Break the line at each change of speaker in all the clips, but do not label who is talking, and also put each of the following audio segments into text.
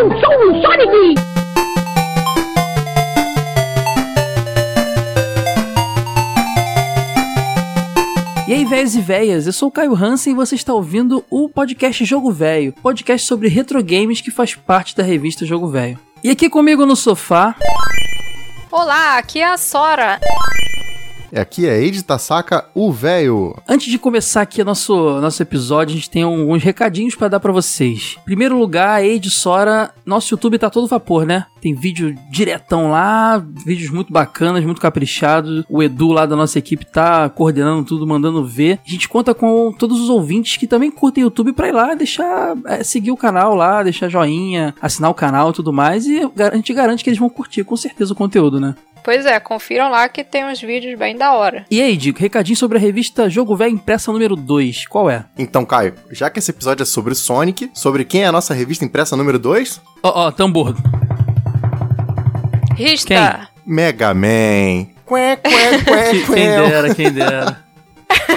Eu sou o Sonic!
E aí, velhos e velhas, eu sou o Caio Hansen e você está ouvindo o podcast Jogo Velho, podcast sobre retro games que faz parte da revista Jogo Velho. E aqui comigo no sofá,
Olá, aqui é a Sora.
Aqui é Eide Tasaka, o velho.
Antes de começar aqui nosso, nosso episódio, a gente tem alguns recadinhos pra dar pra vocês. Em primeiro lugar, Eide Sora, nosso YouTube tá todo vapor, né? Tem vídeo diretão lá, vídeos muito bacanas, muito caprichados. O Edu lá da nossa equipe tá coordenando tudo, mandando ver. A gente conta com todos os ouvintes que também curtem YouTube pra ir lá deixar é, seguir o canal lá, deixar joinha, assinar o canal e tudo mais. E a gente garante que eles vão curtir com certeza o conteúdo, né?
Pois é, confiram lá que tem uns vídeos bem da hora.
E aí, Dico, recadinho sobre a revista Jogo Velho impressa número 2. Qual é?
Então, Caio, já que esse episódio é sobre Sonic, sobre quem é a nossa revista impressa número 2?
Ó, ó, tambor.
Rista!
Mega Man. Quê, quê, quê,
Que- Quem dera, quem dera.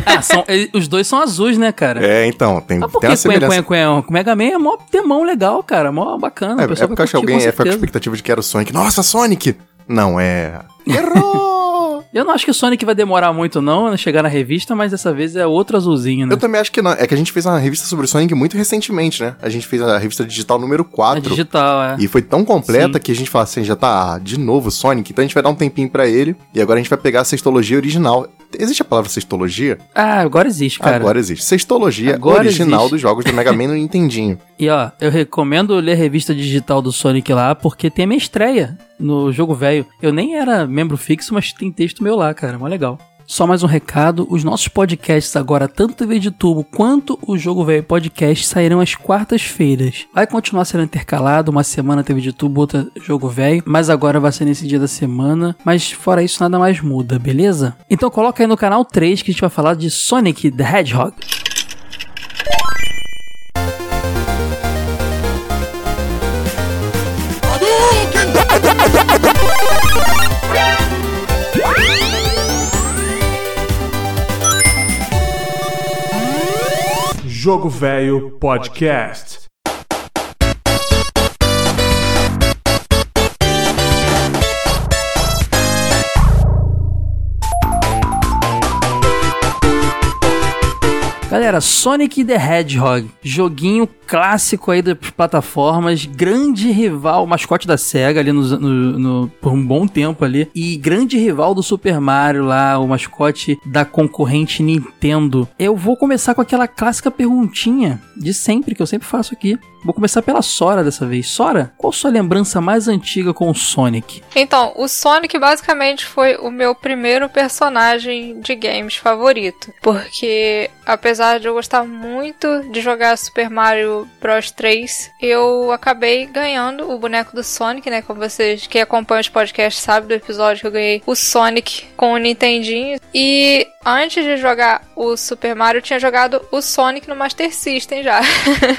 Ah, são, ele- os dois são azuis, né, cara?
É, então, tem,
Mas por
tem
que
uma
Quen
semelhança.
Quen Quen? O Mega Man é mó temão legal, cara. Mó bacana.
É,
o
é porque eu acho que alguém é, foi com expectativa de que era o Sonic. Nossa, Sonic! Não, é. Errou!
Eu não acho que o Sonic vai demorar muito, não, a chegar na revista, mas dessa vez é outro azulzinho, né?
Eu também acho que não. É que a gente fez uma revista sobre o Sonic muito recentemente, né? A gente fez a revista digital número
É
4.
digital, é.
E foi tão completa
Sim.
que a gente fala assim, já tá ah, de novo Sonic, então a gente vai dar um tempinho pra ele. E agora a gente vai pegar a sextologia original. Existe a palavra sextologia?
Ah, agora existe, cara.
Agora existe. Sextologia
Agora
original
existe.
dos jogos do Mega Man no Nintendinho.
E ó, eu recomendo ler a revista digital do Sonic lá, porque tem a minha estreia no jogo velho. Eu nem era membro fixo, mas tem texto meu lá, cara. Mó legal. Só mais um recado: os nossos podcasts agora, tanto TV de tubo quanto o Jogo Velho Podcast, sairão às quartas-feiras. Vai continuar sendo intercalado, uma semana TV de tubo, outra Jogo Velho, mas agora vai ser nesse dia da semana. Mas fora isso, nada mais muda, beleza? Então coloca aí no canal 3 que a gente vai falar de Sonic the Hedgehog.
Jogo Velho Podcast.
Galera, Sonic the Hedgehog, joguinho clássico aí das plataformas, grande rival, mascote da SEGA ali no, no- no- por um bom tempo ali, e grande rival do Super Mario lá, o mascote da concorrente Nintendo. Eu vou começar com aquela clássica perguntinha de sempre, que eu sempre faço aqui. Vou começar pela Sora dessa vez. Sora, qual sua lembrança mais antiga com o Sonic?
Então, o Sonic basicamente foi o meu primeiro personagem de games favorito. Porque, apesar de eu gostar muito de jogar Super Mario Bros 3, eu acabei ganhando o boneco do Sonic, né? Como vocês que acompanham os podcasts sabem do episódio que eu ganhei o Sonic com o Nintendinho. E antes de jogar o Super Mario, eu tinha jogado o Sonic no Master System já.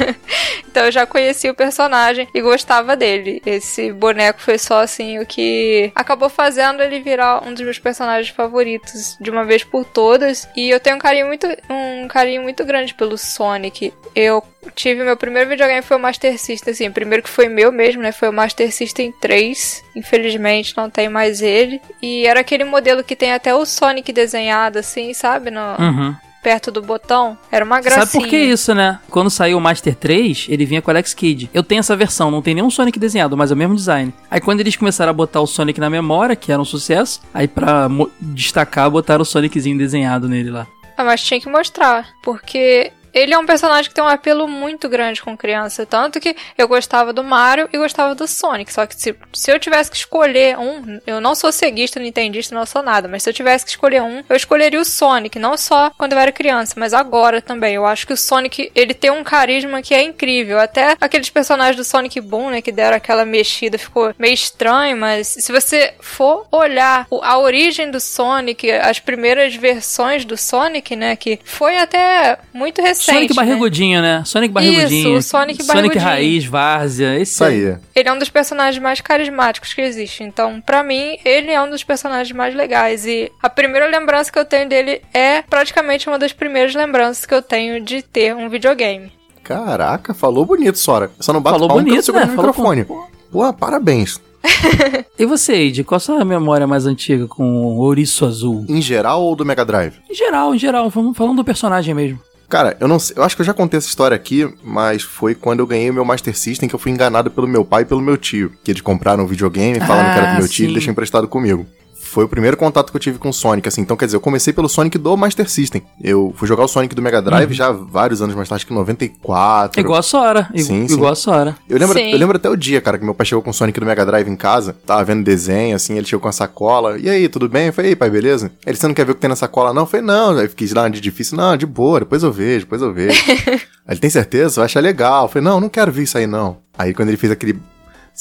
então eu já conhecia o personagem e gostava dele. Esse boneco foi só assim o que acabou fazendo ele virar um dos meus personagens favoritos de uma vez por todas. E eu tenho um carinho muito, um carinho muito grande pelo Sonic. Eu tive meu primeiro videogame foi o Master System, assim, primeiro que foi meu mesmo, né? Foi o Master System 3. Infelizmente não tem mais ele. E era aquele modelo que tem até o Sonic desenhado, assim, sabe? No,
Uhum.
Perto do botão. Era uma gracinha.
Sabe por que isso, né? Quando saiu o Master 3, ele vinha com o Alex Kidd. Eu tenho essa versão, não tem nenhum Sonic desenhado, mas é o mesmo design. Aí quando eles começaram a botar o Sonic na memória, que era um sucesso, aí pra destacar, botaram o Soniczinho desenhado nele lá.
Ah, mas tinha que mostrar, porque ele é um personagem que tem um apelo muito grande com criança. Tanto que eu gostava do Mario e gostava do Sonic. Só que se, se eu tivesse que escolher um, eu não sou ceguista, nintendista, não sou nada, mas se eu tivesse que escolher um, eu escolheria o Sonic. Não só quando eu era criança, mas agora também. Eu acho que o Sonic, ele tem um carisma que é incrível. Até aqueles personagens do Sonic Boom, né, que deram aquela mexida, ficou meio estranho, mas se você for olhar a origem do Sonic, as primeiras versões do Sonic, né, que foi até muito recente.
Sonic
né?
barrigudinho, né? Sonic barrigudinho.
Isso, o Sonic
Sonic
barrigudinho.
raiz, várzea, esse
Isso aí.
Ele é um dos personagens mais carismáticos que existe. Então, pra mim, ele é um dos personagens mais legais. E a primeira lembrança que eu tenho dele é praticamente uma das primeiras lembranças que eu tenho de ter um videogame.
Caraca, falou bonito, Sora. Só não bate
Falou
palma
bonito, né?
no
Falou
microfone.
com-
Pô, parabéns.
E você, Eide, qual a sua memória mais antiga com Ouriço Azul?
Em geral ou do Mega Drive?
Em geral, em geral, vamos falando do personagem mesmo.
Cara, eu não sei, eu acho que eu já contei essa história aqui, mas foi quando eu ganhei o meu Master System que eu fui enganado pelo meu pai e pelo meu tio. Que eles compraram um videogame falando que era do
Ah,
meu tio e
sim.
deixaram emprestado comigo. Foi o primeiro contato que eu tive com o Sonic, assim. Então, quer dizer, eu comecei pelo Sonic do Master System. Eu fui jogar o Sonic do Mega Drive já vários anos mais tarde, acho que em 94.
Igual a Sora.
Sim, sim.
igual a Sora.
Eu lembro,
Sim.
eu lembro até o dia, cara, que meu pai chegou com o Sonic do Mega Drive em casa, tava vendo desenho, assim, ele chegou com a sacola. E aí, tudo bem? Eu falei, ei, pai, beleza? Ele, você não quer ver o que tem na sacola, não? Eu falei, não, aí quis dar uma de difícil. Não, de boa, depois eu vejo, depois eu vejo. aí ele, tem certeza? Vai achar legal. Eu falei, não, não quero ver isso aí, não. Aí quando ele fez aquele...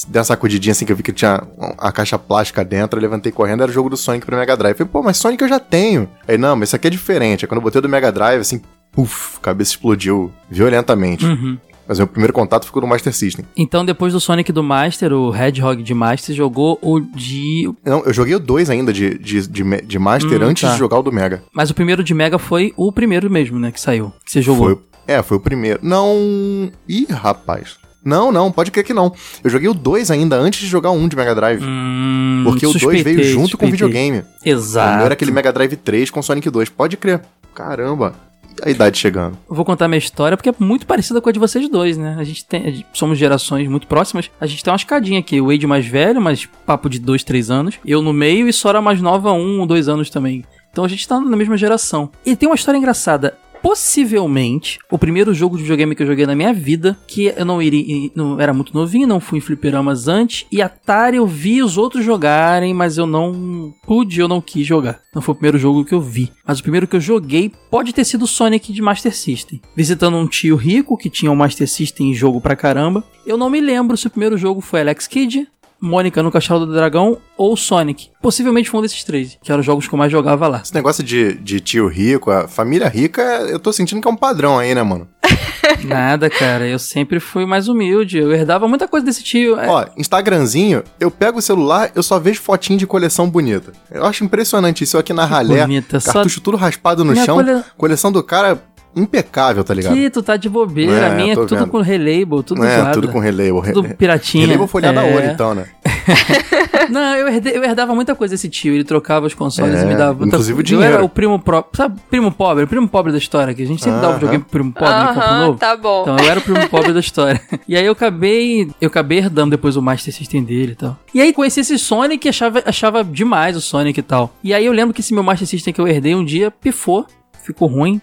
Deu uma sacudidinha assim que eu vi que tinha a caixa plástica dentro, eu levantei correndo, era o jogo do Sonic pro Mega Drive. Eu falei, pô, mas Sonic eu já tenho. Aí, não, mas isso aqui é diferente. Aí quando eu botei do Mega Drive, assim, puf, a cabeça explodiu violentamente.
Uhum.
Mas meu primeiro contato ficou no Master System.
Então, depois do Sonic do Master, o Hedgehog de Master jogou o de.
Não, eu joguei o 2 ainda de, de, de, de Master
Hum,
antes
tá.
de jogar o do Mega.
Mas o primeiro de Mega foi o primeiro mesmo, né? Que saiu. Que você jogou.
Foi, é, foi o primeiro. Não. Ih, rapaz. Não, não, pode crer que não. Eu joguei o 2 ainda antes de jogar o 1 de Mega Drive.
Hum,
porque o 2
suspeitei,
veio junto com o
suspeitei.
videogame.
Exato.
Não era aquele Mega Drive 3 com Sonic 2. Pode crer. Caramba. A idade chegando.
Vou contar minha história porque é muito parecida com a de vocês dois, né? A gente tem. somos gerações muito próximas. A gente tem uma escadinha aqui. O Wade mais velho, mas papo de dois, três anos. Eu no meio e Sora mais nova, um ou dois anos também. Então a gente tá na mesma geração. E tem uma história engraçada. Possivelmente, o primeiro jogo de videogame que eu joguei na minha vida, que eu não iria. Não, era muito novinho, não fui em fliperamas antes. E Atari eu vi os outros jogarem, mas eu não pude, eu não quis jogar. Não foi o primeiro jogo que eu vi. Mas o primeiro que eu joguei pode ter sido Sonic de Master System. Visitando um tio rico que tinha um Master System em jogo pra caramba. Eu não me lembro se o primeiro jogo foi Alex Kidd, Mônica no Castelo do Dragão ou Sonic. Possivelmente foi um desses três, que eram os jogos que eu mais jogava lá.
Esse negócio de, de tio rico, a família rica, eu tô sentindo que é um padrão aí, né, mano?
Nada, cara. Eu sempre fui mais humilde. Eu herdava muita coisa desse tio. É,
Ó, Instagramzinho, eu pego o celular, eu só vejo fotinho de coleção bonita. Eu acho impressionante isso aqui na ralé.
bonita, só-
Cartucho tudo raspado no
Minha
chão.
cole-
Coleção do cara impecável, tá ligado?
que tu tá de bobeira.
É,
a minha é tudo
vendo.
com relabel, tudo
é,
zoado.
tudo com relay.
Tudo piratinha.
Relay folhada
É.
ouro, então, né?
Não, eu, herdei- eu herdava muita coisa desse tio. Ele trocava os consoles
É,
e me dava
inclusive o
Eu
dinheiro.
era o primo próprio. Sabe, primo pobre? O primo pobre da história, que a gente sempre dava
Aham.
videogame pro primo pobre no Campo
Aham,
Novo.
tá bom.
Então eu era o primo pobre da história. E aí eu acabei. Eu acabei herdando depois o Master System dele e tal. E aí conheci esse Sonic e achava, achava demais o Sonic e tal. E aí eu lembro que esse meu Master System que eu herdei um dia pifou, ficou ruim.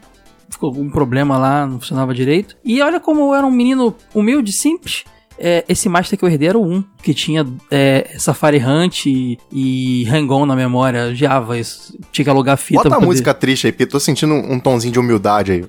Ficou algum problema lá, não funcionava direito. E olha como eu era um menino humilde, simples. É, esse Master que eu herdei era o 1, que tinha é, Safari Hunt e, e Hang-On na memória. Odiava isso. Tinha que alugar fita
Bota a
poder-
música triste aí, porque tô sentindo um, um tonzinho de humildade aí.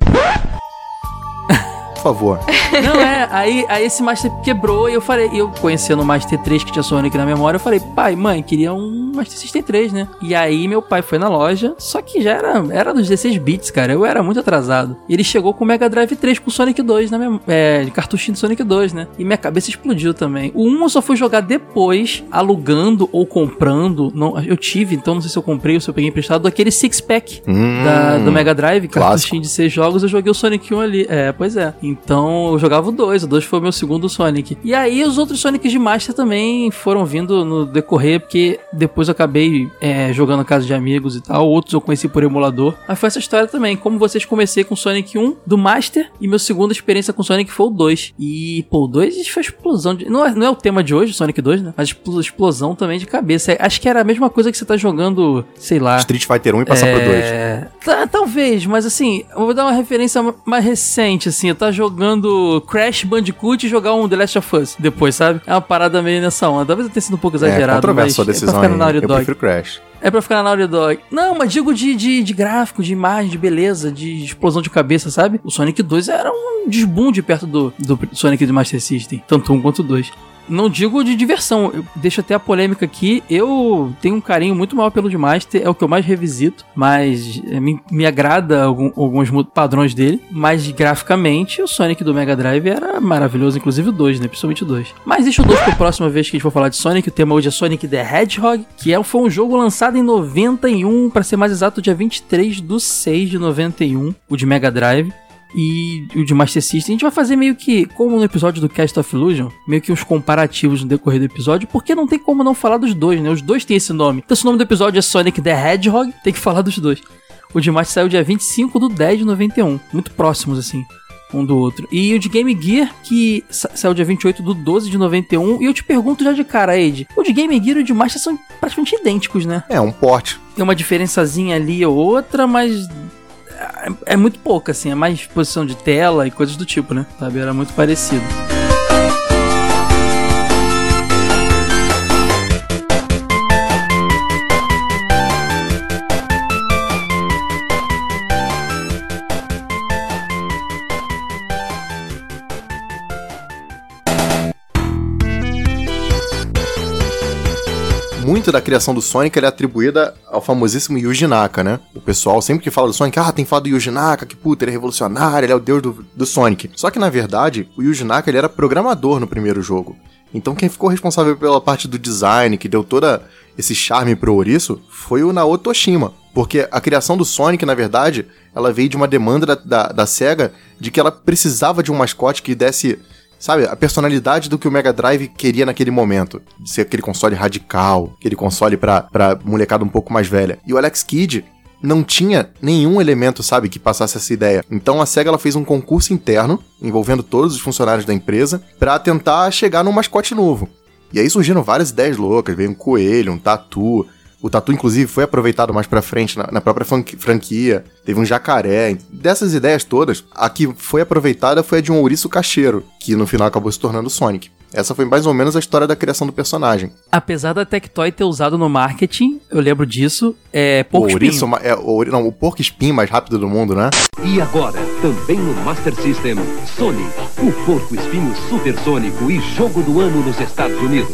Por favor.
Não, é, aí, aí esse Master quebrou e eu falei, eu conhecendo o Master 3 que tinha Sonic na memória, eu falei, pai, mãe, queria um Master System 3, né? E aí meu pai foi na loja, só que já era, era dos 16 bits, cara, eu era muito atrasado. E ele chegou com o Mega Drive 3 com Sonic 2, na mem- é, de cartuchinho de Sonic 2, né? E minha cabeça explodiu também. O 1 eu só fui jogar depois, alugando ou comprando, não, eu tive, então não sei se eu comprei ou se eu peguei emprestado, aquele Six Pack
Hum,
da- do Mega Drive,
clássico.
cartuchinho de seis jogos, eu joguei o Sonic 1 ali. É, pois é. Então eu jogava o 2, o 2 foi o meu segundo Sonic. E aí os outros Sonics de Master também foram vindo no decorrer, porque depois eu acabei é, jogando casa de amigos e tal, outros eu conheci por emulador. Mas foi essa história também, como vocês comecei com Sonic 1 do Master, e meu segunda experiência com Sonic foi o 2. E, pô, o 2 foi explosão de... Não é, não é o tema de hoje, Sonic 2, né? Mas expl- explosão também de cabeça. É, Acho que era a mesma coisa que você tá jogando, sei lá...
Street Fighter 1 e passar pro 2.
É, tá- talvez, mas assim, eu vou dar uma referência mais recente, assim, eu tá jogando Crash Bandicoot e jogar um The Last of Us depois, sabe? É uma parada meio nessa onda. Talvez eu tenha sido um pouco
É,
exagerado,
controversa
mas
sua
é pra
decisão
ficar
Eu prefiro Crash.
É pra ficar na Naughty Dog. Não, mas digo de, de, de gráfico, de imagem, de beleza, de explosão de cabeça, sabe? O Sonic 2 era um desbunde perto do, do Sonic do Master System. Tanto um quanto 2. Não digo de diversão, eu deixo até a polêmica aqui. Eu tenho um carinho muito maior pelo de Master, é o que eu mais revisito, mas é, me, me agrada algum- alguns padrões dele. Mas graficamente, o Sonic do Mega Drive era maravilhoso, inclusive o 2, né? Principalmente o 2. Mas deixa o 2 pra próxima vez que a gente for falar de Sonic. O tema hoje é Sonic the Hedgehog, que é, foi um jogo lançado em 91, pra ser mais exato, dia 23 do 6 de 91, o de Mega Drive. E o de Master System. A gente vai fazer meio que, como no episódio do Cast of Illusion, meio que uns comparativos no decorrer do episódio, porque não tem como não falar dos dois, né? Os dois têm esse nome. Então, se o nome do episódio é Sonic the Hedgehog, tem que falar dos dois. O de Master saiu dia 25 do 10 de 91, muito próximos assim um do outro. E o de Game Gear, que saiu dia 28 do 12 de 91. E eu te pergunto já de cara, Ed, o de Game Gear e o de Master são praticamente idênticos, né?
É, um porte.
Tem uma diferençazinha ali ou outra, mas é, é muito pouca, assim. É mais posição de tela e coisas do tipo, né? Sabe? Era muito parecido.
Muito da criação do Sonic é atribuída ao famosíssimo Yuji Naka, né? O pessoal sempre que fala do Sonic, ah, tem falado do Yuji Naka, que puta, ele é revolucionário, ele é o deus do, do Sonic. Só que na verdade, o Yuji Naka ele era programador no primeiro jogo. Então quem ficou responsável pela parte do design, que deu toda esse charme pro ouriço, foi o Naoto Oshima. Porque a criação do Sonic, na verdade, ela veio de uma demanda da, da, da SEGA de que ela precisava de um mascote que desse sabe, a personalidade do que o Mega Drive queria naquele momento. De ser aquele console radical, aquele console pra, pra molecada um pouco mais velha. E o Alex Kidd não tinha nenhum elemento, sabe, que passasse essa ideia. Então a SEGA ela fez um concurso interno, envolvendo todos os funcionários da empresa, para tentar chegar num mascote novo. E aí surgiram várias ideias loucas, veio um coelho, um tatu, o tatu, inclusive, foi aproveitado mais pra frente na, na própria franquia. Teve um jacaré. Dessas ideias todas, a que foi aproveitada foi a de um ouriço cacheiro, que no final acabou se tornando Sonic. Essa foi mais ou menos a história da criação do personagem.
Apesar da Tectoy ter usado no marketing, eu lembro disso, é
porco o ouriço, é, o, não, o porco espinho mais rápido do mundo, né?
E agora, também no Master System, Sonic, o porco espinho supersônico e jogo do ano nos Estados Unidos.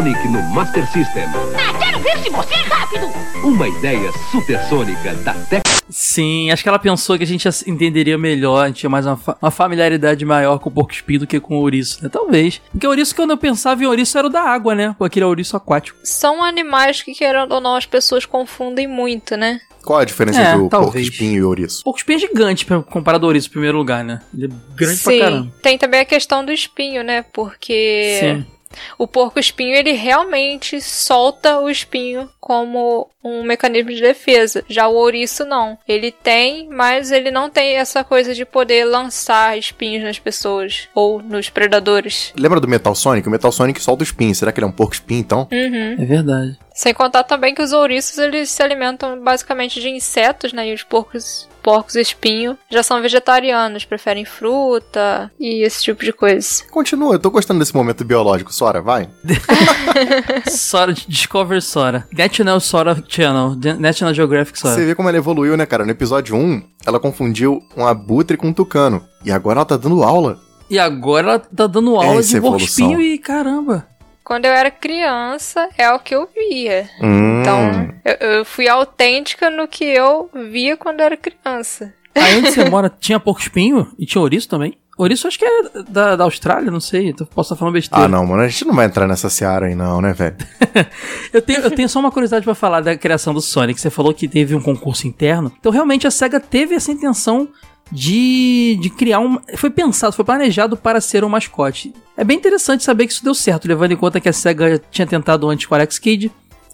Sonic no Master System.
Ah, quero ver se você é rápido!
Uma ideia supersônica da Tec.
Sim, acho que ela pensou que a gente entenderia melhor, a gente tinha mais uma, fa uma familiaridade maior com o porco espinho do que com o ouriço, né? Talvez. Porque o ouriço, quando eu pensava em ouriço, era o da água, né? Ou aquele ouriço aquático.
São animais que, querendo ou não, as pessoas confundem muito, né?
Qual a diferença é, entre o porco espinho e o ouriço? O
porco espinho é gigante comparado ao ouriço, em primeiro lugar, né? Ele é grande
Sim.
pra caramba.
Tem também a questão do espinho, né? Porque. Sim o porco-espinho ele realmente solta o espinho como um mecanismo de defesa. Já o ouriço não. Ele tem, mas ele não tem essa coisa de poder lançar espinhos nas pessoas ou nos predadores.
Lembra do Metal Sonic? O Metal Sonic solta o espinho. Será que ele é um porco-espinho então?
Uhum.
É verdade.
Sem contar também que os ouriços eles se alimentam basicamente de insetos, né? E os porcos porcos espinho já são vegetarianos, preferem fruta e esse tipo de coisa.
Continua, eu tô gostando desse momento biológico. Sora, vai.
Sora, Discover Sora. National Sora Channel, National Geographic Sora.
Você vê como ela evoluiu, né, cara? No episódio 1, ela confundiu um abutre com um tucano. E agora ela tá dando aula.
E agora ela tá dando aula é de porco espinho e caramba
quando eu era criança, é o que eu via. Hum. Então, eu, eu, fui autêntica no que eu via quando eu era criança.
Aí onde você mora, tinha porco espinho? E tinha ouriço também? Ouriço acho que é da, da Austrália, não sei, então posso estar falando besteira.
Ah, não, mano, a gente não vai entrar nessa seara aí não, né, velho?
eu, tenho, eu tenho só uma curiosidade para falar da criação do Sonic. Você falou que teve um concurso interno. Então, realmente, a SEGA teve essa intenção de, de criar um. Foi pensado, foi planejado para ser um mascote. É bem interessante saber que isso deu certo, levando em conta que a SEGA tinha tentado antes com Alex Kidd,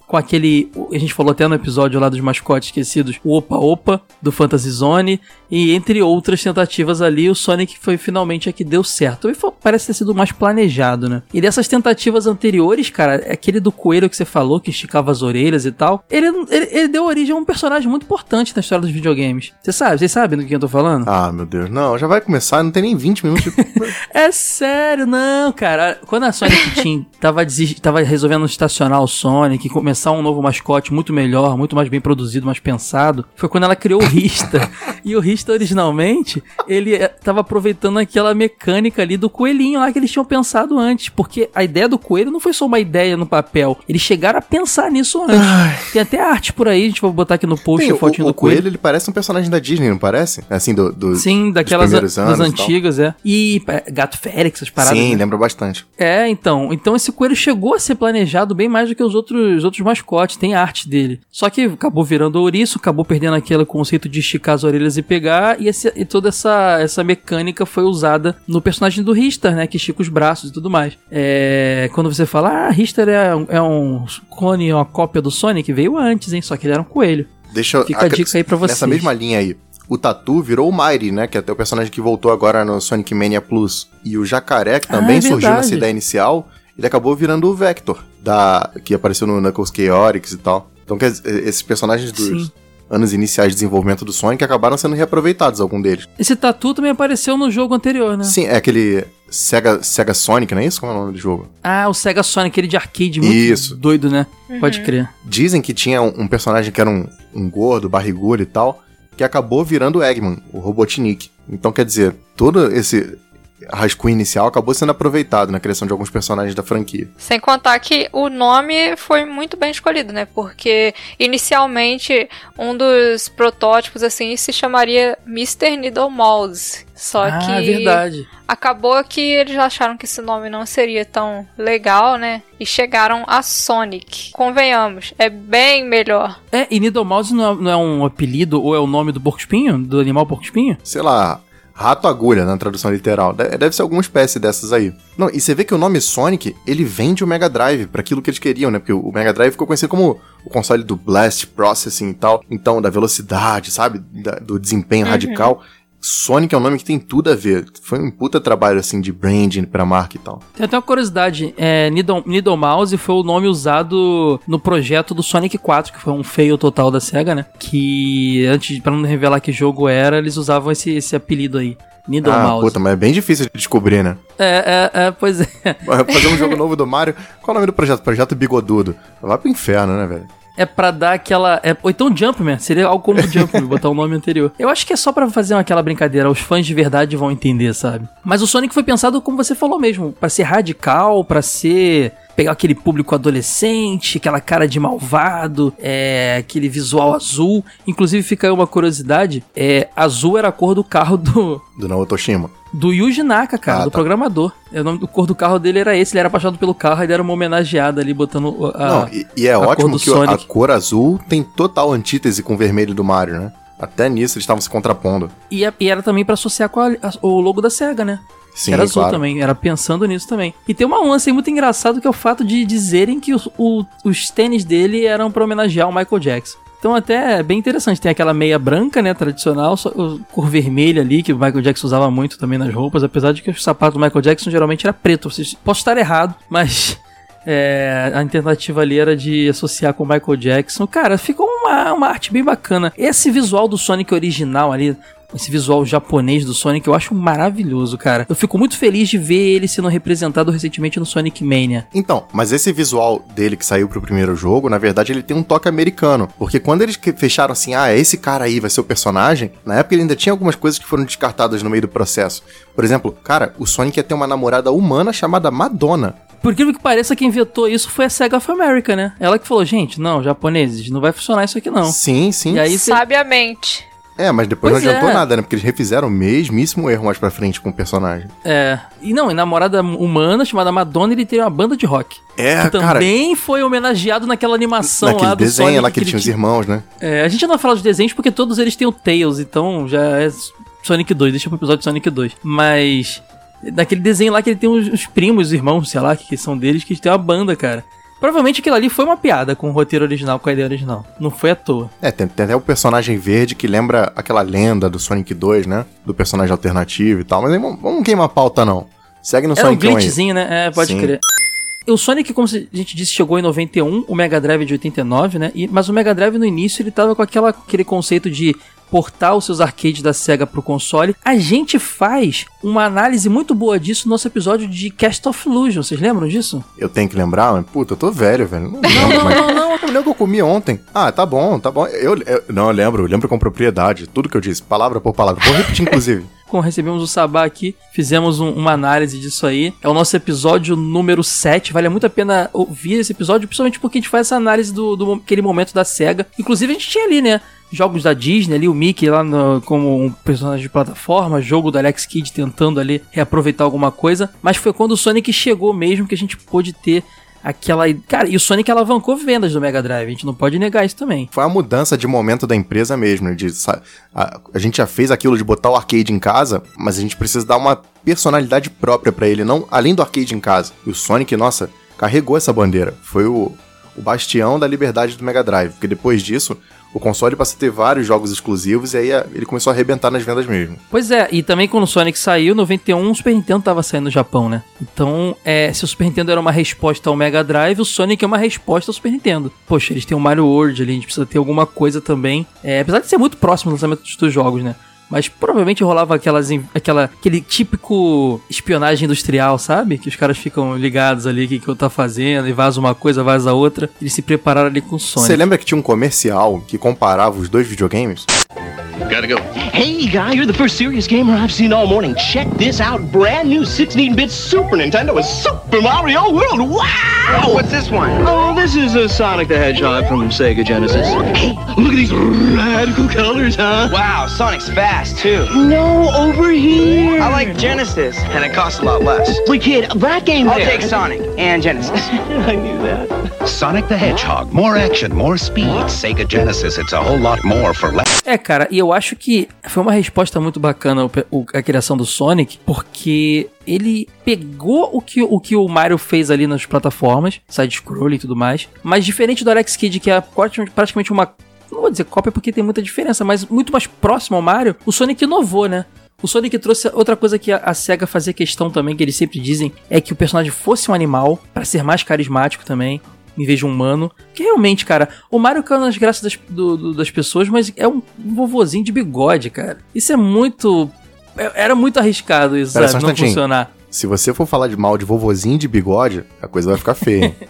com aquele. A gente falou até no episódio lá dos mascotes esquecidos, o Opa Opa do Fantasy Zone, e entre outras tentativas ali, o Sonic foi finalmente a que deu certo. E foi, parece ter sido mais planejado, né? E dessas tentativas anteriores, cara, aquele do coelho que você falou, que esticava as orelhas e tal, ele, ele, ele deu origem a um personagem muito importante na história dos videogames. Você sabe? Vocês sabem do que eu tô falando?
Ah, meu Deus. Não, já vai começar, não tem nem 20 minutos.
é sério, não, cara. Quando a Sonic Team tava, tava resolvendo estacionar o Sonic e começar começar um novo mascote muito melhor, muito mais bem produzido, mais pensado, foi quando ela criou o Rista. e o Rista, originalmente, ele eh, tava aproveitando aquela mecânica ali do coelhinho lá que eles tinham pensado antes. Porque a ideia do coelho não foi só uma ideia no papel. Eles chegaram a pensar nisso antes. Tem até arte por aí, a gente vai botar aqui no post
Tem,
a
o,
fotinho
o
do coelho.
coelho, ele parece um personagem da Disney, não parece? Assim, do, do
Sim, daquelas a-
anos
das
e tal.
antigas, é. E é, Gato Félix, essas paradas.
Sim,
né?
lembra bastante.
É, então. Então esse coelho chegou a ser planejado bem mais do que os outros, os outros mascotes. Tem arte dele. Só que acabou virando ouriço, acabou perdendo aquele conceito de esticar as orelhas e pegar. E, esse- e toda essa, essa mecânica foi usada no personagem do Richter, né? Que estica os braços e tudo mais. É, quando você fala, ah, Richter é, um- é um clone, uma cópia do Sonic, veio antes, hein? Só que ele era um coelho.
Deixa
Fica a
acre-
dica aí pra vocês.
Nessa mesma linha aí. O Tatu virou o Mighty, né? Que é até o personagem que voltou agora no Sonic Mania Plus. E o Jacaré, que
Ah,
também
é
surgiu nessa ideia inicial, ele acabou virando o Vector, da, que apareceu no Knuckles Chaotix e tal. Então, quer dizer, esses personagens dos
Sim.
anos iniciais de desenvolvimento do Sonic acabaram sendo reaproveitados, algum deles.
Esse tatu também apareceu no jogo anterior, né?
Sim, é aquele Sega, Sega Sonic, não é isso? Como é o nome do jogo?
Ah, o Sega Sonic, aquele de arcade muito
Isso.
doido, né? Pode crer.
Dizem que tinha um, um personagem que era um, um gordo, barrigudo e tal, que acabou virando o Eggman, o Robotnik. Então, quer dizer, todo esse rascunho inicial acabou sendo aproveitado na criação de alguns personagens da franquia.
Sem contar que o nome foi muito bem escolhido, né? Porque inicialmente um dos protótipos assim se chamaria Mr. Needle Mouse. Só
ah,
que
verdade.
acabou que eles acharam que esse nome não seria tão legal, né? E chegaram a Sonic. Convenhamos, é bem melhor.
É, e Needle Mouse não é, não é um apelido ou é o nome do porco-espinho? Do animal porco-espinho?
Sei lá, rato-agulha na tradução literal. De- Deve ser alguma espécie dessas aí. Não, e você vê que o nome Sonic, ele vende o Mega Drive pra aquilo que eles queriam, né? Porque o Mega Drive ficou conhecido como o console do Blast Processing e tal. Então, da velocidade, sabe? Da- do desempenho radical. Sonic é um nome que tem tudo a ver. Foi um puta trabalho, assim, de branding pra marca e tal.
Tem até uma curiosidade, é, Needle, Needle Mouse foi o nome usado no projeto do Sonic 4, que foi um fail total da SEGA, né? Que antes, pra não revelar que jogo era, eles usavam esse, esse apelido aí. Needle
ah,
Mouse.
puta, mas é bem difícil de descobrir, né?
É, é, é, pois é.
Fazer um jogo novo do Mario. Qual é o nome do projeto? Projeto Bigodudo. Vai pro inferno, né, velho?
É pra dar aquela. É, ou então Jumpman, seria algo como Jumpman, botar o nome anterior. Eu acho que é só pra fazer aquela brincadeira, os fãs de verdade vão entender, sabe? Mas o Sonic foi pensado, como você falou mesmo, pra ser radical, pra ser. Pegar aquele público adolescente, aquela cara de malvado, é, aquele visual azul. Inclusive, fica aí uma curiosidade: é, azul era a cor do carro do.
Do Naoto Oshima.
Do Yuji Naka, cara,
Ah,
do
tá.
programador. É, O nome do cor do carro dele era esse, ele era apaixonado pelo carro e deram uma homenageada ali, botando a,
Não, e, e é ótimo que o- a
Sonic.
cor azul tem total antítese com o vermelho do Mario, né? Até nisso eles estavam se contrapondo.
E, é- e era também pra associar com a- a- o logo da SEGA, né?
Sim,
era azul
claro.
também, era pensando nisso também. E tem uma lance muito engraçado que é o fato de dizerem que os, o- os tênis dele eram pra homenagear o Michael Jackson. Então até é bem interessante, tem aquela meia branca, né, tradicional, só, cor vermelha ali, que o Michael Jackson usava muito também nas roupas, apesar de que os sapatos do Michael Jackson geralmente era preto. Posso estar errado, mas é, a tentativa ali era de associar com o Michael Jackson. Cara, ficou uma, uma arte bem bacana. Esse visual do Sonic original ali, esse visual japonês do Sonic, eu acho maravilhoso, cara. Eu fico muito feliz de ver ele sendo representado recentemente no Sonic Mania.
Então, mas esse visual dele que saiu pro primeiro jogo, na verdade, ele tem um toque americano. Porque quando eles fecharam assim, ah, esse cara aí vai ser o personagem, na época ele ainda tinha algumas coisas que foram descartadas no meio do processo. Por exemplo, cara, o Sonic ia ter uma namorada humana chamada Madonna.
Por incrível que pareça, quem vetou isso foi a SEGA of America, né? Ela que falou, gente, não, japoneses, não vai funcionar isso aqui não.
Sim, sim.
E aí, cê-
Sabiamente.
É, mas depois
Pois
não adiantou
é.
nada, né? Porque eles refizeram o mesmíssimo erro mais pra frente com o personagem.
é. E não, e namorada humana chamada Madonna, ele tem uma banda de rock.
É,
que
cara.
também foi homenageado naquela animação
Naquele
lá do
desenho
Sonic
lá que ele tinha os irmãos, né?
É, a gente não vai falar dos desenhos porque todos eles têm o Tails, então já é Sonic 2, deixa pro episódio de Sonic 2. Mas naquele desenho lá que ele tem os, os primos, os irmãos, sei lá, que são deles, que tem uma banda, cara. Provavelmente aquilo ali foi uma piada com o roteiro original, com a ideia original. Não foi à toa.
É, tem, tem até o personagem verde que lembra aquela lenda do Sonic 2, né? Do personagem alternativo e tal. Mas aí vamos, vamos queimar a pauta, não. Segue no
Era um
Sonic 1 aí.
glitchzinho, né? É, pode
Sim.
crer. O Sonic, como a gente disse, chegou em 91, o Mega Drive de 89, né? E, mas o Mega Drive no início ele tava com aquela, aquele conceito de portar os seus arcades da SEGA pro console. A gente faz uma análise muito boa disso no nosso episódio de Cast of Illusion. Vocês lembram disso?
Eu tenho que lembrar, mas puta, eu tô velho, velho. Não,
Não, não, não, não.
Eu lembro que eu comi ontem. Ah, tá bom, tá bom. Eu, eu- não, eu lembro, eu lembro com propriedade. Tudo que eu disse, palavra por palavra. Vou repetir, inclusive.
Como recebemos o Sabá aqui, fizemos um- uma análise disso aí. É o nosso episódio número 7. Vale muito a pena ouvir esse episódio, principalmente porque a gente faz essa análise do, do aquele momento da SEGA. Inclusive, a gente tinha ali, né? Jogos da Disney ali, o Mickey lá no- como um personagem de plataforma, jogo do Alex Kidd tentando ali reaproveitar alguma coisa. Mas foi quando o Sonic chegou mesmo que a gente pôde ter aquela. Cara, e o Sonic alavancou vendas do Mega Drive, a gente não pode negar isso também.
Foi a mudança de momento da empresa mesmo. né, De, a, a gente já fez aquilo de botar o arcade em casa, mas a gente precisa dar uma personalidade própria pra ele, não além do arcade em casa. E o Sonic, nossa, carregou essa bandeira. Foi o, o bastião da liberdade do Mega Drive. Porque depois disso, o console passa a ter vários jogos exclusivos e aí a- ele começou a arrebentar nas vendas mesmo.
Pois é, e também quando o Sonic saiu, em 91, o Super Nintendo tava saindo no Japão, né? Então, é, se o Super Nintendo era uma resposta ao Mega Drive, o Sonic é uma resposta ao Super Nintendo. Poxa, eles têm o Mario World ali, a gente precisa ter alguma coisa também. É, apesar de ser muito próximo do lançamento dos jogos, né? Mas provavelmente rolava aquelas, aquela, aquele típico espionagem industrial, sabe? Que os caras ficam ligados ali, o que, que eu tá fazendo, e vaza uma coisa, vaza outra. Eles se prepararam ali com o Sonic.
Você lembra que tinha um comercial que comparava os dois videogames?
Gotta go.
Hey, guy, you're the first serious gamer I've seen all morning. Check this out. Brand new 16-bit Super Nintendo with Super Mario World. Wow!
What's this one?
Oh, this is a Sonic the Hedgehog from Sega Genesis. Hey, look at these radical colors, huh?
Wow, Sonic's fast too.
No, over here.
I like Genesis, and it costs a lot less.
Wait, kid, that game
I'll
there.
take Sonic and Genesis.
I knew that.
Sonic the Hedgehog. More action, more speed. Sega Genesis, it's a whole lot more for less.
É, cara, e eu acho que foi uma resposta muito bacana a criação do Sonic, porque ele pegou o que, o que o Mario fez ali nas plataformas, side-scroll e tudo mais, mas diferente do Alex Kidd, que é praticamente- uma. Não vou dizer cópia porque tem muita diferença, mas muito mais próximo ao Mario, o Sonic inovou, né? O Sonic trouxe outra coisa que a, SEGA fazia questão também, que eles sempre dizem, é que o personagem fosse um animal, pra ser mais carismático também, em vez de um humano. Que realmente, cara, o Mario caiu nas graças das, do- do- das pessoas, mas é um, um vovozinho de bigode, cara. Isso é muito. é- Era muito arriscado isso,
Pera
sabe?
um
Não funcionar.
Se você for falar de mal de vovozinho de bigode, a coisa vai ficar feia. hein?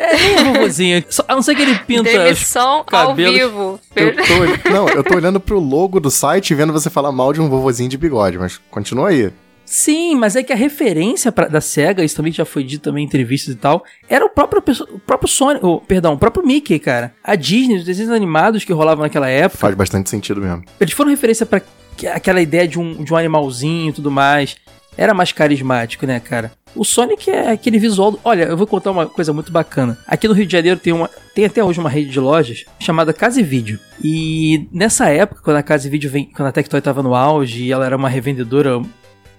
É, nem é vovozinho. A não ser que ele pinta.
Demissão ao vivo.
Eu tô, não, eu tô olhando pro logo do site e vendo você falar mal de um vovozinho de bigode, mas continua aí.
Sim, mas é que a referência pra- da SEGA, isso também já foi dito também em entrevistas e tal, era o próprio, o próprio Sonic, oh, perdão, o próprio Mickey, cara. A Disney, os desenhos animados que rolavam naquela época,
Faz bastante sentido mesmo.
eles foram referência pra que- aquela ideia de um, de um animalzinho e tudo mais. Era mais carismático, né, cara? O Sonic é aquele visual. do- Olha, eu vou contar uma coisa muito bacana. Aqui no Rio de Janeiro tem uma. Tem até hoje uma rede de lojas chamada Casa e Vídeo. E nessa época, quando a Casa e Vídeo vem. Quando a Tectoy tava no auge e ela era uma revendedora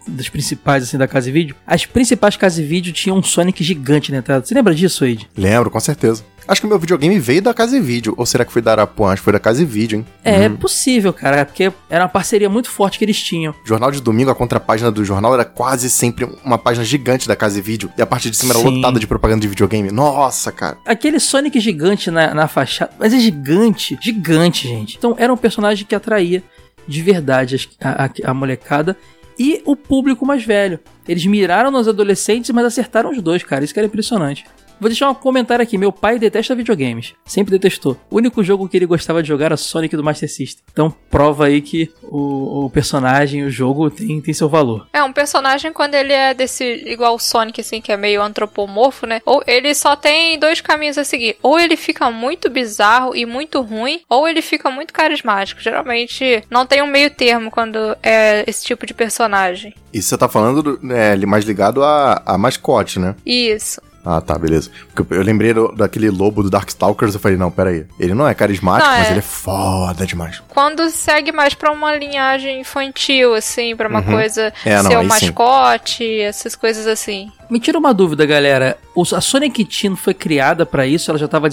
das principais, assim, da Casa e Vídeo, as principais Casa e Vídeo tinham um Sonic gigante na entrada. Você lembra disso, Wade?
Lembro, com certeza. Acho que o meu videogame veio da Casa e Vídeo. Ou será que foi da Arapuã? Acho que foi da Casa e Vídeo, hein?
É, é possível, cara, porque era uma parceria muito forte que eles tinham.
Jornal de domingo, a contrapágina do jornal era quase sempre uma página gigante da Casa e Vídeo. E a parte de cima era
Sim.
lotada de propaganda de videogame. Nossa, cara.
Aquele Sonic gigante na, na fachada. Mas é gigante, gigante, gente. Então era um personagem que atraía de verdade a, a- a molecada e o público mais velho. Eles miraram nos adolescentes, mas acertaram os dois, cara. Isso que era impressionante. Vou deixar um comentário aqui. Meu pai detesta videogames. Sempre detestou. O único jogo que ele gostava de jogar era Sonic do Master System. Então prova aí que o, o personagem, o jogo tem, tem seu valor.
É, um personagem quando ele é desse, igual o Sonic, assim, que é meio antropomorfo, né? Ou ele só tem dois caminhos a seguir. Ou ele fica muito bizarro e muito ruim, ou ele fica muito carismático. Geralmente não tem um meio termo quando é esse tipo de personagem.
Isso você tá falando do- é, mais ligado a, a mascote, né?
Isso.
Ah, tá, beleza. Porque eu lembrei do- daquele lobo do Darkstalkers, eu falei, não, pera aí. Ele não é carismático,
Não,
mas
é.
ele é foda demais.
Quando segue mais pra uma linhagem infantil, assim, pra uma
Uhum.
coisa
É, não,
ser o
aí sim.
mascote, essas coisas assim.
Me tira uma dúvida, galera. O- A Sonic Team foi criada pra isso? Ela já tava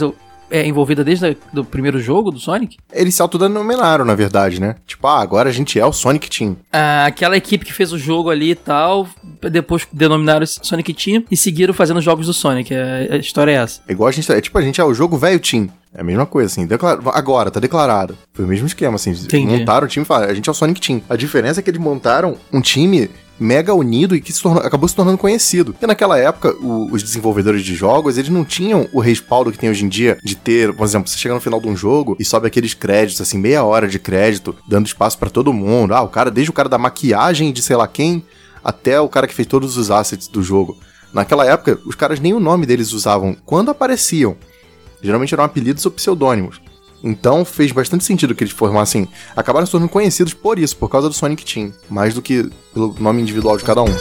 é envolvida desde o primeiro jogo do Sonic?
Eles se autodenominaram, na verdade, né? Tipo, ah, agora a gente é o Sonic Team.
Ah, aquela equipe que fez o jogo ali e tal, depois denominaram Sonic Team e seguiram fazendo jogos do Sonic. A, a história é essa.
É igual a gente. É tipo, a gente é o jogo velho Team. É a mesma coisa, assim. Agora, tá declarado. Foi o mesmo esquema, assim.
Entendi.
Montaram o time e falaram, a gente é o Sonic Team. A diferença é que eles montaram um time mega unido e que se tornou- acabou se tornando conhecido. Porque naquela época, o- os desenvolvedores de jogos, eles não tinham o respaldo que tem hoje em dia de ter, por exemplo, você chega no final de um jogo e sobe aqueles créditos, assim, meia hora de crédito, dando espaço pra todo mundo. Ah, o cara, desde o cara da maquiagem de sei lá quem, até o cara que fez todos os assets do jogo. Naquela época, os caras nem o nome deles usavam quando apareciam. Geralmente eram apelidos ou pseudônimos. Então fez bastante sentido que eles formassem. Acabaram se tornando conhecidos por isso, por causa do Sonic Team, mais do que pelo nome individual de cada um.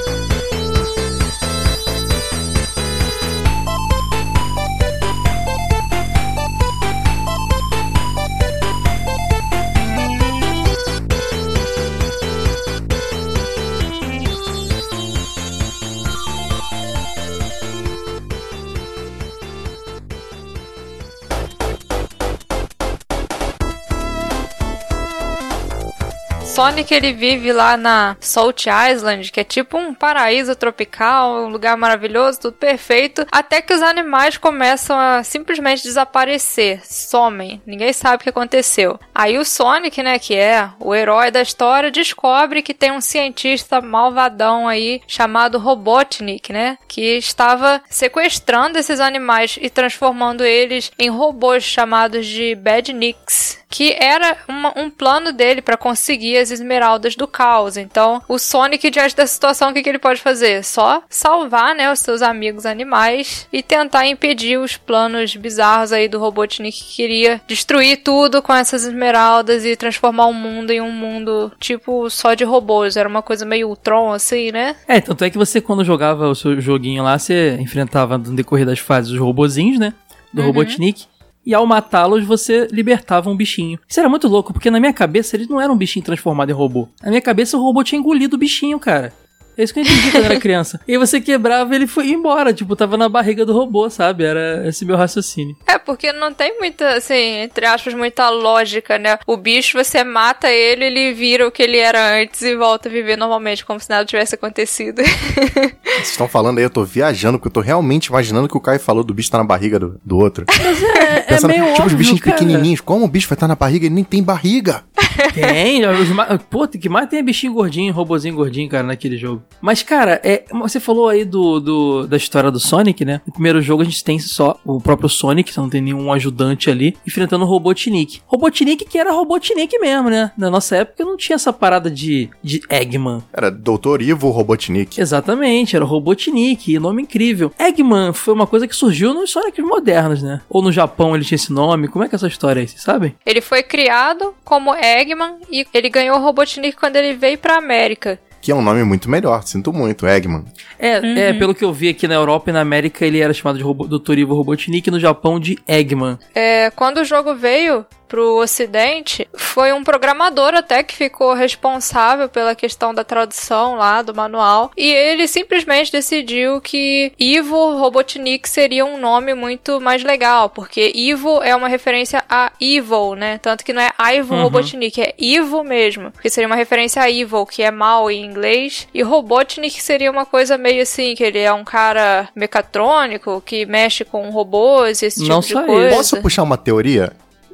Sonic ele vive lá na Salt Island, que é tipo um paraíso tropical, um lugar maravilhoso, tudo perfeito, até que os animais começam a simplesmente desaparecer, somem, ninguém sabe o que aconteceu. Aí o Sonic, né, que é o herói da história, descobre que tem um cientista malvadão aí chamado Robotnik, né, que estava sequestrando esses animais e transformando eles em robôs chamados de Badniks que era uma- um plano dele para conseguir as esmeraldas do caos. Então, o Sonic, diante da situação, o que, que ele pode fazer? Só salvar né, os seus amigos animais e tentar impedir os planos bizarros aí do Robotnik que queria destruir tudo com essas esmeraldas e transformar o mundo em um mundo tipo só de robôs. Era uma coisa meio Ultron, assim, né?
É, tanto é que você, quando jogava o seu joguinho lá, você enfrentava no decorrer das fases os robozinhos, né? Do
Uhum.
Robotnik. E ao matá-los, você libertava um bichinho. Isso era muito louco, porque na minha cabeça eles não eram um bichinho transformado em robô. Na minha cabeça o robô tinha engolido o bichinho, cara. É isso que eu entendi quando eu era criança. E você quebrava ele foi embora, tipo, tava na barriga do robô, sabe? Era esse meu raciocínio.
É, porque não tem muita, assim, entre aspas, muita lógica, né? O bicho, você mata ele, ele vira o que ele era antes e volta a viver normalmente, como se nada tivesse acontecido.
Vocês estão falando aí, eu tô viajando, porque eu tô realmente imaginando que o Caio falou do bicho tá na barriga do, do outro.
É, é meio
tipo, os bichinhos
cara.
pequenininhos. Como o bicho vai estar na barriga? Ele nem tem barriga.
Tem, os ma- pô, que mais tem é bichinho gordinho, robozinho gordinho, cara, naquele jogo. Mas, cara, é, você falou aí do, do- da história do Sonic, né? No primeiro jogo a gente tem só o próprio Sonic, então não tem nenhum ajudante ali, enfrentando o Robotnik. Robotnik que era Robotnik mesmo, né? Na nossa época não tinha essa parada de, de Eggman.
Era Dr. Ivo Robotnik.
Exatamente, era o Robotnik, nome incrível. Eggman foi uma coisa que surgiu nos Sonics modernos, né? Ou no Japão ele tinha esse nome, como é que é essa história aí, vocês sabem?
ele foi criado como Eggman e ele ganhou o Robotnik quando ele veio pra América.
Que é um nome muito melhor, sinto muito, Eggman.
É, é, pelo que eu vi aqui na Europa e na América, ele era chamado de Robo, Dr. Ivo Robotnik, e no Japão de Eggman.
É, quando o jogo veio pro ocidente, foi um programador até que ficou responsável pela questão da tradução lá do manual, e ele simplesmente decidiu que Ivo Robotnik seria um nome muito mais legal, porque Ivo é uma referência a Evil, né? Tanto que não é Ivo
Uhum.
Robotnik, é Ivo mesmo, porque seria uma referência a Evil, que é mal em inglês, e Robotnik seria uma coisa meio assim, que ele é um cara mecatrônico que mexe com robôs, esse tipo
Não
de
só ele.
coisa.
Posso puxar uma teoria?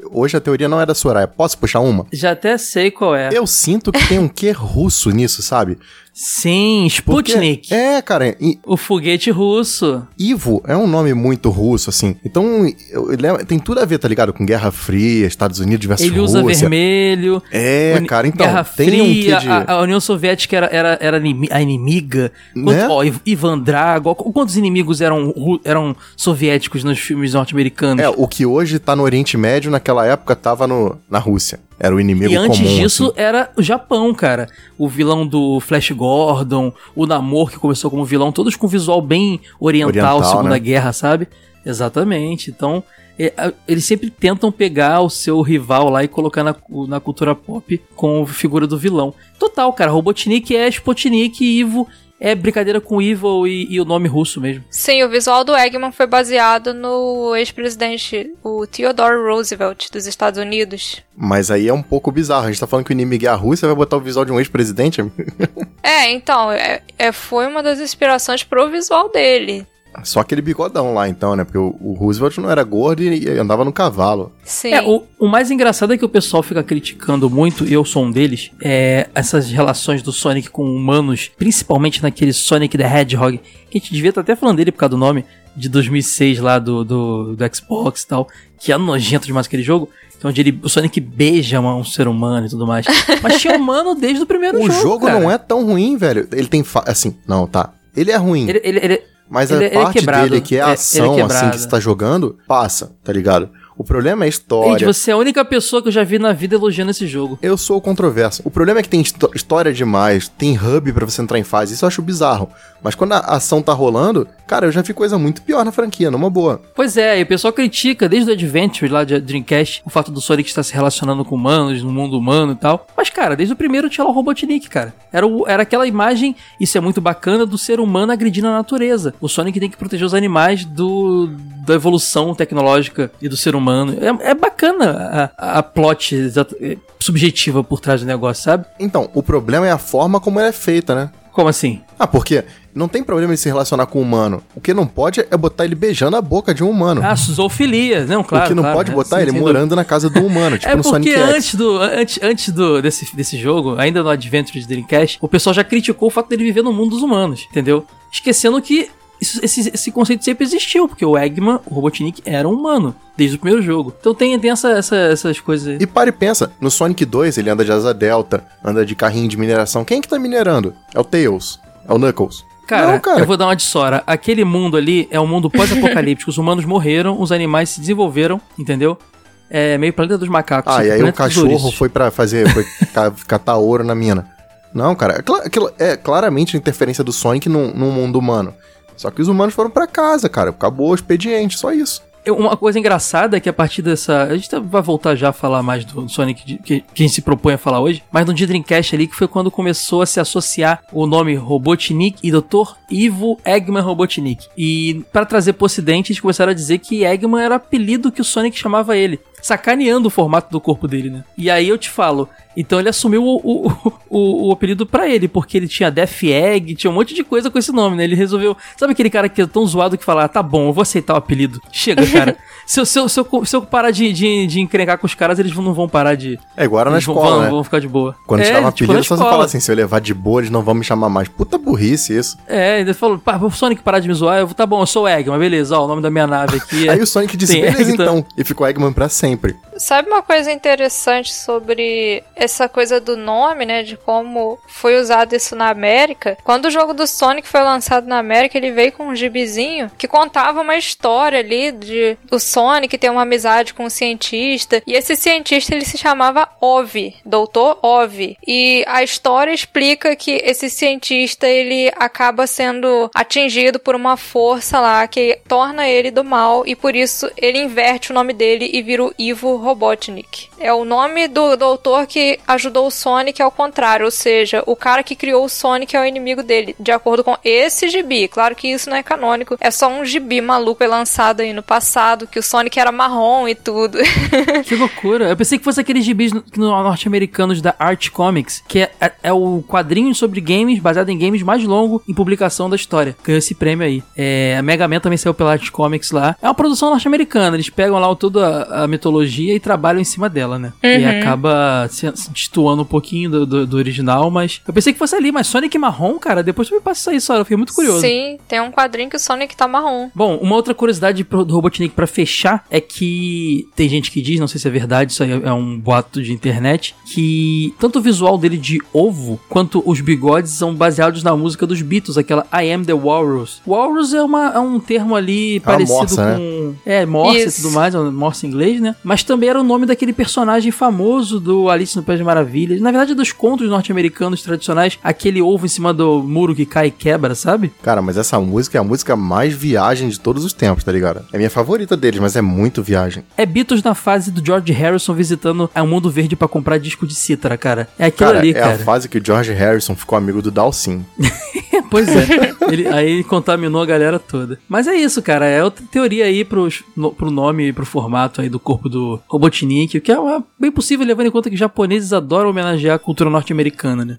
Hoje a teoria não é da Soraya. Posso puxar uma?
Já até sei qual é.
Eu sinto que tem um quê russo nisso, sabe?
Sim,
Porque-
Sputnik.
É, cara, e-
O foguete russo.
Ivo é um nome muito russo, assim. Então, ele é- tem tudo a ver, tá ligado? Com Guerra Fria, Estados Unidos versus
Ele usa
Rússia.
vermelho.
É,
Uni-
cara, então,
Guerra
tem um quê
Fria,
de...
a, a União Soviética era, era, era a inimiga.
Né?
Quanto, ó, Iv- Ivan Drago. ó, Quantos inimigos eram, eram soviéticos nos filmes norte-americanos?
É, o que hoje tá no Oriente Médio, naquela época tava no, na Rússia. Era o inimigo
E antes
comum.
disso
assim.
era o Japão, cara. O vilão do Flash Gordon, o Namor que começou como vilão, todos com visual bem oriental,
Oriental,
Segunda
né?
Guerra, sabe? Exatamente. Então, é, eles sempre tentam pegar o seu rival lá e colocar na, na cultura pop com a figura do vilão. Total, cara. Robotnik é Sputnik, Ivo é brincadeira com Evil e, e o nome russo mesmo.
Sim, o visual do Eggman foi baseado no ex-presidente, o Theodore Roosevelt, dos Estados Unidos.
Mas aí é um pouco bizarro. A gente tá falando que o inimigo é a Rússia, vai botar o visual de um ex-presidente?
É, então, é, é- foi uma das inspirações pro visual dele.
Só aquele bigodão lá, então, né? Porque o, o Roosevelt não era gordo e, e andava no cavalo.
Sim.
É, o, o mais engraçado é que o pessoal fica criticando muito, e eu sou um deles, é essas relações do Sonic com humanos, principalmente naquele Sonic the Hedgehog, que a gente devia estar até falando dele por causa do nome, de 2006 lá do, do, do Xbox e tal, que é nojento demais aquele jogo, que é onde ele, o Sonic beija uma- um ser humano e tudo mais. Mas tinha humano desde o primeiro
o
jogo.
jogo
cara.
não é tão ruim, velho. Ele tem. Assim, não, tá. Ele é ruim.
Ele, ele, ele-
Mas
ele-
a
é
parte
quebrado.
dele, que é
É,
a
ele é
ação, assim,
quebrado.
que você tá jogando, passa, tá ligado? O problema é a
Gente,
história.
você é a única pessoa que eu já vi na vida elogiando esse jogo.
Eu sou o controverso. O problema é que tem histó- história demais, tem hub pra você entrar em fase, isso eu acho bizarro. Mas quando a ação tá rolando, cara, eu já vi coisa muito pior na franquia, numa boa.
Pois é, e o pessoal critica desde o Adventure lá de Dreamcast o fato do Sonic estar se relacionando com humanos, no mundo humano e tal. Mas, cara, desde o primeiro tinha lá o Robotnik, cara. Era, o- era aquela imagem, isso é muito bacana, do ser humano agredindo a natureza. O Sonic tem que proteger os animais do, da evolução tecnológica e do ser humano. É, é bacana a, a plot é, subjetiva por trás do negócio, sabe?
Então, o problema é a forma como ela é feita, né?
Como assim?
Ah, porque não tem problema ele se relacionar com um humano. O que não pode é botar ele beijando a boca de um humano.
Ah, zoofilia, não, claro.
o que não
claro,
pode
é,
botar ele morando na casa do humano, tipo
é
no
porque
Sonic X.
antes do antes, antes do desse, desse jogo, ainda no Adventure de Dreamcast, o pessoal já criticou o fato dele viver no mundo dos humanos, entendeu? Esquecendo que isso- esse, esse conceito sempre existiu, porque o Eggman, o Robotnik, era um humano desde o primeiro jogo. Então tem, tem essa, essa- essas coisas aí.
E para e pensa, no Sonic 2 ele anda de asa delta, anda de carrinho de mineração. Quem é que tá minerando? É o Tails. É o Knuckles.
Cara,
não, cara.
eu vou dar uma de sora. Aquele mundo ali é um mundo pós-apocalíptico. Os humanos morreram, os animais se desenvolveram, entendeu? É meio planeta dos macacos.
Ah, e aí o cachorro foi pra fazer, foi ca- catar ouro na mina. Não, cara, é, aquilo é claramente a interferência do Sonic num, num mundo humano. Só que os humanos foram pra casa, cara. Acabou o expediente, só isso.
Uma coisa engraçada é que a partir dessa. A gente tá- vai voltar já a falar mais do Sonic que, que a gente se propõe a falar hoje, mas no Dreamcast ali que foi quando começou a se associar o nome Robotnik e Dr. Ivo Eggman Robotnik. E para trazer pro ocidente, eles começaram a dizer que Eggman era apelido que o Sonic chamava ele, sacaneando o formato do corpo dele, né? E aí eu te falo. Então ele assumiu o, o, o, o apelido pra ele, porque ele tinha Death Egg, tinha um monte de coisa com esse nome, né? Ele resolveu. Sabe aquele cara que é tão zoado que fala, ah, tá bom, eu vou aceitar o apelido. Chega, cara. se, eu, se, eu, se, eu, se eu parar de, de, de encrencar com os caras, eles não vão parar de.
É igual na escola,
vão,
né?
vão ficar de boa.
Quando
é,
dava
tipo,
apelido,
na
só você fala assim, se eu levar de boa, eles não vão me chamar mais. Puta burrice isso.
É, ele falou, pá, o Sonic parar de me zoar, eu vou, tá bom, eu sou o Eggman, beleza, ó, o nome da minha nave aqui é.
Aí o Sonic disse, beleza
tá?
então. E ficou Eggman pra sempre sempre.
Sabe uma coisa interessante sobre essa coisa do nome, né? De como foi usado isso na América? Quando o jogo do Sonic foi lançado na América, ele veio com um gibizinho que contava uma história ali de o Sonic ter uma amizade com um cientista. E esse cientista ele se chamava Ove, Doutor Ove. E a história explica que esse cientista ele acaba sendo atingido por uma força lá que torna ele do mal e por isso ele inverte o nome dele e vira o Ivo Robotnik. É o nome do doutor que ajudou o Sonic ao contrário, ou seja, o cara que criou o Sonic é o inimigo dele, de acordo com esse gibi. Claro que isso não é canônico, é só um gibi maluco lançado aí no passado, que o Sonic era marrom e tudo.
Que loucura. Eu pensei que fosse aqueles gibis no- no- norte-americanos da Art Comics, que é, é- é o quadrinho sobre games, baseado em games mais longo em publicação da história. Ganhou esse prêmio aí. É, a Mega Man também saiu pela Art Comics lá. É uma produção norte-americana. Eles pegam lá toda a, a mitologia e trabalham em cima dela, né? E
Uhum.
acaba se, destoando um pouquinho do, do- do original, mas eu pensei que fosse ali, mas Sonic marrom, cara, depois tu me passa isso aí só, eu fiquei muito curioso.
Sim, tem um quadrinho que o Sonic tá marrom.
Bom, uma outra curiosidade pro- do Robotnik pra fechar é que tem gente que diz, não sei se é verdade, isso aí é um boato de internet, que tanto o visual dele de ovo quanto os bigodes são baseados na música dos Beatles, aquela I Am the Walrus. Walrus é, uma, é um termo ali
uma
parecido
morsa,
com. É, morsa e tudo mais, é morsa em inglês, né? Mas também também era o nome daquele personagem famoso do Alice no País das Maravilhas. Na verdade, dos contos norte-americanos tradicionais, aquele ovo em cima do muro que cai e quebra, sabe?
Cara, mas essa música é a música mais viagem de todos os tempos, tá ligado? É minha favorita deles, mas é muito viagem.
É Beatles na fase do George Harrison visitando o Mundo Verde para comprar disco de cítara, cara. É aquilo
cara,
ali,
é
cara.
a fase que o George Harrison ficou amigo do Dalsin.
pois é. Ele, aí ele contaminou a galera toda. Mas é isso, cara. É outra teoria aí pros, no, pro nome e pro formato aí do corpo do Robotnik, o que é bem possível levando em conta que japoneses adoram homenagear a cultura norte-americana, né?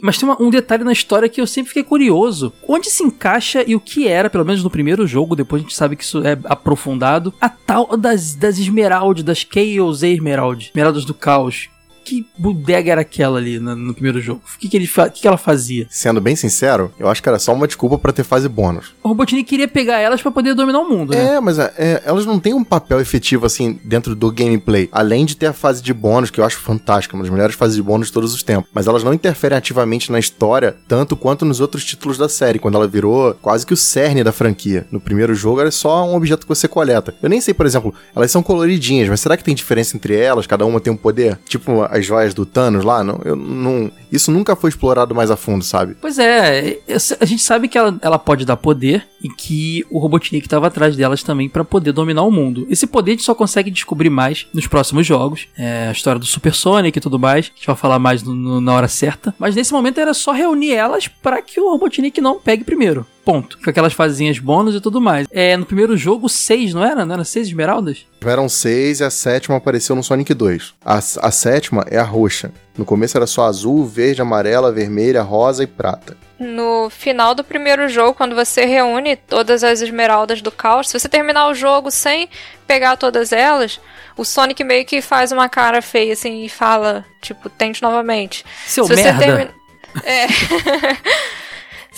Mas tem uma- um detalhe na história que eu sempre fiquei curioso. Onde se encaixa e o que era, pelo menos no primeiro jogo, depois a gente sabe que isso é aprofundado, a tal das, das Esmeraldas, das Chaos Emerald, Esmeraldas do Caos. Que bodega era aquela ali no, no primeiro jogo? O que, que, ele que, que ela fazia?
Sendo bem sincero, eu acho que era só uma desculpa pra ter fase bônus.
O Robotnik queria pegar elas pra poder dominar o mundo, né?
É, mas é, é, elas não têm um papel efetivo assim dentro do gameplay. Além de ter a fase de bônus, que eu acho fantástica, uma das melhores fases de bônus de todos os tempos. Mas elas não interferem ativamente na história, tanto quanto nos outros títulos da série, quando ela virou quase que o cerne da franquia. No primeiro jogo era só um objeto que você coleta. Eu nem sei, por exemplo, elas são coloridinhas, mas será que tem diferença entre elas? Cada uma tem um poder? Tipo as joias do Thanos lá? Não, eu não. Isso nunca foi explorado mais a fundo, sabe?
Pois é, a gente sabe que ela, ela pode dar poder e que o Robotnik estava atrás delas também pra poder dominar o mundo. Esse poder a gente só consegue descobrir mais nos próximos jogos. É a história do Super Sonic e tudo mais. A gente vai falar mais no- no- na hora certa. Mas nesse momento era só reunir elas pra que o Robotnik não pegue primeiro. Ponto. Com aquelas fasezinhas bônus e tudo mais. É, no primeiro jogo, seis, não era? Não era seis esmeraldas?
Tiveram seis e a sétima apareceu no Sonic 2. A, a sétima é a roxa. No começo era só azul, verde, amarela, vermelha, rosa e prata.
No final do primeiro jogo, quando você reúne todas as esmeraldas do caos, se você terminar o jogo sem pegar todas elas, o Sonic meio que faz uma cara feia assim e fala, tipo, tente novamente.
Seu
Se você
merda.
termi- É.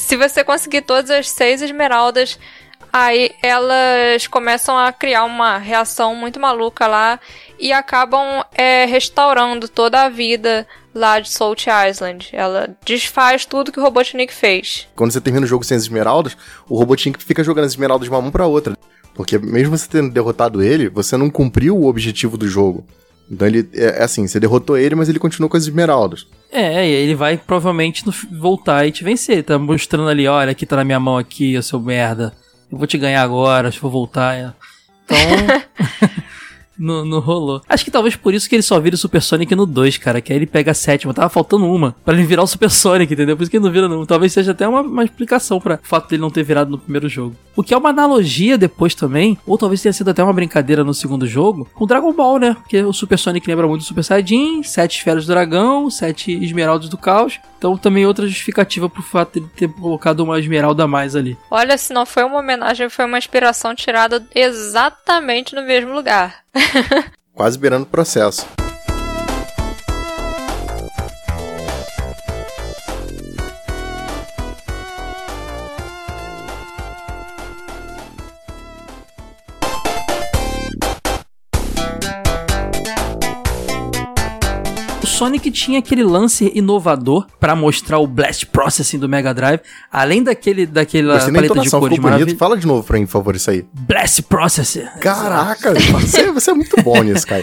Se você conseguir todas as seis esmeraldas, aí elas começam a criar uma reação muito maluca lá e acabam é, restaurando toda a vida lá de Salt Island. Ela desfaz tudo que o Robotnik fez.
Quando você termina o jogo sem as esmeraldas, o Robotnik fica jogando as esmeraldas de uma mão pra outra. Porque mesmo você tendo derrotado ele, você não cumpriu o objetivo do jogo. Então ele é, é assim, você derrotou ele, mas ele continua com as esmeraldas.
É, e ele vai provavelmente no- voltar e te vencer. Tá mostrando ali, olha, aqui tá na minha mão aqui, ô seu merda. Eu vou te ganhar agora, se for voltar. é. Então. não, não rolou. Acho que talvez por isso que ele só vira o Super Sonic no 2, cara. Que aí ele pega a sétima. Tava faltando uma. Pra ele virar o Super Sonic, entendeu? Por isso que ele não vira não. Talvez seja até uma, uma explicação para o fato dele não ter virado no primeiro jogo. O que é uma analogia depois também, ou talvez tenha sido até uma brincadeira no segundo jogo, com Dragon Ball, né? Porque o Super Sonic lembra muito do Super Saiyajin, sete esferas do dragão, sete esmeraldas do caos. Então também outra justificativa pro fato de ter colocado uma esmeralda a mais ali.
Olha, se não foi uma homenagem, foi uma inspiração tirada exatamente no mesmo lugar.
Quase beirando o processo.
Sonic tinha aquele lance inovador pra mostrar o Blast Processing do Mega Drive, além daquele daquela
Gostei
paleta de cores maravilhosas.
Fala de novo pra mim, por favor, isso aí.
Blast Processor.
Caraca, você, você é muito bom nisso, cara.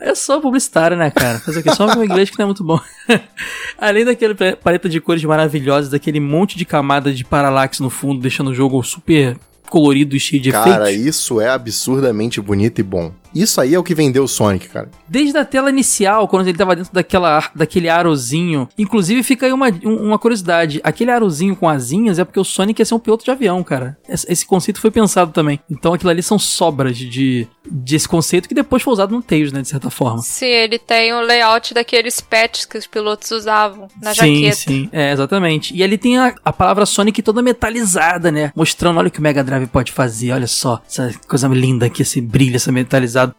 Eu sou publicitário, né, cara? Fazer o quê? Só meu inglês que não é muito bom. Além daquele pa- paleta de cores maravilhosas, daquele monte de camadas de paralaxe no fundo, deixando o jogo super colorido e cheio de
Cara,
efeitos.
isso é absurdamente bonito e bom. Isso aí é o que vendeu o Sonic, cara.
Desde a tela inicial, quando ele tava dentro daquela, daquele arozinho. Inclusive, fica aí uma, um- uma curiosidade: aquele arozinho com asinhas é porque o Sonic ia ser um piloto de avião, cara. Esse, conceito foi pensado também. Então aquilo ali são sobras de, de esse conceito que depois foi usado no Tails, né, de certa forma.
Se ele tem o layout daqueles patches que os pilotos usavam na
sim,
jaqueta.
sim, é, exatamente. E ali tem a, a palavra Sonic toda metalizada, né? Mostrando, olha o que o Mega Drive pode fazer, olha só, essa coisa linda aqui, esse brilho, essa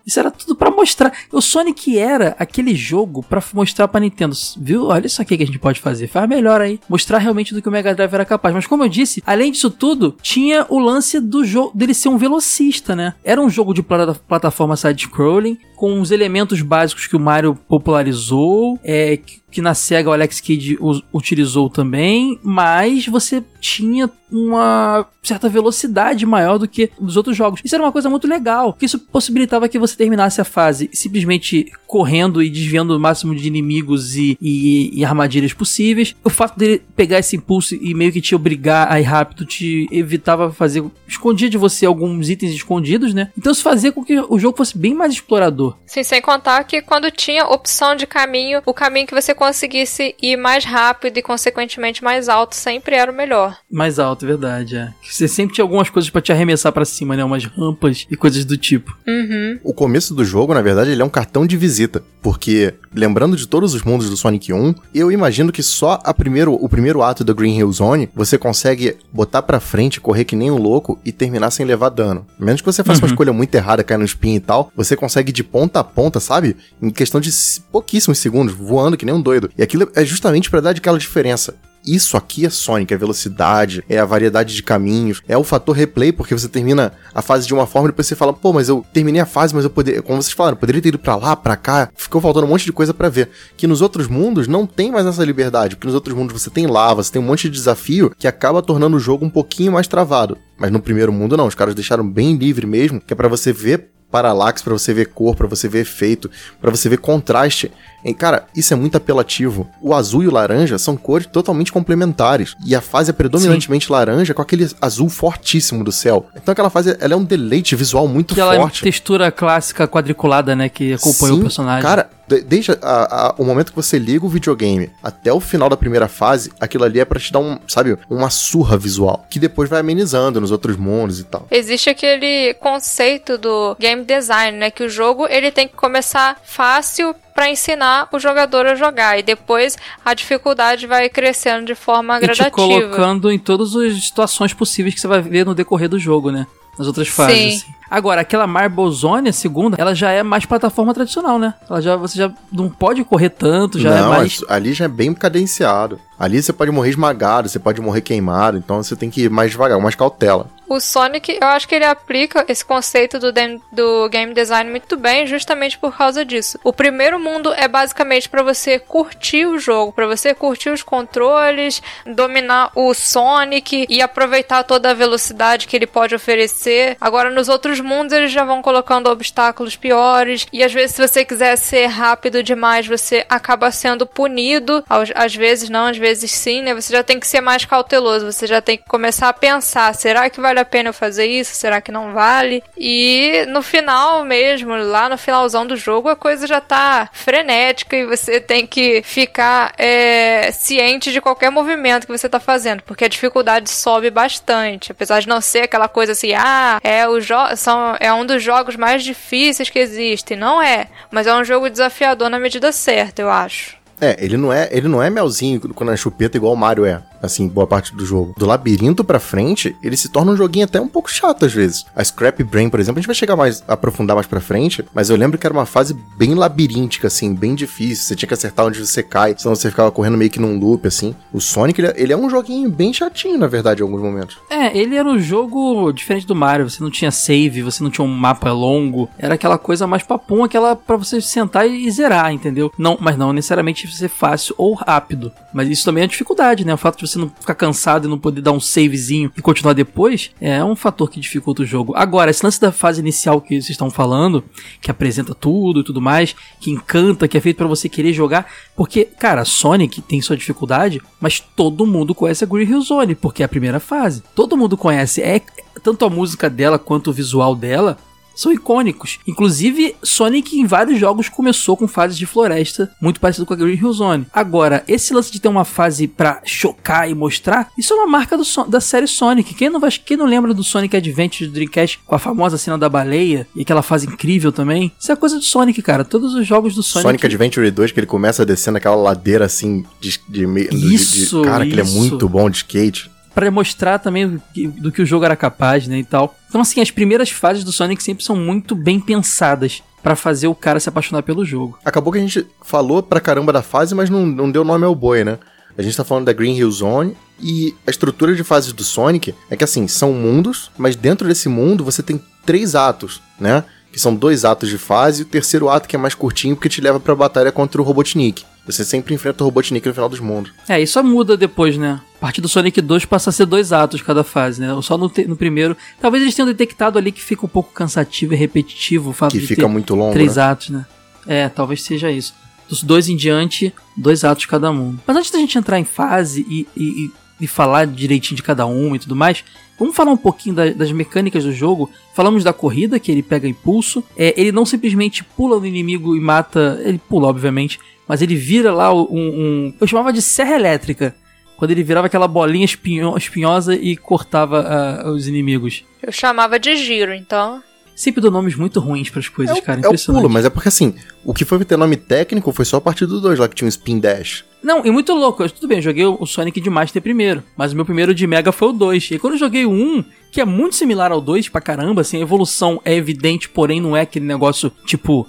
Isso era tudo pra mostrar. O Sonic era aquele jogo pra f- mostrar pra Nintendo, viu? Olha isso aqui que a gente pode fazer, faz melhor aí. Mostrar realmente do que o Mega Drive era capaz. Mas como eu disse, além disso tudo, tinha o lance do jogo dele ser um velocista, né? Era um jogo de plata- plataforma side-scrolling, com os elementos básicos que o Mario popularizou, é, que que na SEGA o Alex Kidd utilizou também, mas você tinha uma certa velocidade maior do que nos outros jogos. Isso era uma coisa muito legal, que isso possibilitava que você terminasse a fase simplesmente correndo e desviando o máximo de inimigos e, e- e armadilhas possíveis. O fato dele pegar esse impulso e meio que te obrigar a ir rápido te evitava fazer. escondia de você alguns itens escondidos, né? Então isso fazia com que o jogo fosse bem mais explorador.
Sim, sem contar que quando tinha opção de caminho, o caminho que você conseguisse ir mais rápido e consequentemente mais alto sempre era o melhor.
Mais alto, é verdade, é. Que Você sempre tinha algumas coisas pra te arremessar pra cima, né? Umas rampas e coisas do tipo.
Uhum.
O começo do jogo, na verdade, ele é um cartão de visita. Porque, lembrando de todos os mundos do Sonic 1, eu imagino que só a primeiro, o primeiro ato do Green Hill Zone você consegue botar pra frente, correr que nem um louco e terminar sem levar dano. A menos que você faça uma escolha muito errada, cair no spin e tal, você consegue de ponta a ponta, sabe? Em questão de pouquíssimos segundos, voando que nem um doido. E aquilo é justamente pra dar aquela diferença. Isso aqui é Sonic, é velocidade, é a variedade de caminhos, é o fator replay, porque você termina a fase de uma forma e depois você fala, pô, mas eu terminei a fase, mas eu poderia, como vocês falaram, poderia ter ido pra lá, pra cá, ficou faltando um monte de coisa pra ver. Que nos outros mundos não tem mais essa liberdade, porque nos outros mundos você tem lava, você tem um monte de desafio que acaba tornando o jogo um pouquinho mais travado. Mas no primeiro mundo não, os caras deixaram bem livre mesmo, que é pra você ver paralaxe, pra você ver cor, pra você ver efeito, pra você ver contraste. E, cara, isso é muito apelativo. O azul e o laranja são cores totalmente complementares. E a fase é predominantemente laranja com aquele azul fortíssimo do céu. Então aquela fase ela é um deleite visual muito
Aquela
forte.
textura clássica quadriculada, né? Que acompanha o
Sim,
personagem.
Cara, desde a- a- o momento que você liga o videogame até o final da primeira fase, aquilo ali é pra te dar um, sabe, uma surra visual. Que depois vai amenizando nos outros mundos e tal.
Existe aquele conceito do game design, né? Que o jogo ele tem que começar fácil pra ensinar o jogador a jogar e depois a dificuldade vai crescendo de forma
e te
gradativa.
colocando em todas as situações possíveis que você vai ver no decorrer do jogo, né? Nas outras fases.
Sim.
assim. Agora, aquela Marble Zone, a segunda, ela já é mais plataforma tradicional, né? Ela já, você já não pode correr tanto, já
Não,
é mais.
é- ali já é bem cadenciado. Ali você pode morrer esmagado, você pode morrer queimado, então você tem que ir mais devagar, mais cautela.
O Sonic, eu acho que ele aplica esse conceito do, do game design muito bem, justamente por causa disso. O primeiro mundo é basicamente pra você curtir o jogo, pra você curtir os controles, dominar o Sonic e aproveitar toda a velocidade que ele pode oferecer. Agora, nos outros mundos, eles já vão colocando obstáculos piores, e às vezes, se você quiser ser rápido demais, você acaba sendo punido. Às vezes, não, às vezes sim, né? Você já tem que ser mais cauteloso, você já tem que começar a pensar: será que vale a pena eu fazer isso? Será que não vale? E no final mesmo, lá no finalzão do jogo, a coisa já tá frenética e você tem que ficar é, ciente de qualquer movimento que você tá fazendo, porque a dificuldade sobe bastante. Apesar de não ser aquela coisa assim, ah, é, o são, é um dos jogos mais difíceis que existem. Não é, mas é um jogo desafiador na medida certa, eu acho.
É, ele não é, ele não é melzinho quando é chupeta igual o Mario é, assim, boa parte do jogo. Do labirinto pra frente, ele se torna um joguinho até um pouco chato às vezes. A Scrap Brain, por exemplo, a gente vai chegar mais, aprofundar mais pra frente, mas eu lembro que era uma fase bem labiríntica, assim, bem difícil. Você tinha que acertar onde você cai, senão você ficava correndo meio que num loop, assim. O Sonic, ele é, é um joguinho bem chatinho, na verdade, em alguns momentos.
É, ele era um jogo diferente do Mario. Você não tinha save, você não tinha um mapa longo. Era aquela coisa mais papum, aquela pra você sentar e zerar, entendeu? Não, mas não necessariamente ser fácil ou rápido. Mas isso também é dificuldade, né? O fato de você não ficar cansado e não poder dar um savezinho e continuar depois é um fator que dificulta o jogo. Agora, esse lance da fase inicial que vocês estão falando, que apresenta tudo e tudo mais, que encanta, que é feito pra você querer jogar, porque, cara, Sonic tem sua dificuldade, mas todo mundo conhece a Green Hill Zone, porque é a primeira fase. Todo mundo conhece, é tanto a música dela quanto o visual dela são icônicos. Inclusive, Sonic em vários jogos começou com fases de floresta, muito parecido com a Green Hill Zone. Agora, esse lance de ter uma fase pra chocar e mostrar, isso é uma marca da série Sonic. Quem não, vai, quem não lembra do Sonic Adventure do Dreamcast com a famosa cena da baleia e aquela fase incrível também? Isso é coisa do Sonic, cara. Todos os jogos do Sonic.
Sonic, Adventure 2, que ele começa descendo aquela ladeira assim de. de, meio- de- de-
Isso,
cara, que ele é
isso.
muito bom de skate.
Pra mostrar também do que, o jogo era capaz, né, e tal. Então, assim, as primeiras fases do Sonic sempre são muito bem pensadas pra fazer o cara se apaixonar pelo jogo.
Acabou que a gente falou pra caramba da fase, mas não, não deu nome ao boi, né? A gente tá falando da Green Hill Zone e a estrutura de fases do Sonic é que assim, são mundos, mas dentro desse mundo você tem três atos, né? Que são dois atos de fase e o terceiro ato que é mais curtinho porque te leva pra batalha contra o Robotnik. Você sempre enfrenta o Robotnik no final dos mundos.
É, isso muda depois, né? A partir do Sonic 2 passa a ser dois atos cada fase, né? Só no, te- no primeiro. Talvez eles tenham detectado ali que fica um pouco cansativo e repetitivo o fato
Que
de
fica muito longo,
três
né?
atos, né? É, talvez seja isso. Dos dois em diante, dois atos cada um. Mas antes da gente entrar em fase e, e, e- e falar direitinho de cada um e tudo mais, vamos falar um pouquinho da- das mecânicas do jogo. Falamos da corrida, que ele pega impulso. É, ele não simplesmente pula no inimigo e mata. Ele pula, obviamente, mas ele vira lá um. um- eu chamava de serra elétrica. Quando ele virava aquela bolinha espinho- espinhosa e cortava ah, os inimigos.
Eu chamava de giro, então.
Sempre dou nomes muito ruins para as coisas, cara.
É o
Impressionante.
pulo, mas é porque assim, o que foi ter nome técnico foi só a partir do 2 lá que tinha um Spin Dash.
Não, e muito louco. Eu- Tudo bem, eu joguei o Sonic de Master primeiro, mas o meu primeiro de Mega foi o 2. E quando eu joguei o 1, que é muito similar ao 2 pra caramba, assim, a evolução é evidente, porém não é aquele negócio tipo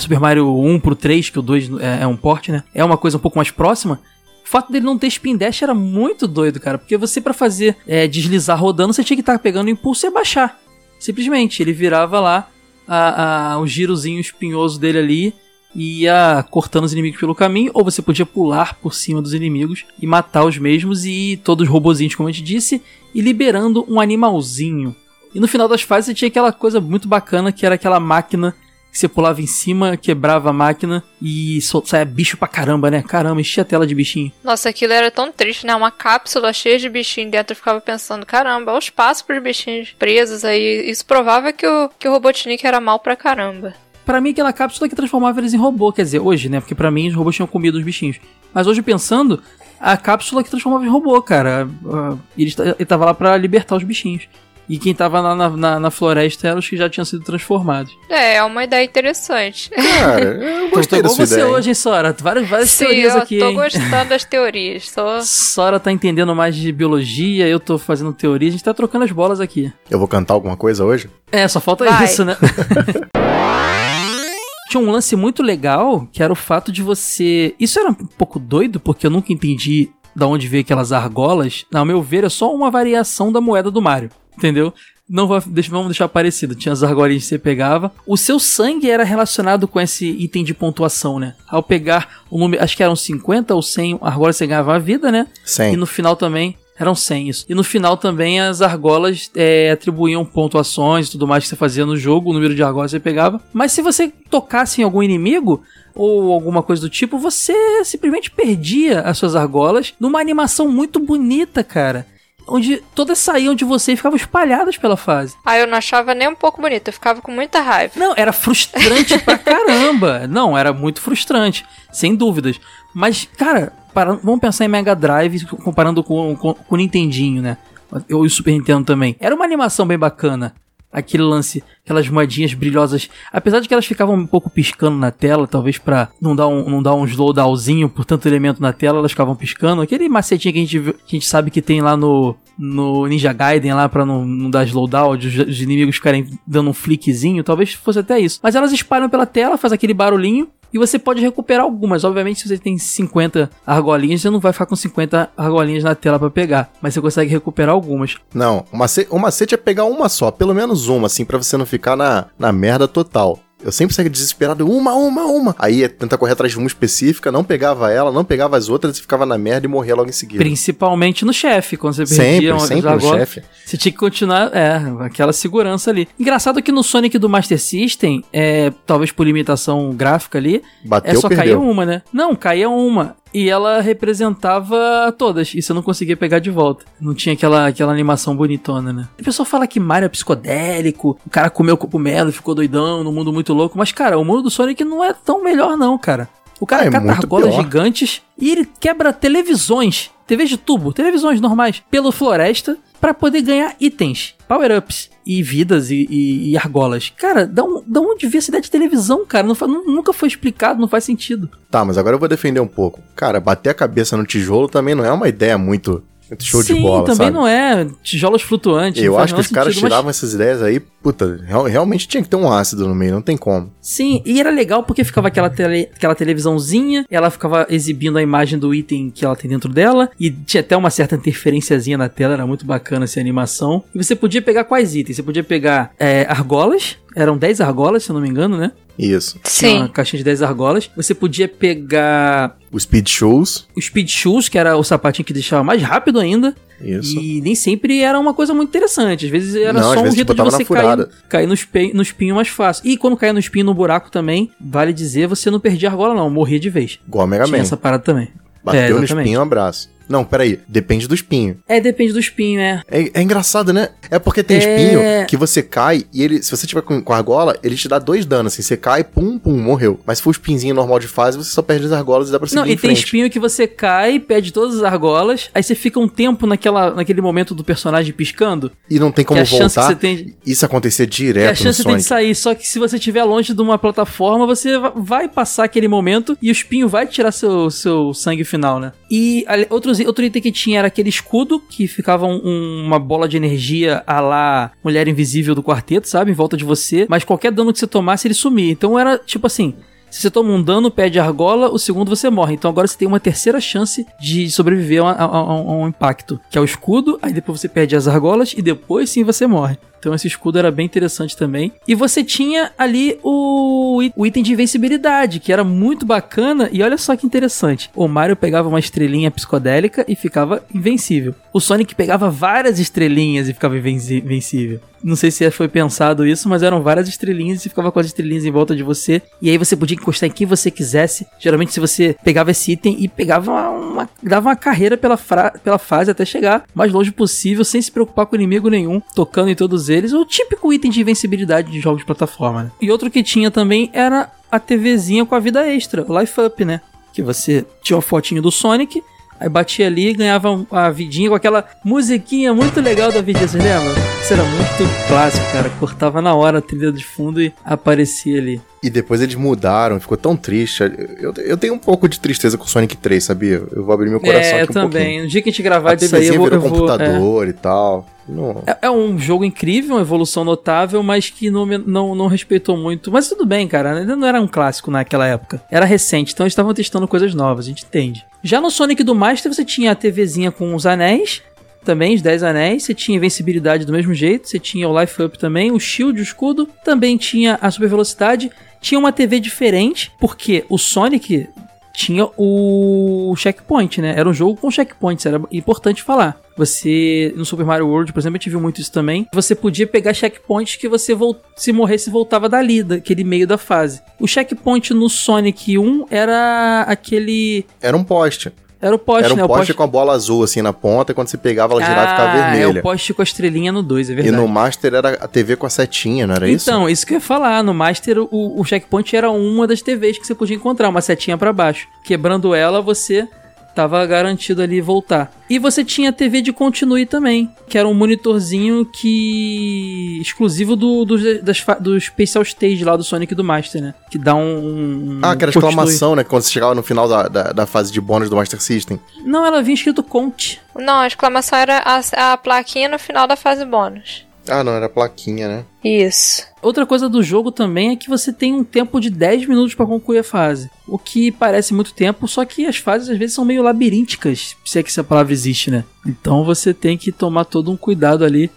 Super Mario 1 pro 3, que o 2 é, é um porte, né? É uma coisa um pouco mais próxima. O fato dele não ter spin dash era muito doido, cara, porque você pra fazer é, deslizar rodando, você tinha que estar pegando o impulso e abaixar. Simplesmente, ele virava lá a, a, o girozinho espinhoso dele ali e ia cortando os inimigos pelo caminho, ou você podia pular por cima dos inimigos e matar os mesmos e todos os robozinhos, como a gente disse, e liberando um animalzinho. E no final das fases você tinha aquela coisa muito bacana que era aquela máquina que você pulava em cima, quebrava a máquina e saia bicho pra caramba, né? Caramba, enchia a tela de bichinho.
Nossa, aquilo era tão triste, né? Uma cápsula cheia de bichinhos dentro. Eu ficava pensando, caramba, olha o espaço pros bichinhos presos aí. Isso provava que o, que o Robotnik era mal pra caramba.
Pra mim, aquela cápsula que transformava eles em robô. Quer dizer, hoje, né? Porque pra mim, os robôs tinham comido os bichinhos. Mas hoje, pensando, a cápsula que transformava em robô, cara. Ah, Ele, ele tava lá pra libertar os bichinhos. E quem tava lá na, na, na floresta eram os que já tinham sido transformados.
É, é uma ideia interessante.
Cara, eu
Tô,
gostei
tô igual
sua
você
ideia.
hoje, hein, Sora? Várias, várias
Sim,
teorias
eu
aqui,
tô
hein?
gostando das teorias. Tô...
Sora tá entendendo mais de biologia, eu tô fazendo teoria, a gente tá trocando as bolas aqui.
Eu vou cantar alguma coisa hoje?
É, só falta
Vai.
isso, né? Tinha um lance muito legal, que era o fato de você. Isso era um pouco doido, porque eu nunca entendi da onde veio aquelas argolas. Ao meu ver, é só uma variação da moeda do Mario. Entendeu? Não vai, deixa, vamos deixar parecido. Tinha as argolinhas que você pegava. O seu sangue era relacionado com esse item de pontuação, né? Ao pegar o número. Acho que eram 50 ou 100 argolas você ganhava a vida, né? E
100.
no final também. Eram 100 isso. E no final também as argolas é, atribuíam pontuações e tudo mais que você fazia no jogo, o número de argolas que você pegava. Mas se você tocasse em algum inimigo ou alguma coisa do tipo, você simplesmente perdia as suas argolas numa animação muito bonita, cara. Onde todas saíam de você e ficavam espalhadas pela fase.
Ah, eu não achava nem um pouco bonito, eu ficava com muita raiva.
Não, era frustrante pra caramba. Não, era muito frustrante, sem dúvidas. Mas, cara, para- vamos pensar em Mega Drive comparando com, com, com o Nintendinho, né? Eu e o Super Nintendo também. Era uma animação bem bacana. Aquele lance, aquelas moedinhas brilhosas. Apesar de que elas ficavam um pouco piscando na tela, talvez pra não dar um, não dar um slowdownzinho por tanto elemento na tela, elas ficavam piscando. Aquele macetinho que a gente, que a gente sabe que tem lá no, no Ninja Gaiden, lá pra não, não dar slowdown, os, os inimigos ficarem dando um flickzinho, talvez fosse até isso. Mas elas espalham pela tela, faz aquele barulhinho. E você pode recuperar algumas. Obviamente, se você tem 50 argolinhas, você não vai ficar com 50 argolinhas na tela pra pegar. Mas você consegue recuperar algumas.
Não, o macete, o macete é pegar uma só, pelo menos uma, assim, pra você não ficar na, na merda total. Eu sempre saía desesperado, uma, uma, uma. Aí ia tentar correr atrás de uma específica, não pegava ela, não pegava as outras e ficava na merda e morria logo em seguida.
Principalmente no chefe, quando você perdia
Sempre, sempre no chefe.
Você tinha que continuar, é, aquela segurança ali. Engraçado que no Sonic do Master System, é, talvez por limitação gráfica ali,
Bateu,
é só caía
perdeu.
uma, né? Não, caía uma. E ela representava todas. E você não conseguia pegar de volta. Não tinha aquela, aquela animação bonitona, né? O pessoal fala que Mario é psicodélico, o cara comeu cogumelo e ficou doidão, num mundo muito louco. Mas, cara, o mundo do Sonic não é tão melhor, não, cara. O cara
Ah, é
cata argolas gigantes e ele quebra televisões, TVs de tubo, televisões normais, pela floresta pra poder ganhar itens, power-ups e vidas e, e- e argolas. Cara, da, um, da onde veio essa ideia de televisão, cara? Não nu- nunca foi explicado, não faz sentido.
Tá, mas agora eu vou defender um pouco. Cara, bater a cabeça no tijolo também não é uma ideia muito show
Sim,
de bola,
também
sabe?
não é tijolos flutuantes.
Eu acho que os caras
mas-
tiravam essas ideias aí, puta, real- realmente tinha que ter um ácido no meio, não tem como.
Sim, e era legal porque ficava aquela, tele, aquela televisãozinha, ela ficava exibindo a imagem do item que ela tem dentro dela, e tinha até uma certa interferenciazinha na tela, era muito bacana essa animação. E você podia pegar quais itens? Você podia pegar é, argolas, eram 10 argolas, se eu não me engano, né?
Isso.
Sim.
uma caixinha de 10 argolas. Você podia pegar
O Speed Shows.
o Speed Shoes, que era o sapatinho que deixava mais rápido ainda.
Isso.
E nem sempre era uma coisa muito interessante. Às vezes era
Não,
só um jeito de você cair, cair no, espe- no espinho mais fácil. E quando caía no espinho no buraco também, vale dizer, você não perdia a argola, não. Morria de vez.
Igual a Mega
Tinha
Man.
essa parada também.
Bateu
É,
no espinho, um abraço. Não, peraí. Depende do espinho.
É, depende do espinho, é.
É, é engraçado, né? É porque tem
É.
espinho que você cai e ele, se você tiver com, com argola, ele te dá dois danos. Assim, você cai, pum, pum, morreu. Mas se for o espinzinho normal de fase, você só perde as argolas e dá pra seguir
Não, e tem espinho que você cai, perde todas as argolas, aí você fica um tempo naquela, naquele momento do personagem piscando,
E não tem como
a chance que
voltar.
você tem,
Isso acontecer
a
direto no
chance que tem de sair, só que se você estiver longe de uma plataforma, você va- vai passar aquele momento e o espinho vai tirar seu, seu sangue final, né? E ali- outros, outro item que tinha era aquele escudo, que ficava um- uma bola de energia a lá Mulher Invisível do quarteto, sabe? Em volta de você, mas qualquer dano que você tomasse, ele sumia. Então era tipo assim... Se você toma um dano, perde argola, o segundo você morre. Então agora você tem uma terceira chance de sobreviver a, a- a- a um impacto, que é o escudo, aí depois você perde as argolas e depois sim você morre. Então esse escudo era bem interessante também. E você tinha ali o, o item de invencibilidade, que era muito bacana. E olha só que interessante. O Mario pegava uma estrelinha psicodélica e ficava invencível. O Sonic pegava várias estrelinhas e ficava invencível. Não sei se foi pensado isso, mas eram várias estrelinhas e ficava com as estrelinhas em volta de você. E aí você podia encostar em quem você quisesse. Geralmente, se você pegava esse item e pegava uma, dava uma carreira pela, pela fase até chegar mais longe possível, sem se preocupar com inimigo nenhum, tocando em todos eles. O típico item de invencibilidade de jogos de plataforma. né? E outro que tinha também era a TVzinha com a vida extra, o Life Up, né? Que você tinha uma fotinho do Sonic. Aí batia ali e ganhava a vidinha com aquela musiquinha muito legal da vidinha, vocês lembram? Isso era muito clássico, cara. Cortava na hora a trilha de fundo e aparecia ali.
E depois eles mudaram, ficou tão triste. Eu, eu tenho um pouco de tristeza com o Sonic 3, sabia? Eu vou abrir meu coração
é, eu
aqui um
também.
pouquinho.
No dia que a gente gravar
A
aí, eu vou... Eu vou é.
computador e tal. Não.
É, é um jogo incrível, uma evolução notável, mas que não, não, não respeitou muito. Mas tudo bem, cara. Ainda não era um clássico naquela época. Era recente, então eles estavam testando coisas novas, a gente entende. Já no Sonic do Master, você tinha a TVzinha com os anéis. Também, os 10 anéis. Você tinha invencibilidade do mesmo jeito. Você tinha o Life Up também. O Shield, o escudo. Também tinha a super velocidade. Tinha uma TV diferente, porque o Sonic tinha o checkpoint, né? Era um jogo com checkpoints, era importante falar. Você, no Super Mario World, por exemplo, gente viu muito isso também. Você podia pegar checkpoints que você, se morresse, voltava dali, daquele meio da fase. O checkpoint no Sonic 1 era aquele.
Era um poste.
Era o poste,
Era um
né? O
poste, com a bola azul assim na ponta, e quando você pegava ela girava e ficava
Ah,
vermelha.
É o poste com a estrelinha no 2, é
e
verdade.
no Master era a TV com a setinha, não era isso?
Então, isso que eu ia falar. No Master, o, o checkpoint era uma das TVs que você podia encontrar, uma setinha pra baixo. Quebrando ela, você tava garantido ali voltar. E você tinha a TV de continue também, que era um monitorzinho que exclusivo do, do, das, do Special Stage lá do Sonic e do Master, né? Que dá um... um
Ah, aquela exclamação, né? Quando você chegava no final da, da, da fase de bônus do Master System.
Não, ela vinha escrito Conte.
Não, a exclamação era a, a plaquinha no final da fase bônus.
Ah, não, era plaquinha, né?
Isso.
Outra coisa do jogo também é que você tem um tempo de 10 minutos pra concluir a fase. O que parece muito tempo, só que as fases às vezes são meio labirínticas, se é que essa palavra existe, né? Então você tem que tomar todo um cuidado ali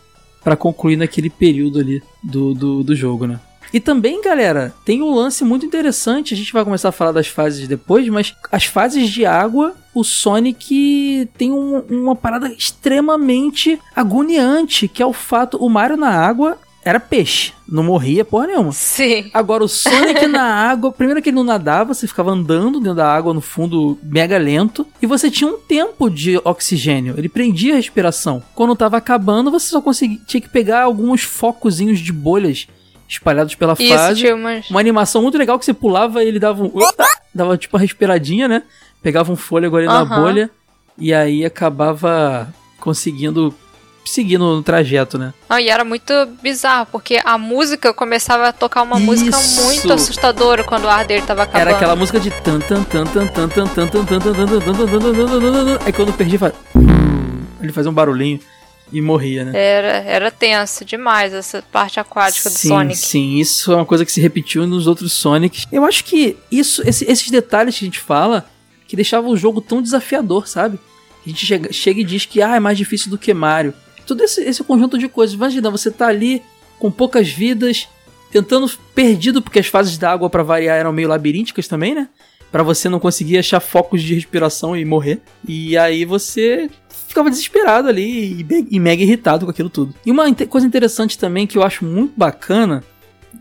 pra concluir naquele período ali do, do, do jogo, né? E também, galera, tem um lance muito interessante. A gente vai começar a falar das fases depois, mas as fases de água, o Sonic tem um- uma parada extremamente agoniante, que é o fato: o Mario na água era peixe, não morria porra nenhuma.
Sim.
Agora, o Sonic na água, primeiro que ele não nadava, você ficava andando dentro da água no fundo mega lento, e você tinha um tempo de oxigênio, ele prendia a respiração. Quando tava acabando, você só conseguia, tinha que pegar alguns focozinhos de bolhas espalhados pela
Isso,
fase.
umas.
Uma animação muito legal que você pulava e ele dava um. dava tipo uma respiradinha, né? Pegava um fôlego ali na
Aham.
bolha e aí acabava conseguindo seguir no trajeto, né?
Não, e era muito bizarro, porque a música começava a tocar uma música
Isso.
muito assustadora quando o ar dele tava acabando.
Era aquela música de tan tan tan tan tan tan tan tan tan tan tan tan tan tan tan tan tan tan Aí quando eu perdi, faz... ele fazia um barulhinho e morria, né?
Era, era tenso demais essa parte aquática do
sim,
Sonic.
Sim, isso é uma coisa que se repetiu nos outros Sonics. Eu acho que isso, esse- esses detalhes que a gente fala, que deixava o jogo tão desafiador, sabe? A gente chega, chega e diz que ah, é mais difícil do que Mario. Todo esse, esse conjunto de coisas. Imagina, você tá ali com poucas vidas, tentando perdido porque as fases da água pra variar eram meio labirínticas também, né? Pra você não conseguir achar focos de respiração e morrer. E aí você ficava desesperado ali e, e mega irritado com aquilo tudo. E uma coisa interessante também que eu acho muito bacana,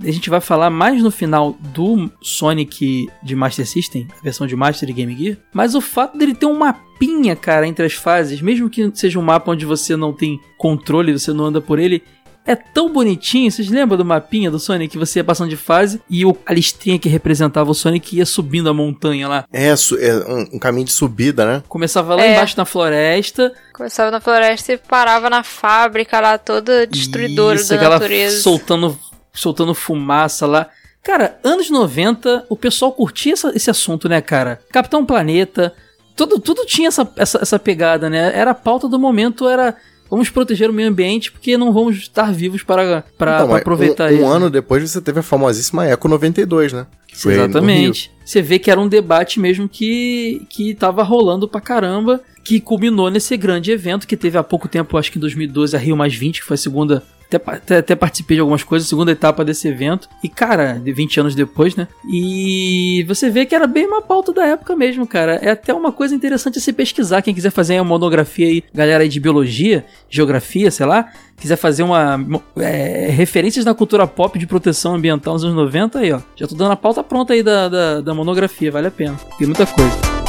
a gente vai falar mais no final do Sonic de Master System, a versão de Master e Game Gear, mas o fato dele ter um mapinha, cara, entre as fases, mesmo que seja um mapa onde você não tem controle, você não anda por ele, é tão bonitinho. Vocês lembram do mapinha do Sonic que você ia passando de fase e o, a listrinha que representava o Sonic ia subindo a montanha lá?
É, é um, um caminho de subida, né?
Começava lá
É.
embaixo na floresta,
Começava na floresta e parava na fábrica lá, toda destruidora
Isso,
da natureza.
soltando, soltando fumaça lá. Cara, anos 90, o pessoal curtia essa- esse assunto, né, cara? Capitão Planeta, tudo, tudo tinha essa, essa, essa pegada, né? Era a pauta do momento, era vamos proteger o meio ambiente porque não vamos estar vivos para, para,
Então,
para aproveitar
um,
ele.
um ano depois você teve a famosíssima Eco 92, né?
Exatamente. Você vê que era um debate mesmo que, que tava rolando pra caramba, que culminou nesse grande evento que teve há pouco tempo, acho que em 2012, a Rio Mais 20, que foi a segunda. Até, até, até participei de algumas coisas, segunda etapa desse evento. E, cara, de 20 anos depois, né? E você vê que era bem uma pauta da época mesmo, cara. É até uma coisa interessante a se pesquisar. Quem quiser fazer uma monografia aí, galera aí de biologia, geografia, sei lá, quiser fazer uma é, referências na cultura pop de proteção ambiental nos anos 90, aí, ó. Já tô dando a pauta pronta aí da, da, da monografia, vale a pena. Tem muita coisa.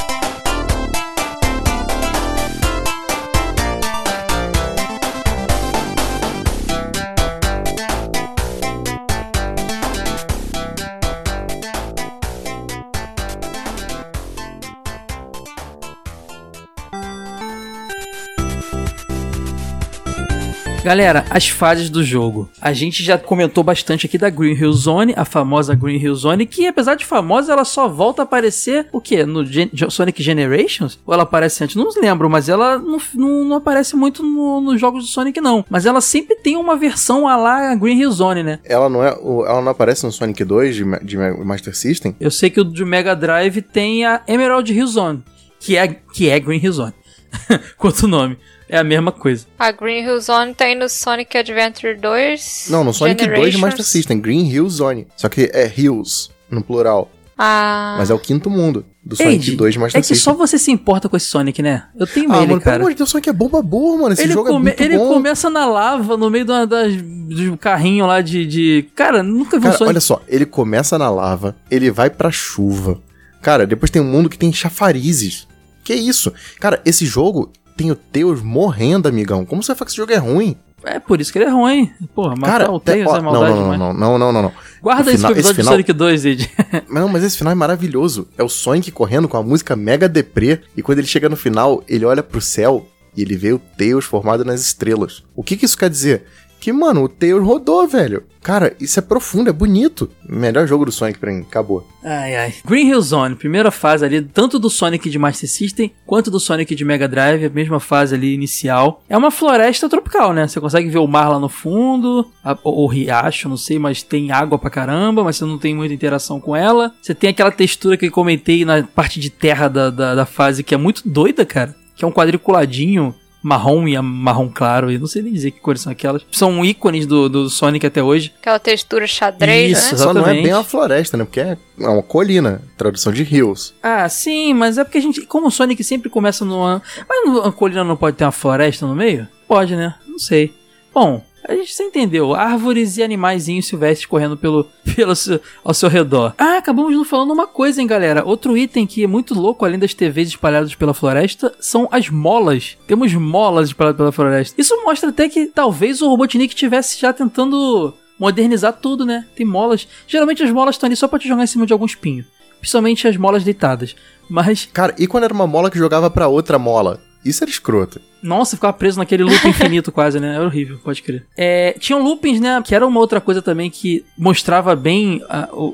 Galera, as fases do jogo. A gente já comentou bastante aqui da Green Hill Zone, a famosa Green Hill Zone, que apesar de famosa, ela só volta a aparecer o quê? No Gen- Sonic Generations? Ou ela aparece antes? Não lembro, mas ela não, não, não aparece muito no- nos jogos do Sonic, não. Mas ela sempre tem uma versão a lá Green Hill Zone, né?
Ela não, é, ela não aparece no Sonic 2 de, de Ma- Master System?
Eu sei que o de Mega Drive tem a Emerald Hill Zone, que é, que é Green Hill Zone. Quanto o nome. É a mesma coisa.
A Green Hill Zone tem no Sonic Adventure 2.
Não, no Sonic 2 de. Master System, Green Hill Zone. Só que é Hills, no plural.
Ah,
Mas é o quinto mundo do Sonic
Ei,
2 de Master
é que
System.
só você se importa com esse Sonic, né? Eu tenho
Ah,
ele,
mano, pelo
cara.
amor de Deus, Sonic é bomba boa, mano. Esse
ele
jogo é
come-
muito
ele
bom.
começa na lava, no meio da, das, do carrinho lá de, de. Cara, nunca vi um
Cara,
Sonic.
olha só, ele começa na lava, ele vai pra chuva. Cara, depois tem um mundo que tem chafarizes. Que isso? Cara, esse jogo tem o Teus morrendo, amigão. Como você vai falar que esse jogo é ruim?
É por isso que ele é ruim. Porra, matar
Cara,
o Tails é
não,
maldade
não,
demais.
não, não, não, não, não.
Guarda esse
final-
episódio
esse
do
final-
Sonic 2, Ed.
Mas não, mas esse final é maravilhoso. É o Sonic correndo com a música mega deprê. E quando ele chega no final, ele olha pro céu e ele vê o Tails formado nas estrelas. O que que isso quer dizer? Que, mano, o Tails rodou, velho. Cara, isso é profundo, é bonito. Melhor jogo do Sonic pra mim, acabou.
Ai, ai. Green Hill Zone, primeira fase ali, tanto do Sonic de Master System quanto do Sonic de Mega Drive, a mesma fase ali inicial. É uma floresta tropical, né? Você consegue ver o mar lá no fundo, a- ou o riacho, não sei, mas tem água pra caramba, mas você não tem muita interação com ela. Você tem aquela textura que eu comentei na parte de terra da, da, da fase que é muito doida, cara. Que é um quadriculadinho marrom e a- marrom claro, eu não sei nem dizer que cores são aquelas. São ícones do, do Sonic até hoje.
aquela textura xadrez,
Isso,
né?
Só não é bem uma floresta, né? Porque é uma colina. Tradução de Hills.
Ah, sim, mas é porque a gente. Como o Sonic sempre começa numa. Mas uma colina não pode ter uma floresta no meio? Pode, né? Não sei. Bom, a gente já entendeu. Árvores e animaizinhos silvestres correndo pelo, pelo seu- ao seu redor. Ah, acabamos não falando uma coisa, hein, galera. Outro item que é muito louco, além das TVs espalhadas pela floresta, são as molas. Temos molas espalhadas pela floresta. Isso mostra até que talvez o Robotnik estivesse já tentando modernizar tudo, né? Tem molas. Geralmente as molas estão ali só pra te jogar em cima de algum espinho. Principalmente as molas deitadas. Mas,
Cara, e quando era uma mola que jogava pra outra mola? Isso era escroto.
nossa, ficava preso naquele loop infinito quase, né? Era horrível, pode crer. É, tinham loopings, né? Que era uma outra coisa também que mostrava bem a, o-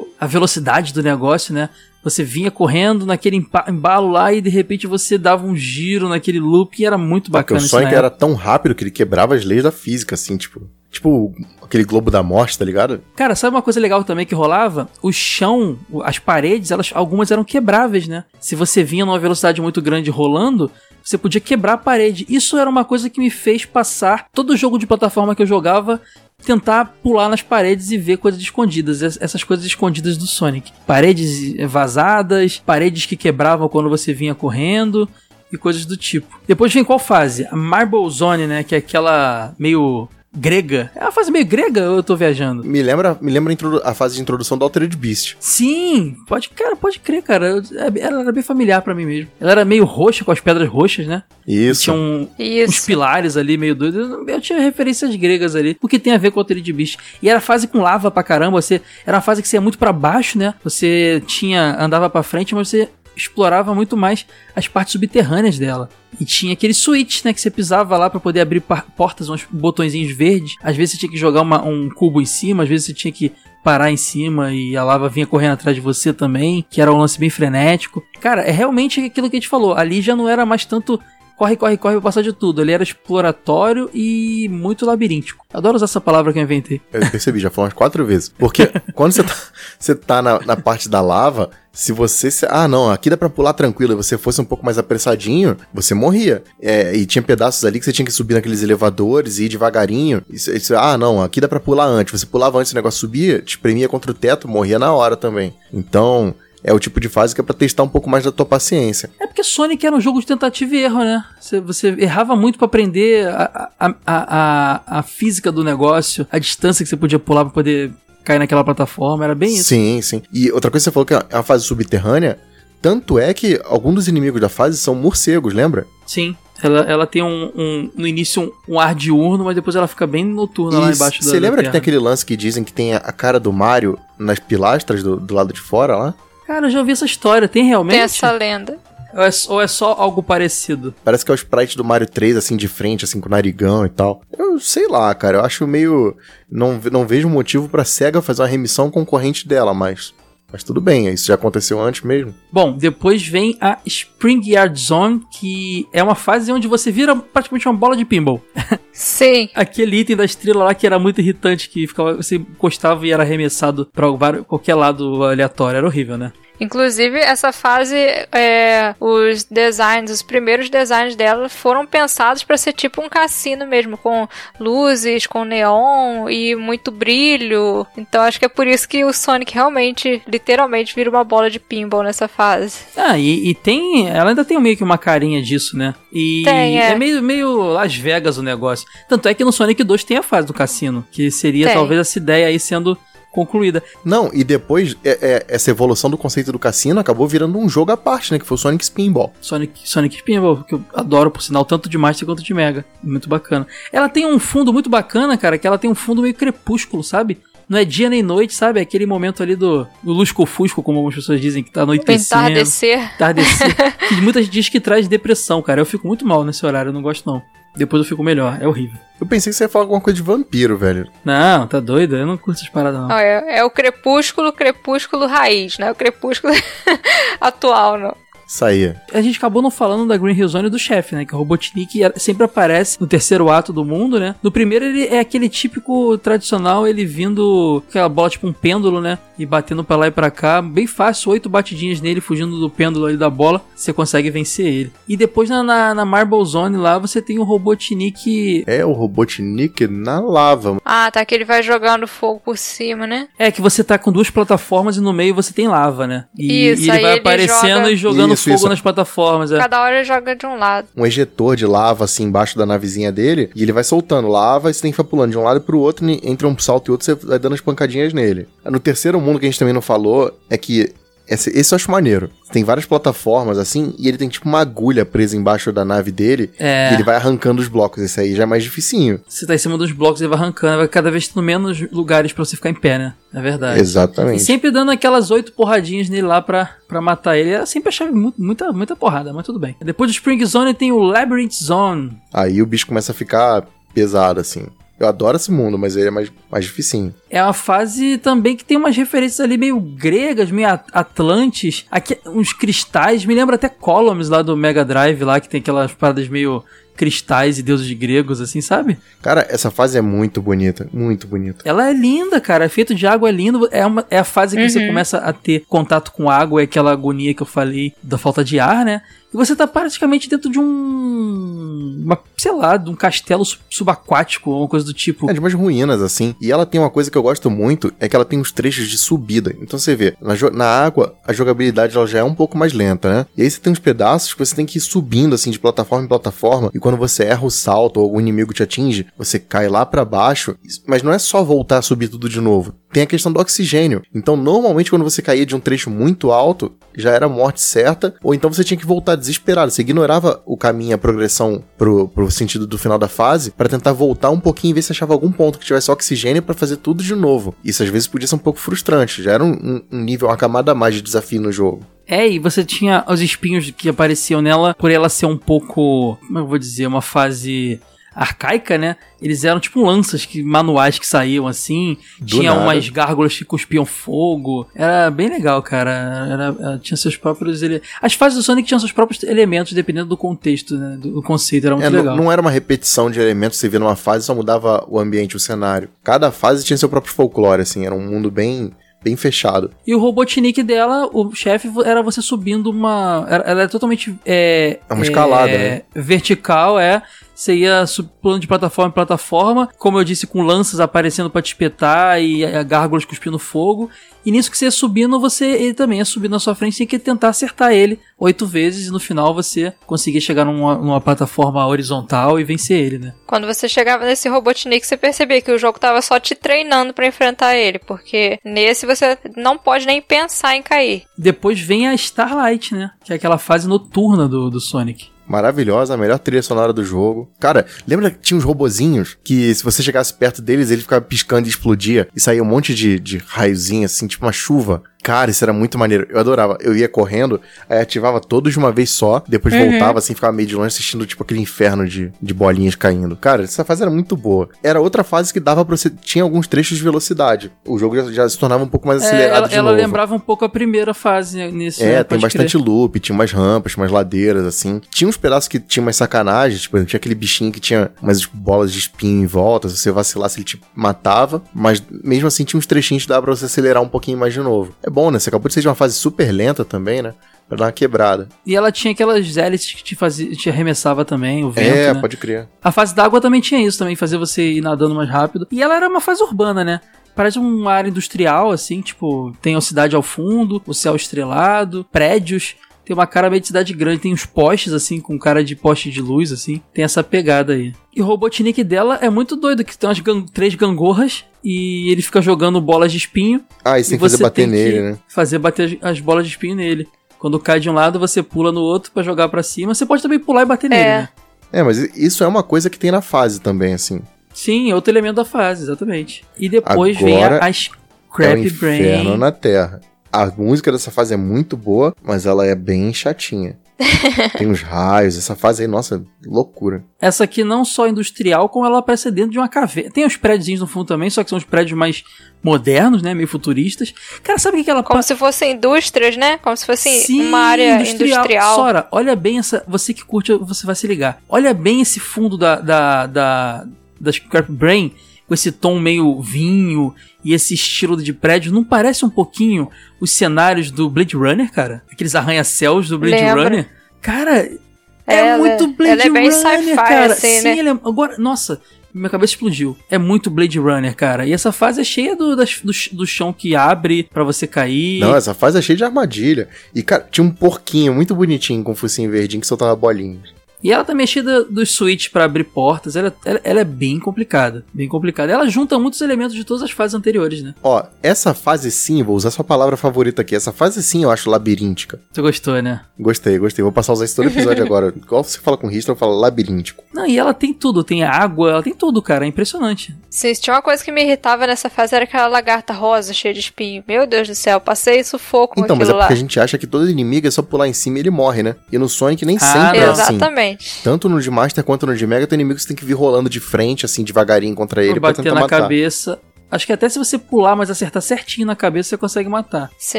o- a velocidade do negócio, né? Você vinha correndo naquele embalo lá e de repente você dava um giro naquele loop e era muito
Porque
bacana
o
isso na
Sonic era tão rápido que ele quebrava as leis da física, assim, tipo. Tipo aquele globo da morte, tá ligado?
Cara, sabe uma coisa legal também que rolava? O chão, o- as paredes, elas algumas eram quebráveis, né? Se você vinha numa velocidade muito grande rolando, você podia quebrar a parede. Isso era uma coisa que me fez passar todo jogo de plataforma que eu jogava tentar pular nas paredes e ver coisas escondidas, es- essas coisas escondidas do Sonic. Paredes vazadas, paredes que quebravam quando você vinha correndo e coisas do tipo. Depois vem qual fase? A Marble Zone, né, que é aquela meio grega. É uma fase meio grega ou eu tô viajando?
Me lembra, me lembra a, fase de introdução do Altered Beast.
Sim, pode, cara, pode crer, cara. Eu- é- Ela era bem familiar pra mim mesmo. Ela era meio roxa, com as pedras roxas, né?
Isso.
Tinha um, uns
Isso.
pilares ali meio doidos. Eu, eu tinha referências gregas ali, o que tem a ver com o Altered Beast. E era fase com lava pra caramba, você era uma fase que você ia muito pra baixo, né? Você tinha andava pra frente, mas você explorava muito mais as partes subterrâneas dela. E tinha aquele switch, né, que você pisava lá pra poder abrir portas, uns botõezinhos verdes. Às vezes você tinha que jogar uma- um cubo em cima, às vezes você tinha que parar em cima e a lava vinha correndo atrás de você também, que era um lance bem frenético. Cara, é realmente aquilo que a gente falou. Ali já não era mais tanto corre, corre, corre pra passar de tudo. Ele era exploratório e muito labiríntico. Adoro usar essa palavra que eu inventei.
Eu percebi, já falou umas quatro vezes. Porque quando você tá, você tá na, na parte da lava, se você. se- ah, não, aqui dá pra pular tranquilo, você fosse um pouco mais apressadinho, você morria. É, e tinha pedaços ali que você tinha que subir naqueles elevadores e ir devagarinho. Isso, isso- ah, não, aqui dá pra pular antes. Você pulava antes, o negócio subia, te espremia contra o teto, morria na hora também. Então. É o tipo de fase que é pra testar um pouco mais da tua paciência.
É porque Sonic era um jogo de tentativa e erro, né? Você, você errava muito pra aprender a, a, a, a física do negócio, a distância que você podia pular pra poder cair naquela plataforma. Era bem isso.
Sim, sim. E outra coisa que você falou que é uma fase subterrânea. Tanto é que alguns dos inimigos da fase são morcegos, lembra?
Sim. Ela, ela tem um, um- no início um, um ar diurno, mas depois ela fica bem noturna lá
E
embaixo da
Você lembra
da
que tem aquele lance que dizem que tem a- a cara do Mario nas pilastras do, do lado de fora lá?
Cara, eu já ouvi essa história. Tem realmente?
Tem essa lenda.
Ou, é, ou é só algo parecido?
Parece que é o sprite do Mario 3, assim, de frente, assim, com o narigão e tal. Eu sei lá, cara, eu acho meio... Não, não vejo motivo pra SEGA fazer uma remissão concorrente dela, mas... Mas tudo bem, isso já aconteceu antes mesmo.
Bom, depois vem a Spring Yard Zone, que é uma fase onde você vira praticamente uma bola de pinball.
Sim.
Aquele item da estrela lá que era muito irritante, que ficava, você encostava e era arremessado pra qualquer lado aleatório. Era horrível, né?
Inclusive, essa fase, é, os designs, os primeiros designs dela foram pensados para ser tipo um cassino mesmo, com luzes, com neon e muito brilho. Então, acho que é por isso que o Sonic realmente, literalmente, vira uma bola de pinball nessa fase.
Ah, e, e tem. Ela ainda tem meio que uma carinha disso, né? E
Tem, é.
meio, meio Las Vegas o negócio. Tanto é que no Sonic 2 tem a fase do cassino, que seria
Tem.
talvez essa ideia aí sendo concluída.
Não, e depois, é- é- essa evolução do conceito do cassino acabou virando um jogo à parte, né? Que foi o Sonic Spinball.
Sonic, Sonic Pinball, que eu adoro, por sinal, tanto de Master quanto de Mega. Muito bacana. Ela tem um fundo muito bacana, cara, que ela tem um fundo meio crepúsculo, sabe? Não é dia nem noite, sabe? É aquele momento ali do, do lusco-fusco, como algumas pessoas dizem, que tá anoitecendo.
Entardecer.
Entardecer. que muita gente diz que traz depressão, cara. Eu fico muito mal nesse horário, eu não gosto não. Depois eu fico melhor, é horrível.
Eu pensei que você ia falar alguma coisa de vampiro, velho.
Não, tá doido? Eu não curto essas paradas, não.
É, é o crepúsculo, crepúsculo raiz, né? O crepúsculo atual, não.
Aí.
A gente acabou não falando da Green Hill Zone e do chefe, né? Que é o Robotnik sempre aparece no terceiro ato do mundo, né? No primeiro ele é aquele típico tradicional, ele vindo aquela bola tipo um pêndulo, né? E batendo pra lá e pra cá, bem fácil, oito batidinhas nele, fugindo do pêndulo ali da bola, você consegue vencer ele. E depois na, na, na Marble Zone lá, você tem o Robotnik...
É o Robotnik na lava.
Ah, tá, que ele vai jogando fogo por cima, né?
É, que você tá com duas plataformas e no meio você tem lava, né? E,
Isso,
e ele
aí
vai
ele
aparecendo
joga-
e jogando
Isso,
fogo
isso.
nas plataformas. É.
Cada hora ele joga de um lado.
Um ejetor de lava, assim, embaixo da navezinha dele. E ele vai soltando lava e você tem que ficar pulando de um lado pro outro. Entre um salto e outro, você vai dando as pancadinhas nele. No terceiro mundo que a gente também não falou, é que... Esse, esse eu acho maneiro. Tem várias plataformas, assim, e ele tem tipo uma agulha presa embaixo da nave dele.
É.
E ele vai arrancando os blocos. Esse aí já é mais dificinho.
Você tá em cima dos blocos e vai arrancando, vai cada vez tendo menos lugares pra você ficar em pé, né? É verdade. E
Exatamente.
sempre dando aquelas oito porradinhas nele lá pra, pra matar ele. Eu sempre achava mu- muita, muita porrada, mas tudo bem. Depois do Spring Zone tem o Labyrinth Zone.
Aí o bicho começa a ficar pesado, assim. Eu adoro esse mundo, mas ele é mais, mais dificinho.
É uma fase também que tem umas referências ali meio gregas, meio at- atlantes. Aqui, uns cristais, me lembra até Columns lá do Mega Drive, lá que tem aquelas paradas meio cristais e deuses gregos, assim, sabe?
Cara, essa fase é muito bonita, muito bonita.
Ela é linda, cara. É feito de água, é lindo. É, uma, é a fase que você
Uhum.
começa a ter contato com água, é aquela agonia que eu falei da falta de ar, né? E você tá praticamente dentro de um. Uma, sei lá, de um castelo sub- subaquático, ou uma coisa do tipo.
É de umas ruínas, assim. E ela tem uma coisa que eu gosto muito, é que ela tem uns trechos de subida. Então você vê, na, na água, a jogabilidade ela já é um pouco mais lenta, né? E aí você tem uns pedaços que você tem que ir subindo, assim, de plataforma em plataforma. E quando você erra o salto ou algum inimigo te atinge, você cai lá pra baixo. Mas não é só voltar a subir tudo de novo. Tem a questão do oxigênio. Então, normalmente, quando você caía de um trecho muito alto, já era morte certa. Ou então você tinha que voltar desesperado. Você ignorava o caminho, a progressão pro, pro sentido do final da fase, pra tentar voltar um pouquinho e ver se achava algum ponto que tivesse oxigênio pra fazer tudo de novo. Isso às vezes podia ser um pouco frustrante. Já era um, um- um nível, uma camada a mais de desafio no jogo.
É, e você tinha os espinhos que apareciam nela, por ela ser um pouco. Como eu vou dizer? Uma fase arcaica, né? Eles eram tipo lanças que, manuais que saíam assim.
Do
tinha
nada.
umas gárgulas que cuspiam fogo. Era bem legal, cara. Era, tinha seus próprios. ele- As fases do Sonic tinham seus próprios elementos, dependendo do contexto, né? Do, do conceito. Era muito
É, não-
legal.
não era uma repetição de elementos, você via numa fase só mudava o ambiente, o cenário. Cada fase tinha seu próprio folclore, assim, era um mundo bem, bem fechado.
E o Robotnik dela, o chefe, era você subindo uma. Ela é totalmente. É,
É uma escalada,
é,
né?
Vertical, é. Você ia pulando de plataforma em plataforma, como eu disse, com lanças aparecendo pra te espetar e gárgulas cuspindo fogo. E nisso que você ia subindo, você ele também ia subindo na sua frente, você tinha que tentar acertar ele oito vezes e no final você conseguia chegar numa, numa plataforma horizontal e vencer ele, né?
Quando você chegava nesse Robotnik, você percebia que o jogo tava só te treinando pra enfrentar ele, porque nesse você não pode nem pensar em cair.
Depois vem a Starlight, né? Que é aquela fase noturna do, do Sonic.
Maravilhosa, a melhor trilha sonora do jogo. Cara, lembra que tinha uns robozinhos que se você chegasse perto deles, ele ficava piscando e explodia e saía um monte de, de raiozinho assim, tipo uma chuva. Cara, isso era muito maneiro. Eu adorava. Eu ia correndo, aí ativava todos de uma vez só, depois
Uhum.
voltava assim, ficava meio de longe assistindo tipo aquele inferno de, de bolinhas caindo. Cara, essa fase era muito boa. Era outra fase que dava pra você. Tinha alguns trechos de velocidade. O jogo já, já se tornava um pouco mais
É,
acelerado
ela,
de
ela
novo.
lembrava um pouco a primeira fase nisso.
É,
né?
tem bastante
crer.
loop, tinha umas rampas, umas ladeiras, assim. Tinha uns pedaços que tinha umas sacanagens, tipo, tinha aquele bichinho que tinha umas tipo, bolas de espinho em volta, se você vacilasse ele te matava, mas mesmo assim tinha uns trechinhos que dava pra você acelerar um pouquinho mais de novo. É bom, né? Você acabou de ser de uma fase super lenta também, né? Pra dar uma quebrada.
E ela tinha aquelas hélices que te, fazia, te arremessava também, o vento,
é,
né?
pode crer.
A fase d'água também tinha isso, também fazia você ir nadando mais rápido. E ela era uma fase urbana, né? Parece uma área industrial, assim, tipo, tem a cidade ao fundo, o céu estrelado, prédios. Tem uma cara meio de cidade grande, tem uns postes, assim, com cara de poste de luz, assim. Tem essa pegada aí. E o Robotnik dela é muito doido, que tem umas gan- três gangorras e ele fica jogando bolas de espinho.
Ah, e você tem que fazer bater nele, né?
Fazer bater as, as bolas de espinho nele. Quando cai de um lado, você pula no outro pra jogar pra cima. Você pode também pular e bater nele, né?
É, mas isso é uma coisa que tem na fase também, assim.
Sim, é outro elemento da fase, exatamente. E depois vem
Agora
a, a
é o
Scrap
inferno
Brain.
na Terra. A música dessa fase é muito boa, mas ela é bem chatinha. tem uns raios, essa fase aí, nossa, loucura.
Essa aqui não só industrial, como ela aparece dentro de uma caverna. Tem os prédios no fundo também, só que são os prédios mais modernos, né? Meio futuristas. Cara, sabe o que que ela
Como se fossem indústrias, né? Como se fosse
Sim,
uma área industrial.
Sora, olha bem essa. Você que curte, você vai se ligar. Olha bem esse fundo da, da, da, da Scrap Brain, com esse tom meio vinho e esse estilo de prédio. Não parece um pouquinho os cenários do Blade Runner, cara? Aqueles arranha-céus do Blade
Lembra.
Runner? Cara, é
Ela-
muito Blade
ela é bem
Runner,
sci-fi,
cara.
assim,
Sim,
né?
ele é- agora, nossa, minha cabeça explodiu. É muito Blade Runner, cara. E essa fase é cheia do, das- do, do chão que abre pra você cair.
Não, essa fase é cheia de armadilha. E, cara, tinha um porquinho muito bonitinho com um focinho verdinho que soltava bolinhas.
E ela também é cheia da- dos switches pra abrir portas. Ela, ela, ela é bem complicada. Bem complicada. Ela junta muitos elementos de todas as fases anteriores, né?
Ó, essa fase sim, vou usar sua palavra favorita aqui. Essa fase sim eu acho labiríntica.
Tu gostou, né?
Gostei, gostei. Vou passar a usar isso todo episódio agora. Igual você fala com Richter, eu falo labiríntico.
Não, e ela tem tudo. Tem água, ela tem tudo, cara. É impressionante.
Se tinha uma coisa que me irritava nessa fase era aquela lagarta rosa cheia de espinho. Meu Deus do céu, passei sufoco com
Então, mas é porque
lá.
a gente acha que todo inimigo é só pular em cima e ele morre, né? E no Sonic nem
Ah,
sempre é assim.
Exatamente.
Tanto no de Master quanto no de Mega, tem inimigos que você tem que vir rolando de frente, assim, devagarinho contra ele pra
bater
tentar
na
matar.
cabeça. Acho que até se você pular, mas acertar certinho na cabeça, você consegue matar.
Sim,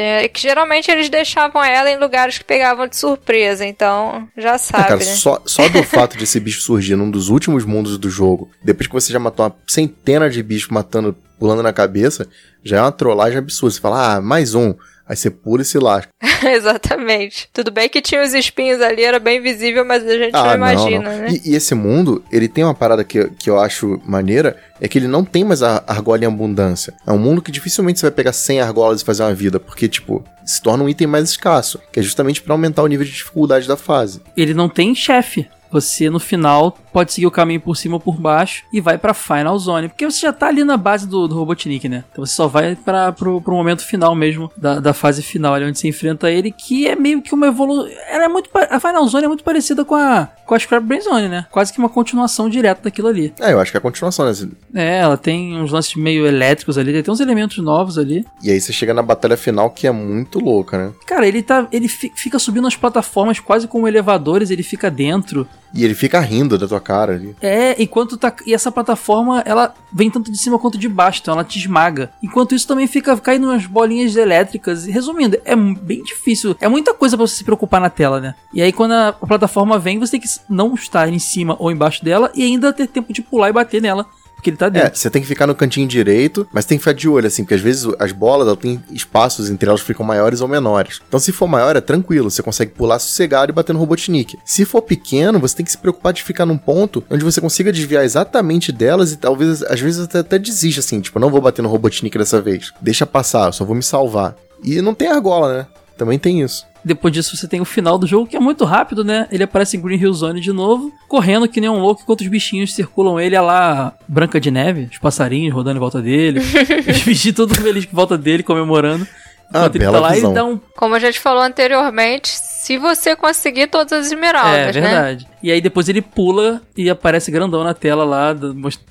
é que geralmente eles deixavam ela em lugares que pegavam de surpresa, então já
É,
sabe,
cara,
né?
só, só do fato de esse bicho surgir num dos últimos mundos do jogo, depois que você já matou uma centena de bichos matando, pulando na cabeça, já é uma trollagem absurda. Você fala, ah, mais um. Aí você pula e se lasca.
Exatamente. Tudo bem que tinha os espinhos ali, era bem visível, mas a gente não imagina, né?
Ah, E, e esse mundo, ele tem uma parada que, que eu acho maneira, é que ele não tem mais a argola em abundância. É um mundo que dificilmente você vai pegar 100 argolas e fazer uma vida, porque, tipo, se torna um item mais escasso, que é justamente pra aumentar o nível de dificuldade da fase.
Ele não tem chefe. Você no final pode seguir o caminho por cima ou por baixo e vai pra Final Zone. Porque você já tá ali na base do, do Robotnik, né? Então você só vai para pro, pro momento final mesmo, da, da fase final, ali onde você enfrenta ele, que é meio que uma evolução. Ela é muito. A Final Zone é muito parecida com a, com a Scrap Brain Zone, né? Quase que uma continuação direta daquilo ali.
É, eu acho que é a continuação, né?
É, ela tem uns lances meio elétricos ali, tem uns elementos novos ali.
E aí você chega na batalha final que é muito louca, né?
Cara, ele tá. Ele fi- fica subindo as plataformas quase como elevadores, ele fica dentro.
E ele fica rindo da tua cara ali.
É, enquanto tá. E essa plataforma, ela vem tanto de cima quanto de baixo, então ela te esmaga. Enquanto isso também fica caindo umas bolinhas elétricas. E, Resumindo, é bem difícil. É muita coisa pra você se preocupar na tela, né? E aí quando a plataforma vem, você tem que não estar em cima ou embaixo dela e ainda ter tempo de pular e bater nela. Porque ele tá
É,
dentro.
você tem que ficar no cantinho direito, mas tem que ficar de olho, assim, porque às vezes as bolas elas têm espaços entre elas que ficam maiores ou menores. Então, se for maior, é tranquilo, você consegue pular sossegado e bater no Robotnik. Se for pequeno, você tem que se preocupar de ficar num ponto onde você consiga desviar exatamente delas e talvez, às vezes, até, até desista, assim, tipo, não vou bater no Robotnik dessa vez. Deixa passar, eu só vou me salvar. E não tem argola, né? Também tem isso.
Depois disso, você tem o final do jogo, que é muito rápido, né? Ele aparece em Green Hill Zone de novo, correndo que nem um louco, enquanto os bichinhos circulam ele, a lá Branca de Neve, os passarinhos rodando em volta dele, os bichinhos todos felizes em volta dele, comemorando.
Ah,
ele
bela
tá lá
visão.
e um.
Como a gente falou anteriormente, se você conseguir todas as
É
esmeraldas, né?
verdade. E aí depois ele pula e aparece grandão na tela lá,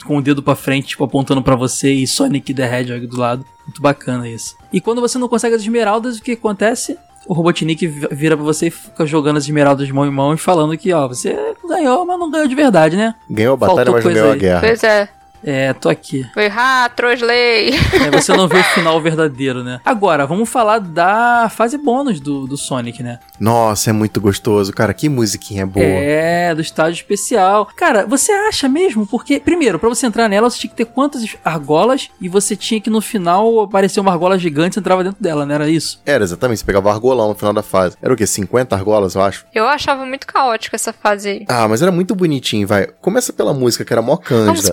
com o dedo pra frente, tipo, apontando pra você e Sonic the Hedgehog do lado. Muito bacana isso. E quando você não consegue as esmeraldas, o que acontece? O Robotnik vi- vira pra você e fica jogando as esmeraldas de mão em mão e falando que, ó, você ganhou, mas não ganhou de verdade, né?
Ganhou a batalha,
Faltou
mas não ganhou a
aí.
guerra.
Pois é.
É, tô aqui.
Foi, ah, trosley.
É, você não vê o final verdadeiro, né? Agora, vamos falar da fase bônus do, do Sonic, né?
Nossa, é muito gostoso, cara. Que musiquinha boa.
É, do estádio especial. Cara, você acha mesmo? Porque, primeiro, pra você entrar nela, você tinha que ter quantas argolas e você tinha que no final aparecer uma argola gigante e você entrava dentro dela, não era isso?
Era, exatamente. Você pegava argolão no final da fase. Era o quê? 50 argolas, eu acho?
Eu achava muito caótico essa fase aí.
Ah, mas era muito bonitinho, vai. Começa pela música, que era mó
Uns
cândida.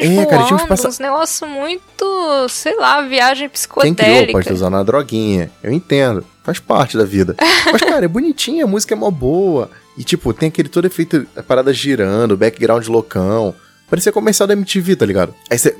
É,
voando,
cara, tinha uns passa-
uns negócios muito, sei lá, viagem
Quem criou
psicodélica.
pode usado uma droguinha. Eu entendo. Faz parte da vida. Mas, cara, é bonitinha, a música é mó boa. E, tipo, tem aquele todo efeito, a parada girando, background loucão. Parecia comercial da MTV, tá ligado? Aí você,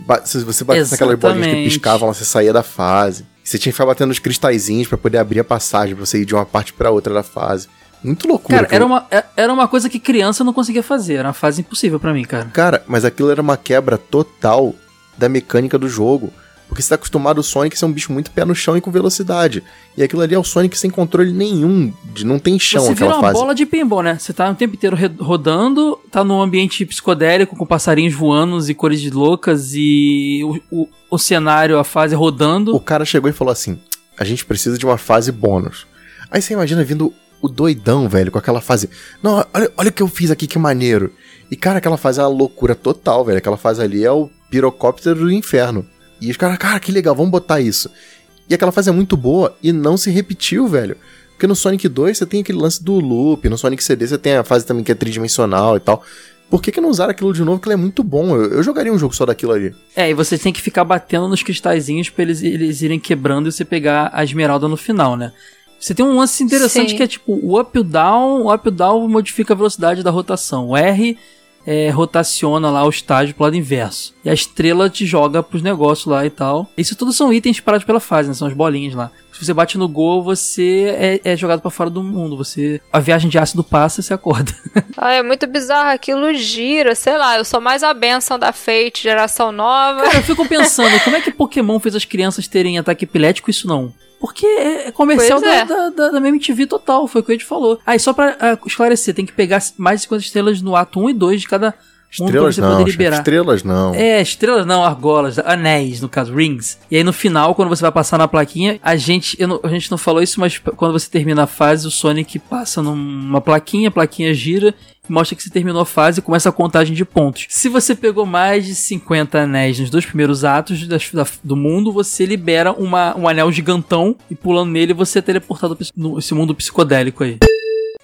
você batesse naquelas bolinhas que piscavam, você saía da fase. Você tinha que ficar batendo os cristalzinhos pra poder abrir a passagem, pra você ir de uma parte pra outra da fase. Muito loucura.
Cara, era uma, é- era uma coisa que criança não conseguia fazer. Era uma fase impossível pra mim, cara.
Cara, mas aquilo era uma quebra total da mecânica do jogo. Porque você tá acostumado o Sonic ser um bicho muito pé no chão e com velocidade. E aquilo ali é o Sonic sem controle nenhum. De não tem chão
você vira
aquela
uma
fase.
bola de pinball, né? Você tá o tempo inteiro rodando, tá num ambiente psicodélico com passarinhos voando e cores de loucas e o, o, o cenário, a fase rodando.
O cara chegou e falou assim: a gente precisa de uma fase bônus. Aí você imagina vindo o doidão, velho, com aquela fase. Não, olha, olha o que eu fiz aqui, que maneiro. E, cara, aquela fase é uma loucura total, velho. Aquela fase ali é o pirocóptero do inferno. E os caras, cara, que legal, vamos botar isso. E aquela fase é muito boa e não se repetiu, velho. Porque no Sonic 2 você tem aquele lance do loop, no Sonic CD você tem a fase também que é tridimensional e tal. Por que, que não usaram aquilo de novo? Que ele é muito bom. Eu, eu jogaria um jogo só daquilo ali.
É, e você tem que ficar batendo nos cristalzinhos pra eles, eles irem quebrando e você pegar a esmeralda no final, né? Você tem um lance interessante
Sim.
que é tipo o up e o down, o up e o down modifica a velocidade da rotação. O R é, rotaciona lá o estágio pro lado inverso. E a estrela te joga pros negócios lá e tal. Isso tudo são itens parados pela fase, né? São as bolinhas lá. Se você bate no gol, você é, é jogado pra fora do mundo. Você A viagem de ácido passa e você acorda.
Ah, é muito bizarro, aquilo gira, sei lá, eu sou mais a benção da Fate, geração nova.
Cara, eu fico pensando, como é que Pokémon fez as crianças terem ataque epilético isso não? Porque é é comercial da,
é.
da, da, da mesma TV total, foi o que a gente falou. Aí, só pra ah, esclarecer, tem que pegar mais de 50 estrelas no ato 1 e 2 de cada
Estrelas não, estrelas não.
É, estrelas não, argolas, anéis, no caso, rings. E aí no final, quando você vai passar na plaquinha, a gente, eu não- a gente não falou isso, mas quando você termina a fase, o Sonic passa numa plaquinha, a plaquinha gira mostra que você terminou a fase e começa a contagem de pontos. Se você pegou mais de 50 anéis nos dois primeiros atos das- da- do mundo, você libera uma, um anel gigantão e pulando nele você é teleportado pra esse- no- esse mundo psicodélico aí.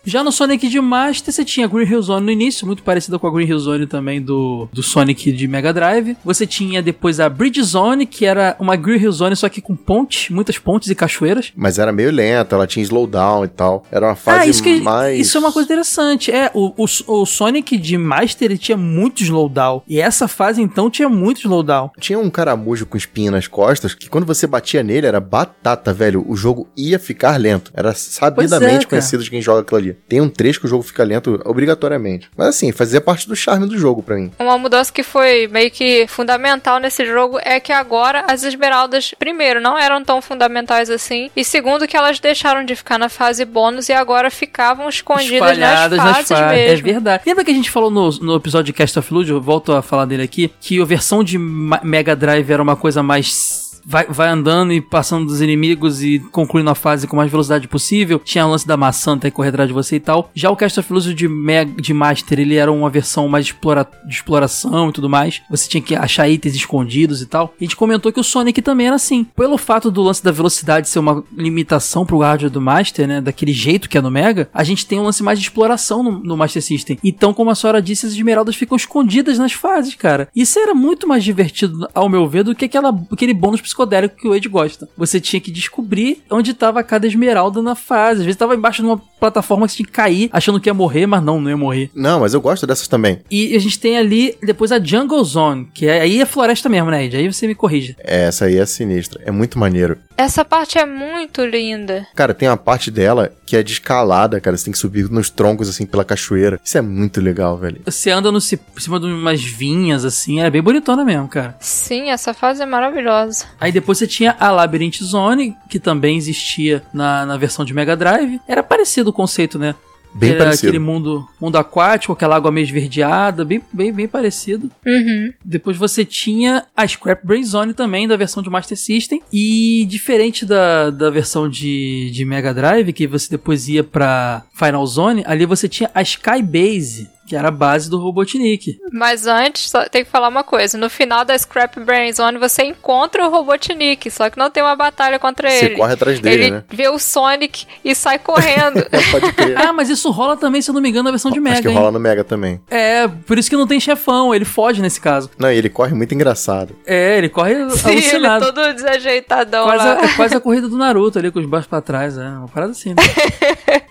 Já no Sonic de Master, você tinha a Green Hill Zone no início, muito parecida com a Green Hill Zone também do, do Sonic de Mega Drive. Você tinha depois a Bridge Zone, que era uma Green Hill Zone, só que com pontes, muitas pontes e cachoeiras.
Mas era meio lenta, ela tinha slowdown e tal. Era uma fase
ah, isso, que,
mais.
isso é uma coisa interessante. É, o, o, o Sonic de Master ele tinha muito slowdown. E essa fase então tinha muito slowdown.
Tinha um caramujo com espinha nas costas que quando você batia nele era batata, velho. O jogo ia ficar lento. Era sabidamente
Pois é,
conhecido de quem joga aquilo ali. Tem um trecho que o jogo fica lento obrigatoriamente. Mas assim, fazia parte do charme do jogo pra mim.
Uma mudança que foi meio que fundamental nesse jogo é que agora as esmeraldas, primeiro, não eram tão fundamentais assim, e segundo, que elas deixaram de ficar na fase bônus e agora ficavam escondidas
espalhadas
nas fases
fases. É
mesmo.
verdade. Lembra que a gente falou no, no episódio de Cast of eu volto a falar dele aqui, que a versão de Ma- Mega Drive era uma coisa mais. Vai, vai andando e passando dos inimigos e concluindo a fase com mais velocidade possível. Tinha o lance da maçã até correr atrás de você e tal. Já o Cast of Illusion de, Mega, de Master, ele era uma versão mais explora, de exploração e tudo mais. Você tinha que achar itens escondidos e tal. E a gente comentou que o Sonic também era assim. Pelo fato do lance da velocidade ser uma limitação pro hardware do Master, né? Daquele jeito que é no Mega, a gente tem um lance mais de exploração no, no Master System. Então, como a senhora disse, as esmeraldas ficam escondidas nas fases, cara. Isso era muito mais divertido, ao meu ver, do que aquela, aquele bônus psicodélico que o Ed gosta. Você tinha que descobrir onde estava cada esmeralda na fase. Às vezes tava embaixo de uma plataforma que você tinha que cair, achando que ia morrer, mas não, não ia morrer.
Não, mas eu gosto dessas também.
E a gente tem ali depois a Jungle Zone, que é, aí é floresta mesmo, né, Ed? Aí você me corrige.
Essa aí é sinistra. É muito maneiro.
Essa parte é muito linda.
Cara, tem uma parte dela que é de escalada, cara. Você tem que subir nos troncos, assim, pela cachoeira. Isso é muito legal, velho.
Você anda no, por cima de umas vinhas, assim, é bem bonitona mesmo, cara.
Sim, essa fase é maravilhosa.
Aí depois você tinha a Labyrinth Zone, que também existia na, na versão de Mega Drive. Era parecido o conceito, né?
Bem
Era
parecido.
aquele mundo, mundo aquático, aquela água meio esverdeada, bem, bem, bem parecido.
Uhum.
Depois você tinha a Scrap Brain Zone também, da versão de Master System. E diferente da, da versão de, de Mega Drive, que você depois ia pra Final Zone, ali você tinha a Sky Base, que era a base do Robotnik.
Mas antes, só tem que falar uma coisa. No final da Scrap Brain Zone, você encontra o Robotnik, só que não tem uma batalha contra
Você
ele.
corre atrás dele,
ele
né?
vê o Sonic e sai correndo.
Pode crer.
Ah, mas isso rola também, se eu não me engano, na versão de Mega,
Acho que
hein?
rola no Mega também.
É, por isso que não tem chefão, ele foge nesse caso.
Não, e ele corre muito engraçado.
É, ele corre
Sim, ele
alucinado.
todo desajeitadão
Quase a,
lá.
é quase a corrida do Naruto ali, com os braços pra trás, é uma parada assim. Né?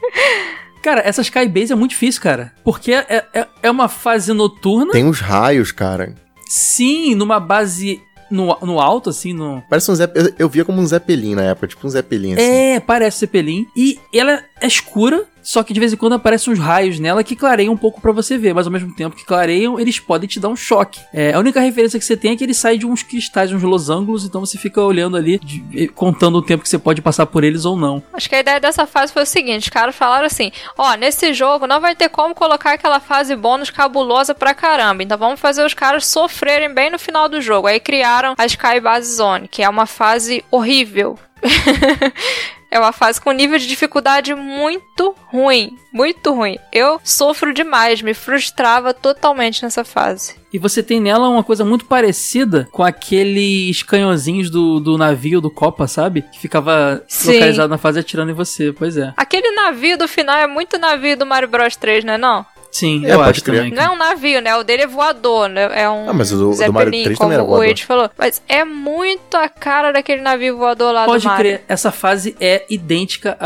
cara, essa Sky Base é muito difícil, cara. Porque é, é, é uma fase noturna,
Tem uns raios, cara.
sim, numa base no, no alto, assim, no...
Parece um Zé... Eu, eu via como um Zeppelin na época, tipo um Zeppelin, assim.
É, parece Zeppelin. E ela é escura, só que de vez em quando aparecem uns raios nela que clareiam um pouco pra você ver, mas ao mesmo tempo que clareiam, eles podem te dar um choque. É, a única referência que você tem é que ele sai de uns cristais, uns losangos, então você fica olhando ali, de- contando o tempo que você pode passar por eles ou não.
Acho que a ideia dessa fase foi o seguinte: os caras falaram assim: ó, nesse jogo não vai ter como colocar aquela fase bônus cabulosa pra caramba. Então vamos fazer os caras sofrerem bem no final do jogo. Aí criaram a Sky Base Zone, que é uma fase horrível. É uma fase com nível de dificuldade muito ruim. Muito ruim. Eu sofro demais, me frustrava totalmente nessa fase.
E você tem nela uma coisa muito parecida com aqueles canhõezinhos do, do navio do Copa, sabe? Que ficava
Sim.
localizado na fase atirando em você, pois é.
Aquele navio do final é muito navio do Mario Bros 3, né? Não?
Sim,
É,
eu
pode
acho
crer.
também.
Não é um navio, né? O dele é voador, né? É um
Ah, mas o do- do
Zeppelin,
Mario 3
como
também era
o
voador.
Ed falou. Mas é muito a cara daquele navio voador lá
Pode
do Mario.
crer, essa fase é idêntica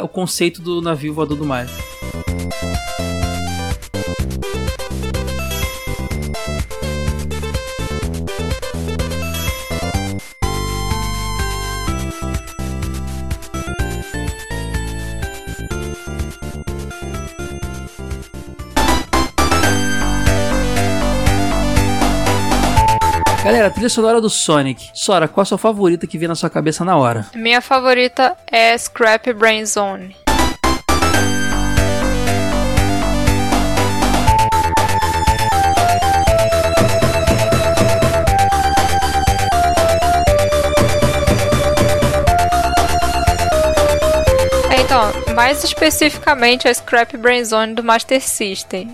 ao conceito do navio voador do Mario. Galera, trilha sonora do Sonic. Sora, qual a sua favorita que vem na sua cabeça na hora?
Minha favorita é Scrap Brain Zone. É, então, mais especificamente a Scrap Brain Zone do Master System.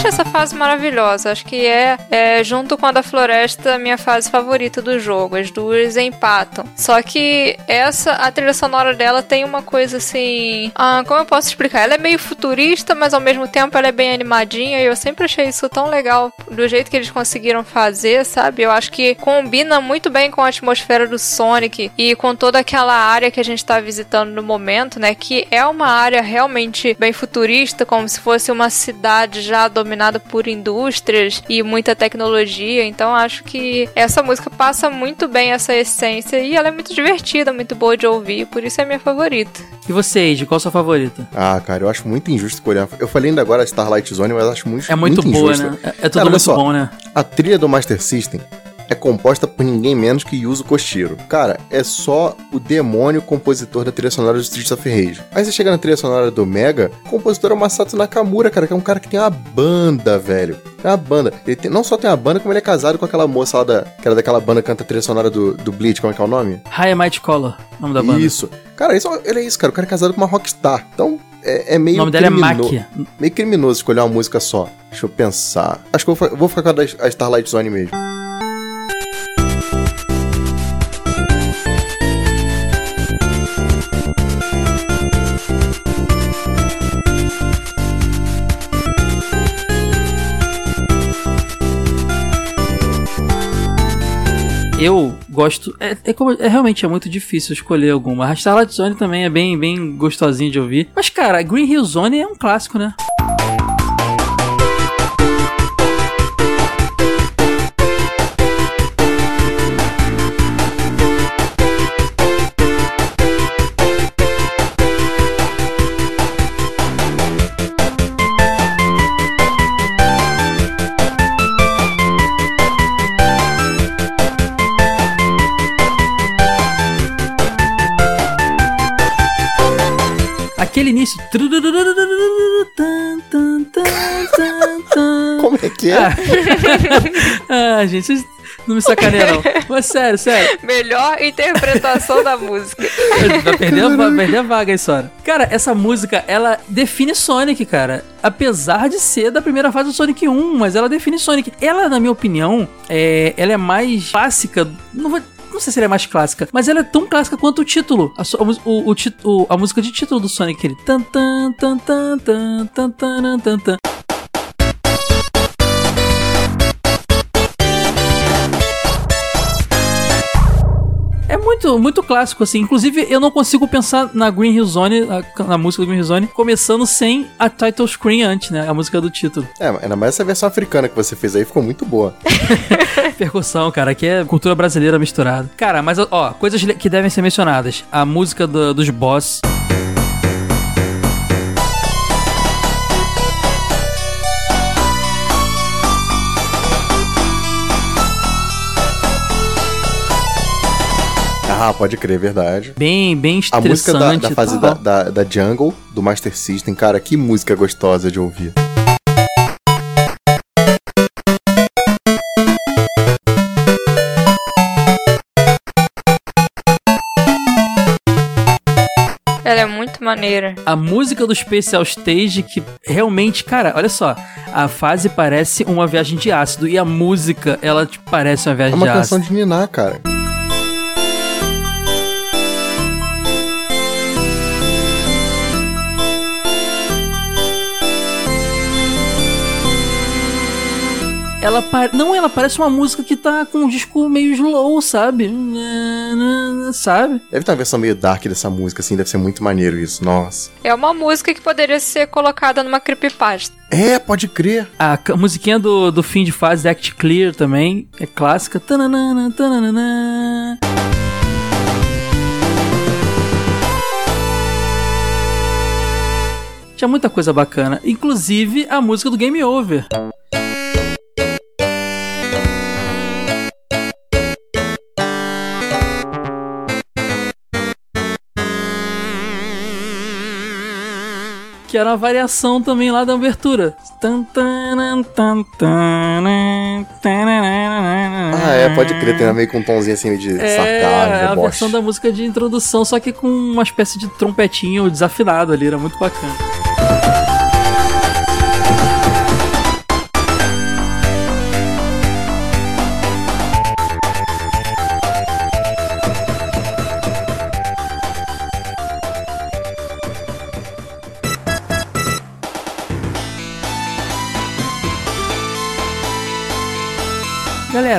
Acho essa fase maravilhosa. Acho que é, é, junto com a da floresta, minha fase favorita do jogo. As duas empatam. Só que essa, a trilha sonora dela tem uma coisa assim. Ah, como eu posso explicar? Ela é meio futurista, mas ao mesmo tempo ela é bem animadinha. E eu sempre achei isso tão legal do jeito que eles conseguiram fazer, sabe? Eu acho que combina muito bem com a atmosfera do Sonic e com toda aquela área que a gente tá visitando no momento, né? Que é uma área realmente bem futurista, como se fosse uma cidade já dominada por indústrias e muita tecnologia. Então acho que essa música passa muito bem essa essência e ela é muito divertida, muito boa de ouvir, por isso é minha favorita.
E você, Ed, qual a sua favorita?
Ah, cara, eu acho muito injusto escolher. Eu falei ainda agora a Starlight Zone, mas acho muito
É muito, boa,
injusto.
né? É, é tudo
Cara,
muito
só,
bom, né?
A trilha do Master System é composta por ninguém menos que Yuzo Koshiro. Cara, é só o demônio compositor da trilha sonora do Streets of Rage. Aí você chega na trilha sonora do Mega, o compositor é o Masato Nakamura, cara, que é um cara que tem uma banda, velho. Tem uma banda. Ele tem- não só tem uma banda, como ele é casado com aquela moça lá da, que era daquela banda que canta a trilha sonora do, do Bleach, como é que é o nome?
High Might Color, nome da banda.
Isso. Cara, isso, ele é isso, cara. O cara é casado com uma rockstar. Então, é, é meio
O nome dela é Makia.
Meio criminoso escolher uma música só. Deixa eu pensar. Acho que eu vou, vou ficar com a, da- a Starlight Zone mesmo.
Eu gosto. É, é como- é realmente é muito difícil escolher alguma. A Starlight Zone também é bem, bem gostosinho de ouvir. Mas, cara, Green Hill Zone é um clássico, né? Início.
Como é que é?
Ah, gente, vocês não me sacaneiam, não. Mas sério, sério.
Melhor interpretação da música.
Vai perder, a, vai perder a vaga aí, Sora. Cara, essa música, ela define Sonic, cara. Apesar de ser da primeira fase do Sonic 1, mas ela define Sonic. Ela, na minha opinião, é, ela é mais clássica. Não vou. Não sei se ela é mais clássica, mas ela é tão clássica quanto o título. A, o, o o- a música de título do Sonic, aquele. Tan, tan, tan, tan, tan, tan, tan, tan, tan. Muito, muito clássico, assim. Inclusive, eu não consigo pensar na Green Hill Zone, na, na música do Green Hill Zone, começando sem a title screen antes, né? A música do título.
É, ainda mais essa versão africana que você fez aí ficou muito boa.
Percussão, cara, aqui é cultura brasileira misturada. Cara, mas ó, coisas que devem ser mencionadas. A música do- dos boss.
Ah, pode crer, verdade.
Bem, bem
A música da,
estressante
da fase da, da, da Jungle, do Master System, cara, que música gostosa de ouvir.
Ela é muito maneira.
A música do Special Stage, que realmente, cara, olha só. A fase parece uma viagem de ácido. E a música, ela tipo, parece uma
É
viagem
uma
de
canção
ácido.
de Ninar, cara.
Ela Não, ela parece uma música que tá com um disco meio slow, sabe? Sabe?
Deve ter uma versão meio dark dessa música, assim, deve ser muito maneiro isso. Nossa.
É uma música que poderia ser colocada numa creepypasta.
É, pode crer.
A musiquinha do, do fim de fase, Act Clear também, é clássica. Tananana, tananana. Tinha muita coisa bacana, inclusive a música do Game Over. Que era uma variação também lá da abertura.
Ah, é, pode crer, tem meio com um tomzinho assim de
É,
sarcasmo,
a
deboche.
versão da música de introdução, só que com uma espécie de trompetinho desafinado ali, era muito bacana.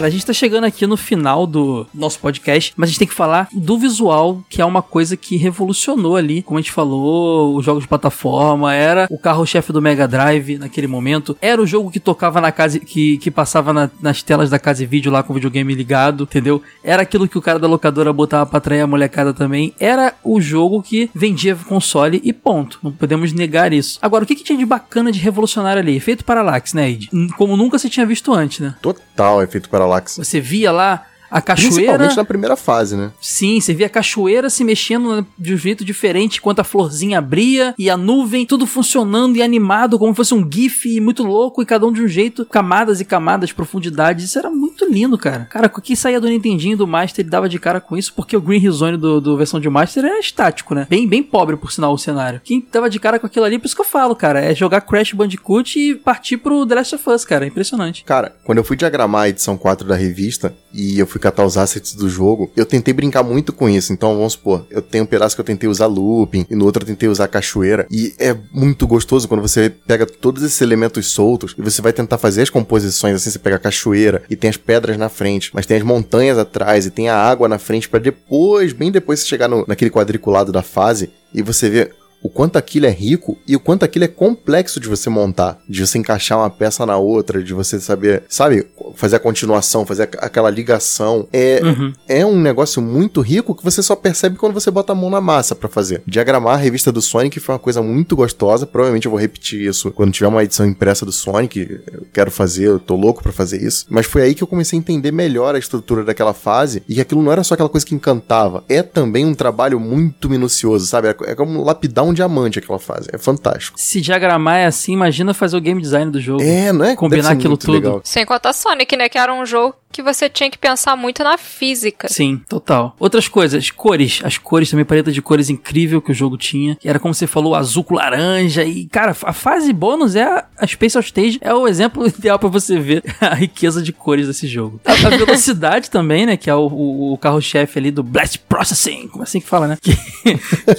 A gente tá chegando aqui no final do nosso podcast, mas a gente tem que falar do visual, que é uma coisa que revolucionou ali, como a gente falou, os jogos de plataforma, era o carro-chefe do Mega Drive naquele momento, era o jogo que tocava na casa, que, que passava na- nas telas da casa e vídeo lá com o videogame ligado, entendeu? Era aquilo que o cara da locadora botava pra atrair a molecada também, era o jogo que vendia console e ponto, não podemos negar isso. Agora, o que, que tinha de bacana, de revolucionário ali? Efeito Parallax, né, Ed? Como nunca se tinha visto antes, né?
Total efeito Parallax.
Você via lá a cachoeira.
Principalmente na primeira fase, né?
Sim, você via a cachoeira se mexendo de um jeito diferente enquanto a florzinha abria e a nuvem, tudo funcionando e animado como fosse um GIF muito louco e cada um de um jeito, camadas e camadas, profundidades. Isso era muito lindo, cara. Cara, quem saía do Nintendinho do Master ele dava de cara com isso porque o Green Zone do, do versão de Master era estático, né? Bem, bem pobre, por sinal, o cenário. Quem dava de cara com aquilo ali, por isso que eu falo, cara, é jogar Crash Bandicoot e partir pro The Last of Us, cara. É impressionante.
Cara, quando eu fui diagramar a edição 4 da revista e eu fui catar os assets do jogo, eu tentei brincar muito com isso. Então, vamos supor, eu tenho um pedaço que eu tentei usar looping e no outro eu tentei usar cachoeira. E é muito gostoso quando você pega todos esses elementos soltos e você vai tentar fazer as composições assim, você pega a cachoeira e tem as pedras na frente, mas tem as montanhas atrás e tem a água na frente pra depois, bem depois você chegar no, naquele quadriculado da fase e você vê o quanto aquilo é rico e o quanto aquilo é complexo de você montar, de você encaixar uma peça na outra, de você saber, sabe, fazer a continuação, fazer aquela ligação. É,
Uhum.
é um negócio muito rico que você só percebe quando você bota a mão na massa pra fazer. Diagramar a revista do Sonic foi uma coisa muito gostosa. Provavelmente eu vou repetir isso quando tiver uma edição impressa do Sonic. Eu quero fazer, eu tô louco pra fazer isso. Mas foi aí que eu comecei a entender melhor a estrutura daquela fase e que aquilo não era só aquela coisa que encantava. É também um trabalho muito minucioso, sabe? É é como lapidar um diamante aquela fase. É fantástico.
Se diagramar é assim, imagina fazer o game design do jogo.
É, não é?
Combinar aquilo tudo.
legal.
Sem contar Sonic, né? Que era um jogo que você tinha que pensar muito na física.
Sim, total. Outras coisas, cores. As cores também, paleta de cores incrível que o jogo tinha. Era como você falou, azul com laranja. E, cara, a fase bônus é a, Special Stage, é o exemplo ideal pra você ver a riqueza de cores desse jogo. A, a velocidade também, né? Que é o, o- carro-chefe ali do Blast Processing. Como é assim que fala, né? Que,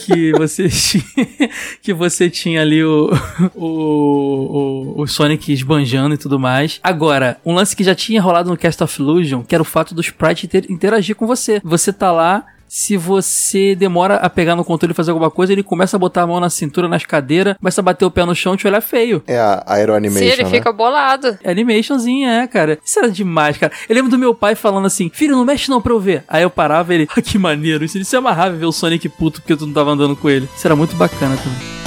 que você tinha, que você tinha ali o, o, o, o Sonic esbanjando e tudo mais. Agora, um lance que já tinha rolado no Cast of Illusion, que era o fato do sprite inter- interagir com você. Você tá lá. Se você demora a pegar no controle e fazer alguma coisa, ele começa a botar a mão na cintura, nas cadeiras, começa a bater o pé no chão e te olhar feio.
É a Aeroanimation,
Se ele
né?
fica bolado.
É Animationzinha, é, cara. Isso era demais, cara. Eu lembro do meu pai falando assim: Filho, não mexe não pra eu ver. Aí eu parava e ele, ah, que maneiro. Isso, isso é amarrável ver o Sonic puto porque tu não tava andando com ele. Isso era muito bacana também.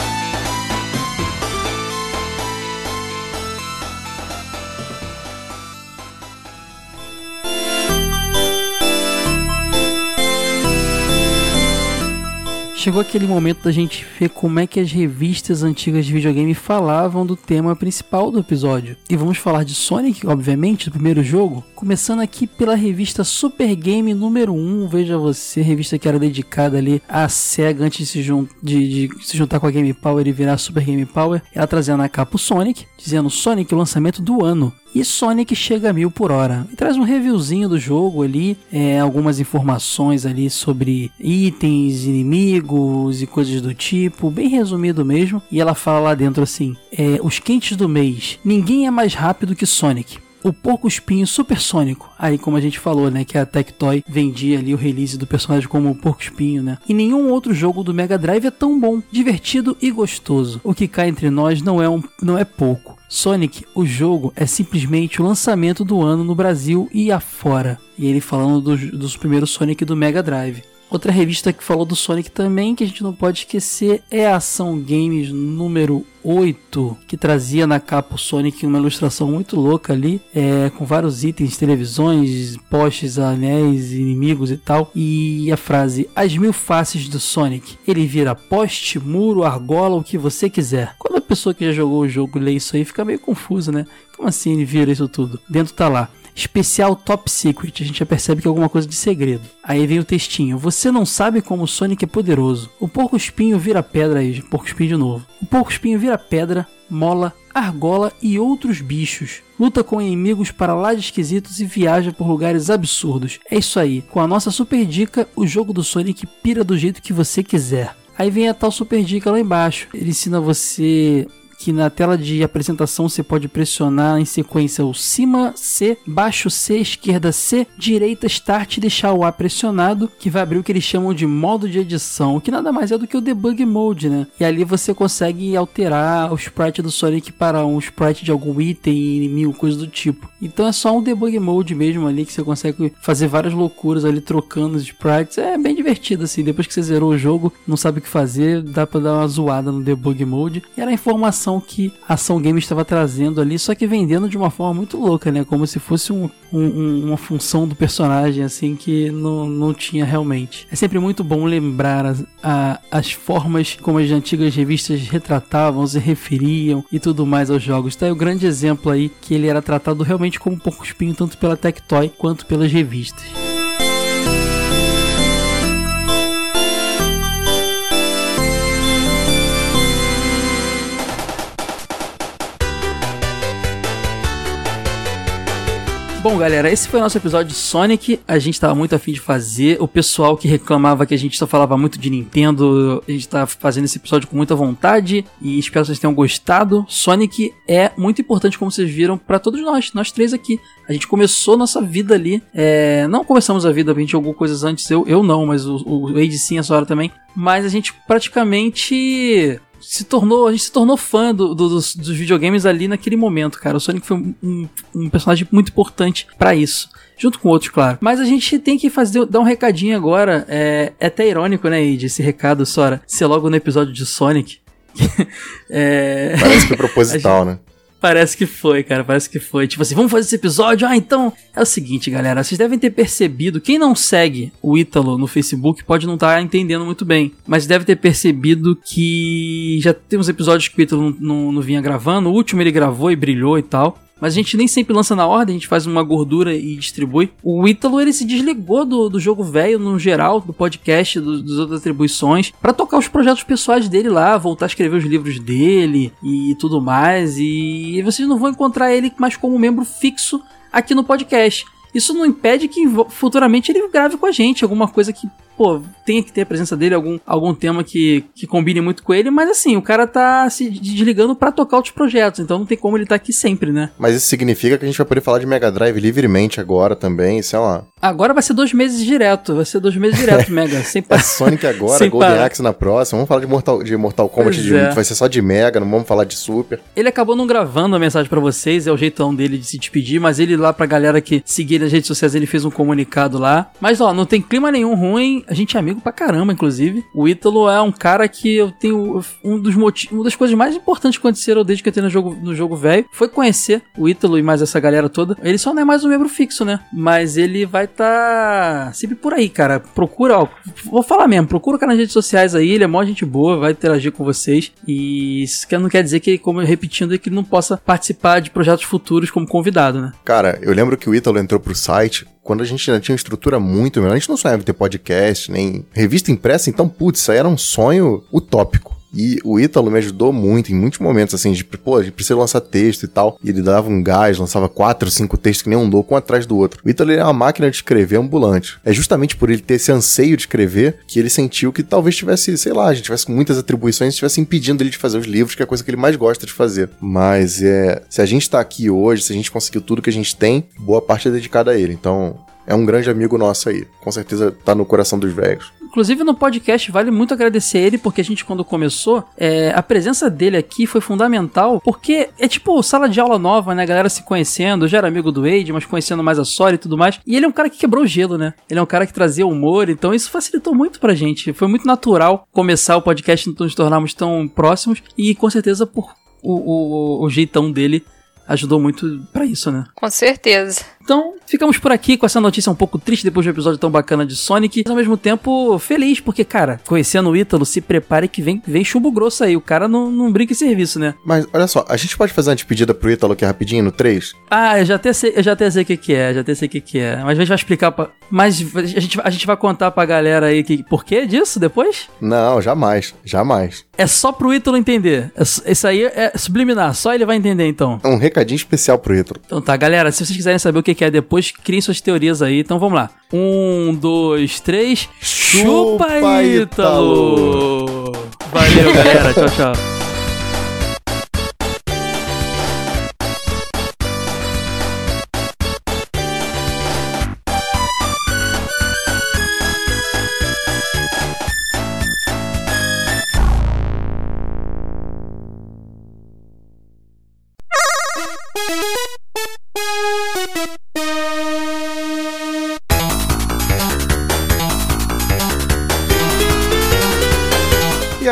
Chegou aquele momento da gente ver como é que as revistas antigas de videogame falavam do tema principal do episódio. E vamos falar de Sonic, obviamente, do primeiro jogo. Começando aqui pela revista Super Game número 1, veja você, revista que era dedicada ali à SEGA antes de se, jun- de- de se juntar com a Game Power e virar Super Game Power. Ela trazendo na capa o Sonic, dizendo Sonic o lançamento do ano. E Sonic chega a mil por hora. E traz um reviewzinho do jogo ali, é, algumas informações ali sobre itens, inimigos e coisas do tipo, bem resumido mesmo. E ela fala lá dentro assim: é, os quentes do mês. Ninguém é mais rápido que Sonic. O porco espinho supersônico. Aí, como a gente falou, né? Que a Tectoy vendia ali o release do personagem como o porco espinho, né? E nenhum outro jogo do Mega Drive é tão bom, divertido e gostoso. O que cá entre nós não é, um, não é pouco. Sonic, o jogo, é simplesmente o lançamento do ano no Brasil e afora. E ele falando dos, dos primeiros Sonic do Mega Drive. Outra revista que falou do Sonic também, que a gente não pode esquecer, é a Ação Games número 8, que trazia na capa o Sonic uma ilustração muito louca ali, é, com vários itens, televisões, postes, anéis, inimigos e tal. E a frase: As mil faces do Sonic. Ele vira poste, muro, argola, o que você quiser. Quando a pessoa que já jogou o jogo lê isso aí, fica meio confuso, né? Como assim ele vira isso tudo? Dentro tá lá. Especial Top Secret, a gente já percebe que é alguma coisa de segredo. Aí vem o textinho: Você não sabe como o Sonic é poderoso. O porco espinho vira pedra aí, porco espinho de novo. O porco espinho vira pedra, mola, argola e outros bichos. Luta com inimigos para lá de esquisitos e viaja por lugares absurdos. É isso aí. Com a nossa super dica, o jogo do Sonic pira do jeito que você quiser. Aí vem a tal super dica lá embaixo. Ele ensina você que na tela de apresentação você pode pressionar em sequência o cima C, baixo C, esquerda C, direita Start e deixar o A pressionado, que vai abrir o que eles chamam de modo de edição, que nada mais é do que o Debug Mode, né? E ali você consegue alterar o sprite do Sonic para um sprite de algum item, inimigo, coisa do tipo. Então é só um Debug Mode mesmo ali que você consegue fazer várias loucuras ali trocando os sprites. É bem divertido assim, depois que você zerou o jogo, não sabe o que fazer, dá pra dar uma zoada no Debug Mode. E era a informação que a Ação Games estava trazendo ali, só que vendendo de uma forma muito louca, né? Como se fosse um, um, uma função do personagem, assim, que não, não tinha realmente. É sempre muito bom lembrar as, a, as formas como as antigas revistas retratavam, se referiam e tudo mais aos jogos. Tá aí o grande exemplo aí que ele era tratado realmente como um porco espinho, tanto pela Tectoy quanto pelas revistas. Bom, galera, esse foi o nosso episódio de Sonic. A gente tava muito afim de fazer. O pessoal que reclamava que a gente só falava muito de Nintendo, a gente tá fazendo esse episódio com muita vontade e espero que vocês tenham gostado. Sonic é muito importante, como vocês viram, para todos nós, nós três aqui. A gente começou nossa vida ali. É... Não começamos a vida, a gente jogou coisas antes, eu, eu não, mas o, o Wade sim, a hora também. Mas a gente praticamente se tornou, a gente se tornou fã do, do, dos, dos, videogames ali naquele momento, cara. O Sonic foi um, um personagem muito importante para isso. Junto com outros, claro. Mas a gente tem que fazer, dar um recadinho agora. É, é até irônico, né, Ed? Esse recado, Sora, ser logo no episódio de Sonic.
é... Parece que é proposital, gente... né?
Parece que foi, cara, parece que foi. Tipo assim, vamos fazer esse episódio? Ah, então. É o seguinte, galera, vocês devem ter percebido. Quem não segue o Ítalo no Facebook pode não estar tá entendendo muito bem, mas deve ter percebido que já tem uns episódios que o Ítalo não, não, não vinha gravando. O último ele gravou e brilhou e tal mas a gente nem sempre lança na ordem, a gente faz uma gordura e distribui. O Ítalo, ele se desligou do, do jogo velho no geral, do podcast, do, das outras atribuições, para tocar os projetos pessoais dele lá, voltar a escrever os livros dele e tudo mais. E vocês não vão encontrar ele mais como membro fixo aqui no podcast. Isso não impede que futuramente ele grave com a gente alguma coisa que pô, tem que ter a presença dele, algum, algum tema que, que combine muito com ele, mas assim, o cara tá se desligando para tocar outros projetos, então não tem como ele tá aqui sempre, né?
Mas isso significa que a gente vai poder falar de Mega Drive livremente agora também, sei lá.
Agora vai ser dois meses direto, vai ser dois meses direto, Mega, sem
parar. Sonic agora, sem Golden Axe na próxima, vamos falar de Mortal, de Mortal Kombat, de, é. vai ser só de Mega, não vamos falar de Super.
Ele acabou não gravando a mensagem para vocês, é o jeitão dele de se despedir, mas ele lá pra galera que seguir nas redes sociais, ele fez um comunicado lá. Mas ó, não tem clima nenhum ruim, a gente é amigo pra caramba, inclusive. O Ítalo é um cara que eu tenho um dos motivos, uma das coisas mais importantes que aconteceram desde que eu entrei no jogo no jogo velho foi conhecer o Ítalo e mais essa galera toda. Ele só não é mais um membro fixo, né? Mas ele vai tá sempre por aí, cara. Procura, ó, vou falar mesmo, procura o cara nas redes sociais aí, ele é mó gente boa, vai interagir com vocês. E isso não quer dizer que, como eu repetindo, que ele não possa participar de projetos futuros como convidado, né?
Cara, eu lembro que o Ítalo entrou pro site quando a gente ainda tinha uma estrutura muito melhor. A gente não sonhava em ter podcast, nem revista impressa, então, putz, isso aí era um sonho utópico. E o Ítalo me ajudou muito em muitos momentos, assim, de, pô, a gente precisa lançar texto e tal. E ele dava um gás, lançava quatro, cinco textos que nem um louco, um atrás do outro. O Ítalo é uma máquina de escrever ambulante. É justamente por ele ter esse anseio de escrever que ele sentiu que talvez tivesse, sei lá, a gente tivesse muitas atribuições e estivesse impedindo ele de fazer os livros, que é a coisa que ele mais gosta de fazer. Mas é, se a gente tá aqui hoje, se a gente conseguiu tudo que a gente tem, boa parte é dedicada a ele. Então, é um grande amigo nosso aí. Com certeza tá no coração dos velhos.
Inclusive no podcast vale muito agradecer ele, porque a gente quando começou, é, a presença dele aqui foi fundamental, porque é tipo sala de aula nova, né? A galera se conhecendo, já era amigo do Wade, mas conhecendo mais a Sora e tudo mais. E ele é um cara que quebrou o gelo, né? Ele é um cara que trazia humor, então isso facilitou muito pra gente. Foi muito natural começar o podcast, então nos tornarmos tão próximos, e com certeza por o, o, o jeitão dele ajudou muito pra isso, né?
Com certeza.
Então, ficamos por aqui com essa notícia um pouco triste depois de um episódio tão bacana de Sonic, mas ao mesmo tempo feliz, porque, cara, conhecendo o Ítalo, se prepare que vem, vem chumbo grosso aí. O cara não, não brinca em serviço, né?
Mas olha só, a gente pode fazer uma despedida pro Ítalo aqui rapidinho no 3?
Ah, eu já até sei, eu já até sei o que, que é, já até sei o que, que é. Mas a gente vai explicar. Pra, mas a gente, a gente vai contar pra galera aí que, por que disso depois?
Não, jamais. Jamais.
É só pro Ítalo entender. É- Isso aí é subliminar, só ele vai entender então.
Um recadinho especial pro Ítalo.
Então tá, galera, se vocês quiserem saber o que que é depois, criem suas teorias aí. Então vamos lá. Um, dois, três. Chupa,
Chupa,
Ítalo! Valeu, galera. Tchau, tchau.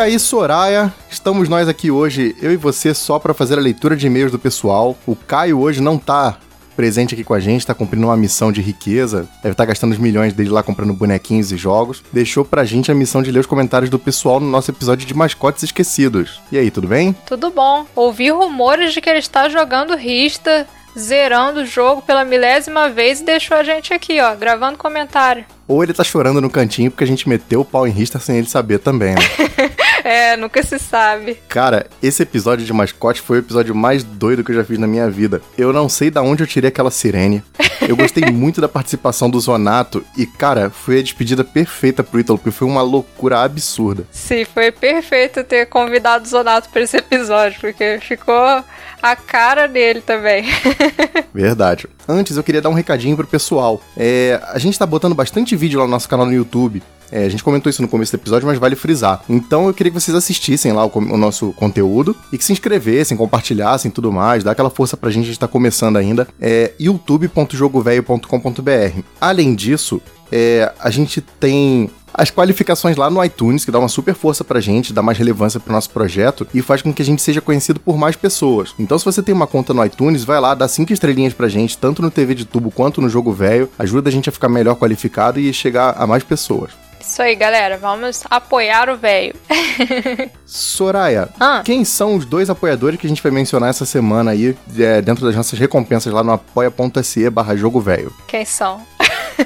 Aí, Soraya, estamos nós aqui hoje, eu e você, só pra fazer a leitura de e-mails do pessoal. O Caio hoje não tá presente aqui com a gente, tá cumprindo uma missão de riqueza, deve estar gastando os milhões dele lá comprando bonequinhos e jogos. Deixou pra gente a missão de ler os comentários do pessoal no nosso episódio de mascotes esquecidos. E aí, tudo bem?
Tudo bom. Ouvi rumores de que ele está jogando Rista, zerando o jogo pela milésima vez e deixou a gente aqui, ó, gravando comentário.
Ou ele tá chorando no cantinho porque a gente meteu o pau em Rista sem ele saber também, né?
É, nunca se sabe.
Cara, esse episódio de mascote foi o episódio mais doido que eu já fiz na minha vida. Eu não sei da onde eu tirei aquela sirene. Eu gostei muito da participação do Zonato e, cara, foi a despedida perfeita pro Ítalo, porque foi uma loucura absurda.
Sim, foi perfeito ter convidado o Zonato para esse episódio, porque ficou a cara dele também.
Verdade. Antes, eu queria dar um recadinho pro pessoal. É, a gente tá botando bastante vídeo lá no nosso canal no YouTube. É, a gente comentou isso no começo do episódio, mas vale frisar. Então eu queria que vocês assistissem lá o, o nosso conteúdo e que se inscrevessem, compartilhassem tudo mais, dá aquela força pra gente, a gente tá começando ainda. É youtube.jogovelho.com.br. Além disso, é, a gente tem as qualificações lá no iTunes, que dá uma super força pra gente, dá mais relevância pro nosso projeto e faz com que a gente seja conhecido por mais pessoas. Então, se você tem uma conta no iTunes, vai lá, dá cinco estrelinhas pra gente, tanto no TV de tubo quanto no jogo velho, ajuda a gente a ficar melhor qualificado e chegar a mais pessoas.
Isso aí, galera. Vamos apoiar o velho.
Soraya,
Ah.
quem são os dois apoiadores que a gente vai mencionar essa semana aí, é, dentro das nossas recompensas lá no apoia.se barra jogo velho?
Quem são?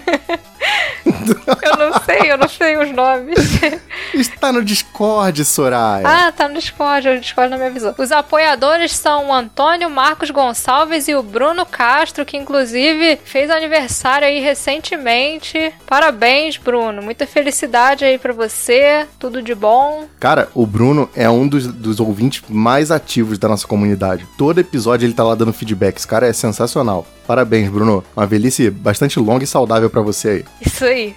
eu não sei, eu não sei os nomes.
Está no Discord, Soraya.
Ah, tá no Discord, o Discord não me avisou. Os apoiadores são o Antônio Marcos Gonçalves e o Bruno Castro, que inclusive fez aniversário aí recentemente. Parabéns, Bruno. Muita felicidade aí pra você. Tudo de bom.
Cara, o Bruno é um dos, dos ouvintes mais ativos da nossa comunidade. Todo episódio ele tá lá dando feedback. Esse cara é sensacional. Parabéns, Bruno. Uma velhice bastante longa e saudável pra você aí.
Isso aí.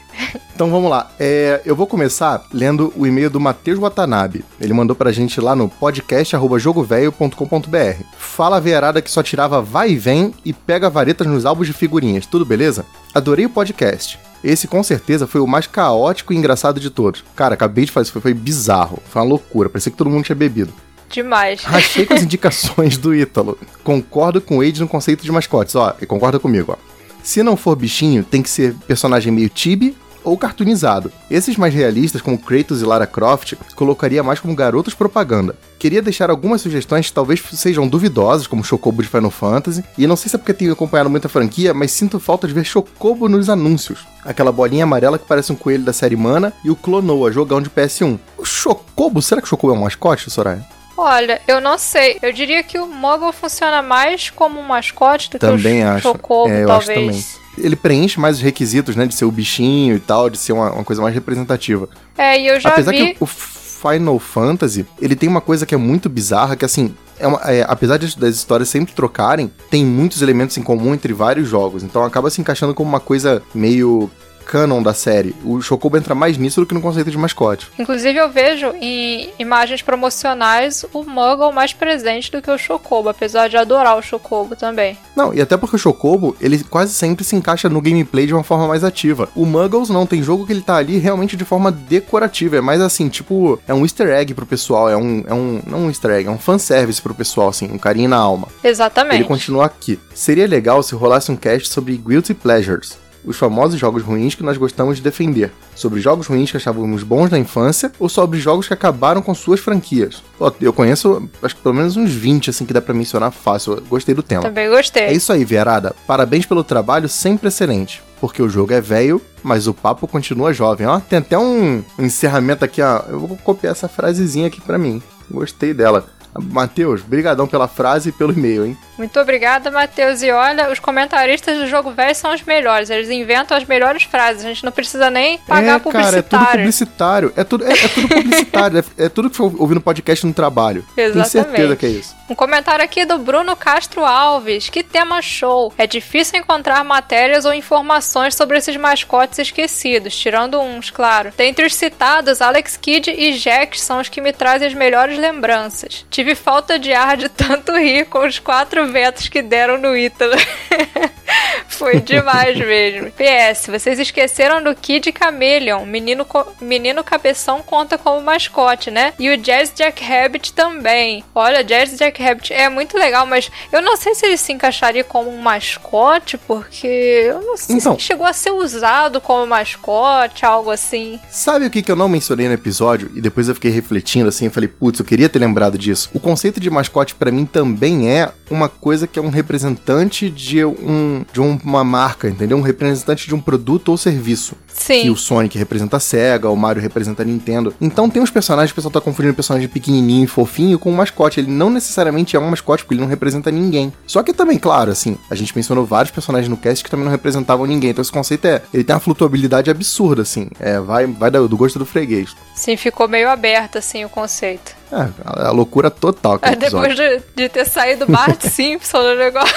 Então vamos lá. É, eu vou começar lendo o e-mail do Matheus Watanabe. Ele mandou pra gente lá no podcast.jogovelho.com.br. Fala a veiarada que só tirava vai e vem e pega varetas nos álbuns de figurinhas. Tudo beleza? Adorei o podcast. Esse com certeza foi o mais caótico e engraçado de todos. Cara, acabei de fazer isso, foi, foi bizarro. Foi uma loucura, parecia que todo mundo tinha bebido.
Demais.
Rachei com as indicações do Ítalo. Concordo com o Wade no conceito de mascotes, ó. E concorda comigo, ó. Se não for bichinho, tem que ser personagem meio tibi ou cartoonizado. Esses mais realistas, como Kratos e Lara Croft, colocaria mais como garotos propaganda. Queria deixar algumas sugestões que talvez sejam duvidosas, como Chocobo de Final Fantasy, e não sei se é porque tenho acompanhado muita franquia, mas sinto falta de ver Chocobo nos anúncios. Aquela bolinha amarela que parece um coelho da série Mana e o Clonoa, jogão de PS1. O Chocobo, será que o Chocobo é um mascote, Soraya?
Olha, eu não sei. Eu diria que o Mogul funciona mais como um mascote do
Também
que o
acho.
Chocobo,
é, eu
talvez.
acho também. Ele preenche mais os requisitos, né? De ser o bichinho e tal, de ser uma, uma coisa mais representativa.
É, e eu já
Apesar
vi.
que o Final Fantasy, ele tem uma coisa que é muito bizarra, que assim, é uma- é, apesar de- das histórias sempre trocarem, tem muitos elementos em comum entre vários jogos. Então acaba se encaixando como uma coisa meio canon da série. O Chocobo entra mais nisso do que no conceito de mascote.
Inclusive, eu vejo em imagens promocionais o Muggle mais presente do que o Chocobo, apesar de adorar o Chocobo também.
Não, e até porque o Chocobo, ele quase sempre se encaixa no gameplay de uma forma mais ativa. O Muggles não, tem jogo que ele tá ali realmente de forma decorativa. É mais assim, tipo, é um easter egg pro pessoal, é um. É um não um easter egg, é um fanservice pro pessoal, assim, um carinho na alma.
Exatamente.
Ele continua aqui. Seria legal se rolasse um cast sobre Guilty Pleasures. Os famosos jogos ruins que nós gostamos de defender. Sobre jogos ruins que achávamos bons na infância ou sobre jogos que acabaram com suas franquias. Eu conheço, acho que pelo menos uns 20 assim que dá pra mencionar fácil. Eu gostei do tema.
Também gostei.
É isso aí, Vierada. Parabéns pelo trabalho sempre excelente. Porque o jogo é velho, mas o papo continua jovem. Ó, tem até um encerramento aqui, ó. Eu vou copiar essa frasezinha aqui pra mim. Gostei dela. Matheus, brigadão pela frase e pelo e-mail, hein?
Muito obrigada, Matheus. E olha, os comentaristas do jogo velho são os melhores. Eles inventam as melhores frases. A gente não precisa nem pagar
é,
publicitário.
Cara, é tudo publicitário. É tudo, é, é tudo publicitário. é, é, tudo que foi ouvindo podcast no trabalho.
Exatamente.
Tenho certeza que é isso.
Um comentário aqui do Bruno Castro Alves. Que tema show! É difícil encontrar matérias ou informações sobre esses mascotes esquecidos, tirando uns, claro. Dentre os citados, Alex Kidd e Jack são os que me trazem as melhores lembranças. Tive falta de ar de tanto rir com os quatro ventos que deram no Ítalo. Foi demais mesmo. PS, vocês esqueceram do Kid Chameleon. Menino, menino cabeção conta como mascote, né? E o Jazz Jack Rabbit também. Olha, Jazz Jack Rabbit é muito legal, mas eu não sei se ele se encaixaria como um mascote, porque eu não sei então, se chegou a ser usado como mascote, algo assim.
Sabe o que, que eu não mencionei no episódio? E depois eu fiquei refletindo assim, eu falei, putz, eu queria ter lembrado disso. O conceito de mascote para mim também é uma coisa que é um representante de, um, de uma marca, entendeu? Um representante de um produto ou serviço.
Sim.
Que o Sonic representa a SEGA, o Mario representa a Nintendo. Então tem uns personagens, o pessoal tá confundindo um personagem pequenininho e fofinho com um mascote. Ele não necessariamente é um mascote, porque ele não representa ninguém. Só que também, claro, assim, a gente mencionou vários personagens no cast que também não representavam ninguém. Então esse conceito é, ele tem uma flutuabilidade absurda, assim. É, vai, vai do gosto do freguês.
Sim, ficou meio aberto, assim, o conceito.
É, a, loucura total.
É, depois de, de, ter saído Bart Simpson no negócio.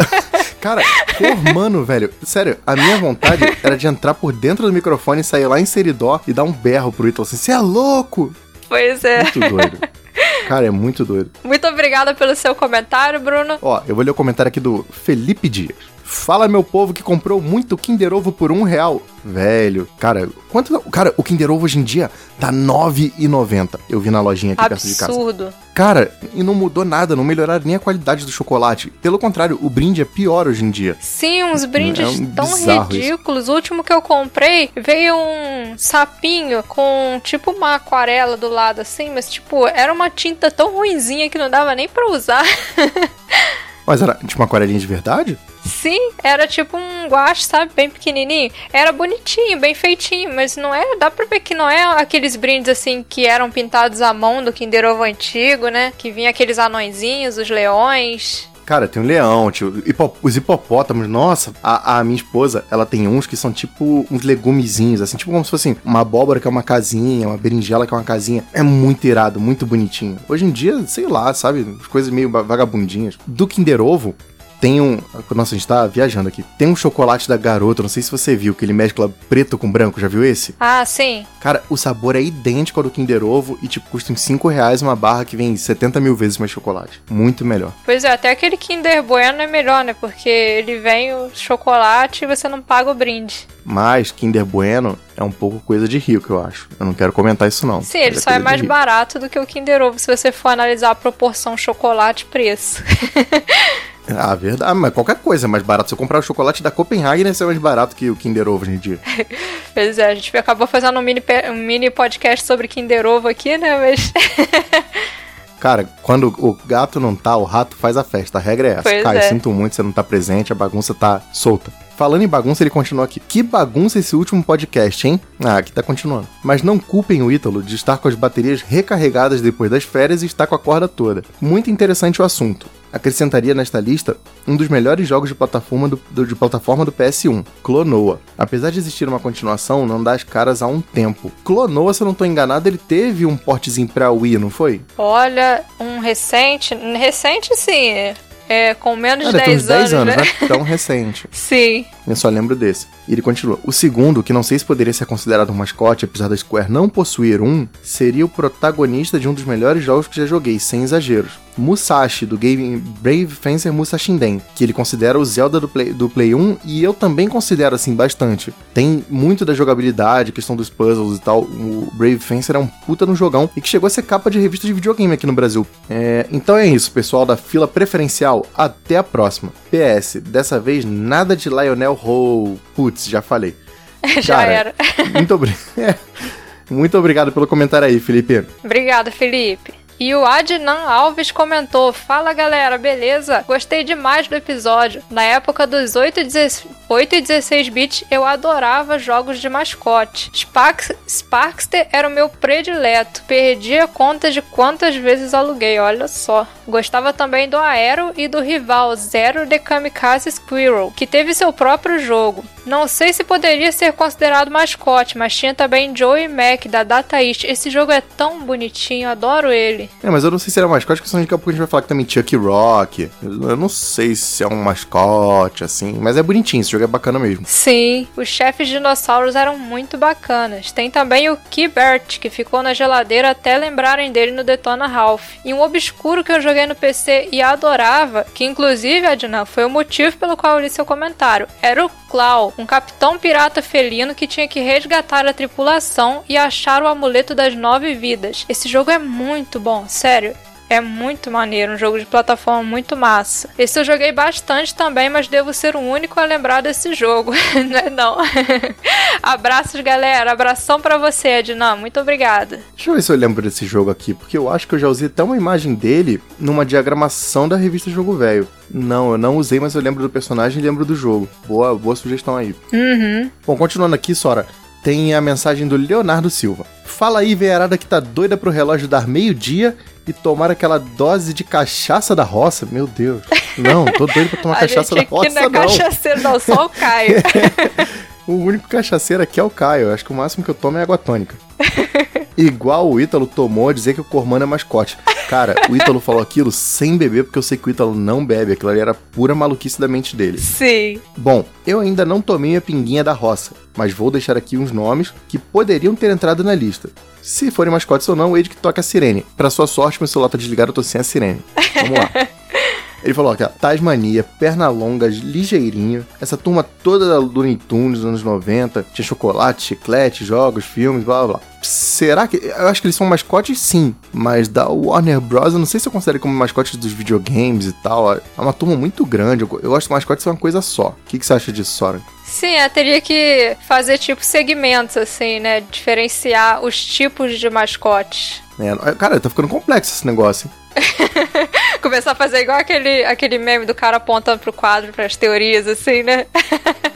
Cara, formando, velho. Sério, a minha vontade era de entrar por dentro do microfone sair lá em Seridó e dar um berro pro Ítalo assim: você é louco!
Pois é.
Muito doido. Cara, é muito doido.
Muito obrigada pelo seu comentário, Bruno.
Ó, eu vou ler o comentário aqui do Felipe Dias. Fala, meu povo que comprou muito Kinder Ovo por um real. Velho, cara, quanto. Cara, o Kinder Ovo hoje em dia tá R$ 9,90. Eu vi na lojinha aqui
Absurdo.
perto de casa.
Absurdo.
Cara, e não mudou nada, não melhoraram nem a qualidade do chocolate. Pelo contrário, o brinde é pior hoje em dia.
Sim, uns brindes é um tão ridículos. Isso. O último que eu comprei veio um sapinho com tipo uma aquarela do lado assim, mas tipo, era uma tinta tão ruinzinha que não dava nem para usar.
Mas era tipo uma aquarelinha de verdade?
Sim, era tipo um guache, sabe? Bem pequenininho. Era bonitinho, bem feitinho, mas não é. Dá pra ver que não é aqueles brindes assim que eram pintados à mão do Kinder Ovo antigo, né? Que vinha aqueles anõezinhos, os leões.
Cara, tem um leão, tio, hipop os hipopótamos. Nossa, a, a, minha esposa, ela tem uns que são tipo uns legumezinhos, assim, tipo como se fosse uma abóbora que é uma casinha, uma berinjela que é uma casinha. É muito irado, muito bonitinho. Hoje em dia, sei lá, sabe? As coisas meio vagabundinhas. Do Kinder Ovo, tem um. Nossa, a gente tá viajando aqui. Tem um chocolate da garota, não sei se você viu, que ele mescla preto com branco, já viu esse?
Ah, sim.
Cara, o sabor é idêntico ao do Kinder Ovo e, tipo, custa uns 5 reais uma barra que vem 70 mil vezes mais chocolate. Muito melhor.
Pois é, até aquele Kinder Bueno é melhor, né? Porque ele vem o chocolate e você não paga o brinde.
Mas Kinder Bueno é um pouco coisa de rico, eu acho. Eu não quero comentar isso, não.
Sim, ele é só é mais barato do que o Kinder Ovo se você for analisar a proporção chocolate-preço.
Ah, verdade. Mas qualquer coisa é mais barato. Se eu comprar o chocolate da Copenhagen, deve ser mais barato que o Kinder Ovo hoje em dia.
pois é, a gente acabou fazendo um mini, um mini podcast sobre Kinder Ovo aqui, né? Mas.
Cara, quando o gato não tá, o rato faz a festa. A regra é essa.
Pois
Cara,
é.
eu sinto muito, você não tá presente, a bagunça tá solta. Falando em bagunça, ele continua aqui. Que bagunça esse último podcast, hein? Ah, aqui tá continuando. Mas não culpem o Ítalo de estar com as baterias recarregadas depois das férias e estar com a corda toda. Muito interessante o assunto. Acrescentaria nesta lista um dos melhores jogos de plataforma do, do, de plataforma do PS1, Clonoa. Apesar de existir uma continuação, não dá as caras há um tempo. Clonoa, se eu não tô enganado, ele teve um portezinho pra Wii, não foi?
Olha, um recente. Recente sim. é, com menos de
deve ter uns
10,
10
anos,
anos,
né?
né? Tão recente.
Sim.
Eu só lembro desse. E ele continua. O segundo, que não sei se poderia ser considerado um mascote, apesar da Square não possuir um, seria o protagonista de um dos melhores jogos que já joguei, sem exageros. Musashi, do game Brave Fencer Musashinden, que ele considera o Zelda do Play, do Play 1, e eu também considero, assim, bastante. Tem muito da jogabilidade, questão dos puzzles e tal. O Brave Fencer é um puta no jogão, e que chegou a ser capa de revista de videogame aqui no Brasil. É, então é isso, pessoal da fila preferencial. Até a próxima. PS, dessa vez nada de Lionel Rowe. Putz, já falei.
Já
Cara,
era.
Muito obrigado. Muito obrigado pelo comentário aí, Felipe.
Obrigada, Felipe. E o Adnan Alves comentou: Fala galera, beleza? Gostei demais do episódio. Na época dos 8 e 16 8 e 16 bits, eu adorava jogos de mascote. Sparks, Sparkster era o meu predileto. Perdi a conta de quantas vezes aluguei, olha só. Gostava também do Aero e do rival Zero The Kamikaze Squirrel, que teve seu próprio jogo. Não sei se poderia ser considerado mascote, mas tinha também Joey Mac da Data East. Esse jogo é tão bonitinho, adoro ele.
É, mas eu não sei se era mascote, porque daqui a pouco a gente vai falar que também Chuck Rock. Eu não sei se é um mascote, assim, mas é bonitinho, esse jogo é bacana mesmo.
Sim, os chefes dinossauros eram muito bacanas. Tem também o Keybert, que ficou na geladeira até lembrarem dele no Detona Ralph. E um obscuro que eu joguei no PC e adorava, que inclusive, Adnan, foi o motivo pelo qual eu li seu comentário, era o Claw, um capitão pirata felino que tinha que resgatar a tripulação e achar o amuleto das nove vidas. Esse jogo é muito bom, sério. É muito maneiro, um jogo de plataforma muito massa. Esse eu joguei bastante também, mas devo ser o único a lembrar desse jogo, né? Não. Abraços, galera. Abração pra você, Ednan. Muito obrigada.
Deixa eu ver se eu lembro desse jogo aqui, porque eu acho que eu já usei até uma imagem dele numa diagramação da revista Jogo Velho. Não, eu não usei, mas eu lembro do personagem e lembro do jogo. Boa, boa sugestão aí.
Uhum.
Bom, continuando aqui, Sora, tem a mensagem do Leonardo Silva. Fala aí, veiarada que tá doida pro relógio dar meio-dia e tomar aquela dose de cachaça da roça. Meu Deus. Não, tô doido pra tomar cachaça da roça,
não é
não.
cachaceiro, não, só o Caio.
O único cachaceiro aqui é o Caio. Acho que o máximo que eu tomo é água tônica. Igual o Ítalo tomou a dizer que o Cormano é mascote. Cara, o Ítalo falou aquilo sem beber, porque eu sei que o Ítalo não bebe. Aquilo ali era pura maluquice da mente dele.
Sim.
Bom, eu ainda não tomei a pinguinha da roça, mas vou deixar aqui uns nomes que poderiam ter entrado na lista. Se forem mascotes ou não, o Ed que toca a sirene. Pra sua sorte, meu celular tá desligado, eu tô sem a sirene. Vamos lá. Ele falou aqui, ó, Tasmania, Pernalongas, Ligeirinho, essa turma toda da Looney Tunes dos anos 90, tinha chocolate, chiclete, jogos, filmes, blá blá blá. Será que. Eu acho que eles são mascotes sim, mas da Warner Bros. eu não sei se eu considero como mascotes dos videogames e tal. É uma turma muito grande. Eu, acho que mascotes são uma coisa só. O que, que você acha disso, Sora?
Sim, eu teria que fazer tipo segmentos, assim, né? Diferenciar os tipos de mascotes.
É, cara, tá ficando complexo esse negócio. hein?
Começar a fazer igual aquele, aquele meme do cara apontando pro quadro, pras teorias, assim, né?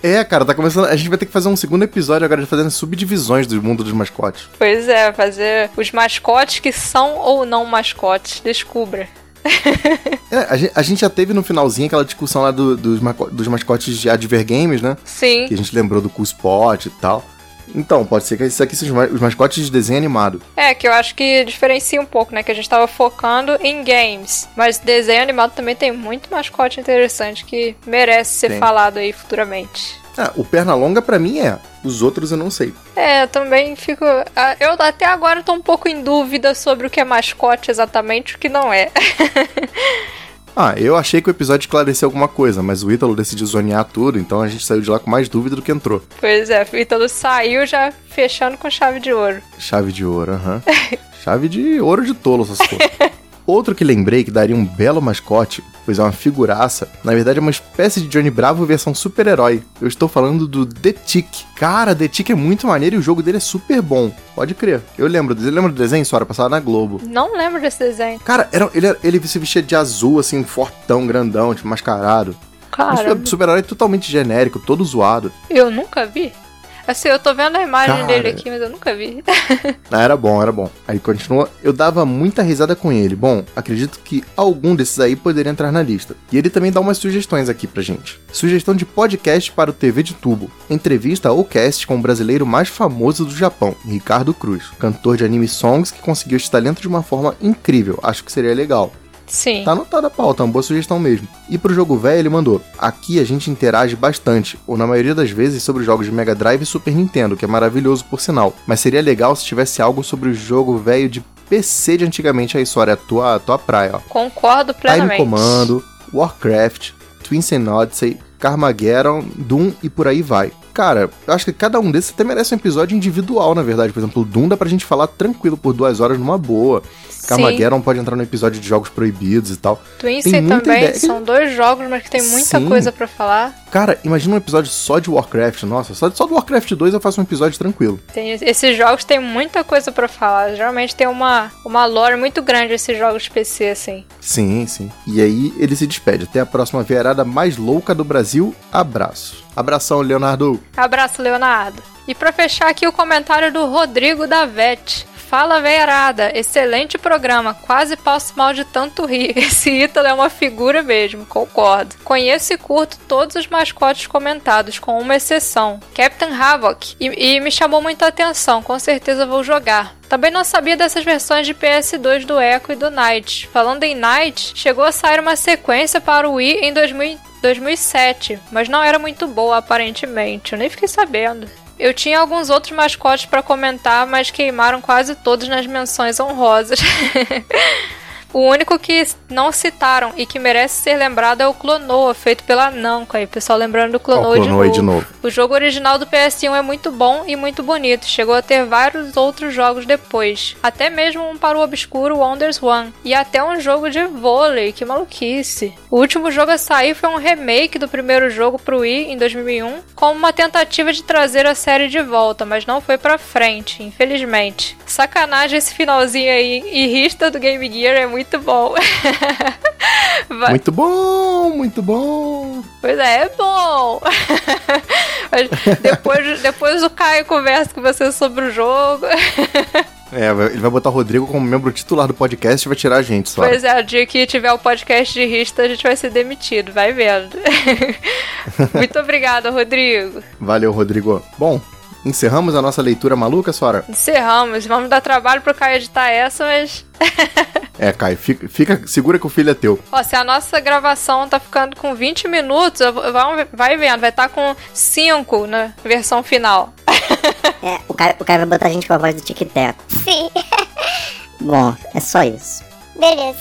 É, cara, tá começando. A gente vai ter que fazer um segundo episódio agora de fazendo subdivisões do mundo dos mascotes.
Pois é, fazer os mascotes que são ou não mascotes. Descubra.
É, a, gente, a gente já teve no finalzinho aquela discussão lá do- dos, dos mascotes de Adver Games, né?
Sim.
Que a gente lembrou do Cool Spot e tal. Então, pode ser que esses aqui sejam os ma- os mascotes de desenho animado.
É, que eu acho que diferencia um pouco, né? Que a gente tava focando em games. Mas desenho animado também tem muito mascote interessante que merece ser
Tem.
falado aí futuramente.
Ah, o Pernalonga pra mim é. Os outros eu não sei.
É, eu também fico. ah, Eu até agora tô um pouco em dúvida sobre o que é mascote exatamente e o que não é.
Ah, eu achei que o episódio esclareceu alguma coisa, mas o Ítalo decidiu zonear tudo, então a gente saiu de lá com mais dúvida do que entrou.
pois é, o Ítalo saiu já fechando com chave de ouro.
Chave de ouro, aham. Chave de ouro de tolo, essas coisas. Outro que lembrei que daria um belo mascote, pois é uma figuraça, na verdade é uma espécie de Johnny Bravo versão super-herói. Eu estou falando do The Tick. Cara, The Tick é muito maneiro e o jogo dele é super bom. Pode crer. Eu lembro, você lembra do desenho, Sora? Passava na Globo.
Não lembro desse desenho.
Cara, era, ele, ele se vestia de azul, assim, fortão, grandão, tipo, mascarado.
Cara,
Um super-herói totalmente genérico, todo zoado.
eu nunca vi. Assim, eu tô vendo a imagem
Cara.
dele aqui, mas eu nunca vi.
Ah, era bom, era bom. Aí continua. Eu dava muita risada com ele. Bom, acredito que algum desses aí poderia entrar na lista. E ele também dá umas sugestões aqui pra gente. Sugestão de podcast para o TV de Tubo. Entrevista ou cast com o brasileiro mais famoso do Japão, Ricardo Cruz. Cantor de anime songs que conseguiu esse talento de uma forma incrível. Acho que seria legal.
Sim.
Tá anotada a pauta, é uma boa sugestão mesmo. E pro jogo velho ele mandou: Aqui a gente interage bastante, ou na maioria das vezes sobre jogos de Mega Drive e Super Nintendo, que é maravilhoso por sinal. Mas seria legal se tivesse algo sobre o jogo velho de PC de antigamente. Aí, Sora, é a tua, a tua praia, ó.
Concordo
Time
plenamente.
Commando, Warcraft, Twins and Odyssey, Carmageddon, Doom e por aí vai. Cara, eu acho que cada um desses até merece um episódio individual, na verdade. Por exemplo, o Doom dá pra gente falar tranquilo por duas horas numa boa. Carmageddon pode entrar no episódio de jogos proibidos e tal.
Twinsy também,
ideia.
são dois jogos, mas que tem muita
Sim.
coisa pra falar.
Cara, imagina um episódio só de Warcraft. Nossa, só, só do Warcraft 2 eu faço um episódio tranquilo.
Tem, esses jogos tem muita coisa pra falar. Geralmente tem uma, uma lore muito grande esses jogos de PC, assim.
Sim, sim. E aí ele se despede. Até a próxima veiarada mais louca do Brasil. Abraço. Abração, Leonardo.
Abraço, Leonardo. E pra fechar aqui o comentário do Rodrigo Davete. Fala, veiarada. Excelente programa. Quase passo mal de tanto rir. Esse Ítalo é uma figura mesmo, concordo. Conheço e curto todos os mascotes comentados, com uma exceção. Captain Havoc. E, e me chamou muita atenção. Com certeza vou jogar. Também não sabia dessas versões de PS2 do Echo e do Knight. Falando em Knight, chegou a sair uma sequência para o Wii em 2000 2007, mas não era muito boa aparentemente. Eu nem fiquei sabendo. Eu tinha alguns outros mascotes pra comentar, mas queimaram quase todos nas menções honrosas. O único que não citaram e que merece ser lembrado é o Clonoa, feito pela Namco. Aí, pessoal, lembrando do Clonoa,
Ó, o Clonoa aí de novo.
O jogo original do PS1 é muito bom e muito bonito. Chegou a ter vários outros jogos depois. Até mesmo um para o obscuro Wonders One. E até um jogo de vôlei. Que maluquice. O último jogo a sair foi um remake do primeiro jogo pro Wii em 2001, como uma tentativa de trazer a série de volta, mas não foi pra frente, infelizmente. Sacanagem esse finalzinho aí. Irrista do Game Gear é muito bom. Vai-
Muito bom, muito bom.
Pois é, é bom. Depois, depois o Caio conversa com você sobre o jogo.
É, ele vai botar o Rodrigo como membro titular do podcast e vai tirar a gente só.
Pois é, o dia que tiver o podcast de Rista, a gente vai ser demitido, vai vendo. Muito obrigada, Rodrigo.
Valeu, Rodrigo. Bom, encerramos a nossa leitura maluca, Sora?
Encerramos. Vamos dar trabalho pro Caio editar essa, mas.
É, Caio, fica, fica- segura que o filho é teu.
Ó, se a nossa gravação tá ficando com 20 minutos, vamos- vai vendo, vai estar com 5 na versão final.
É, o cara, o cara vai botar a gente com a voz do Tic Teco.
Sim.
Bom, é só isso.
Beleza.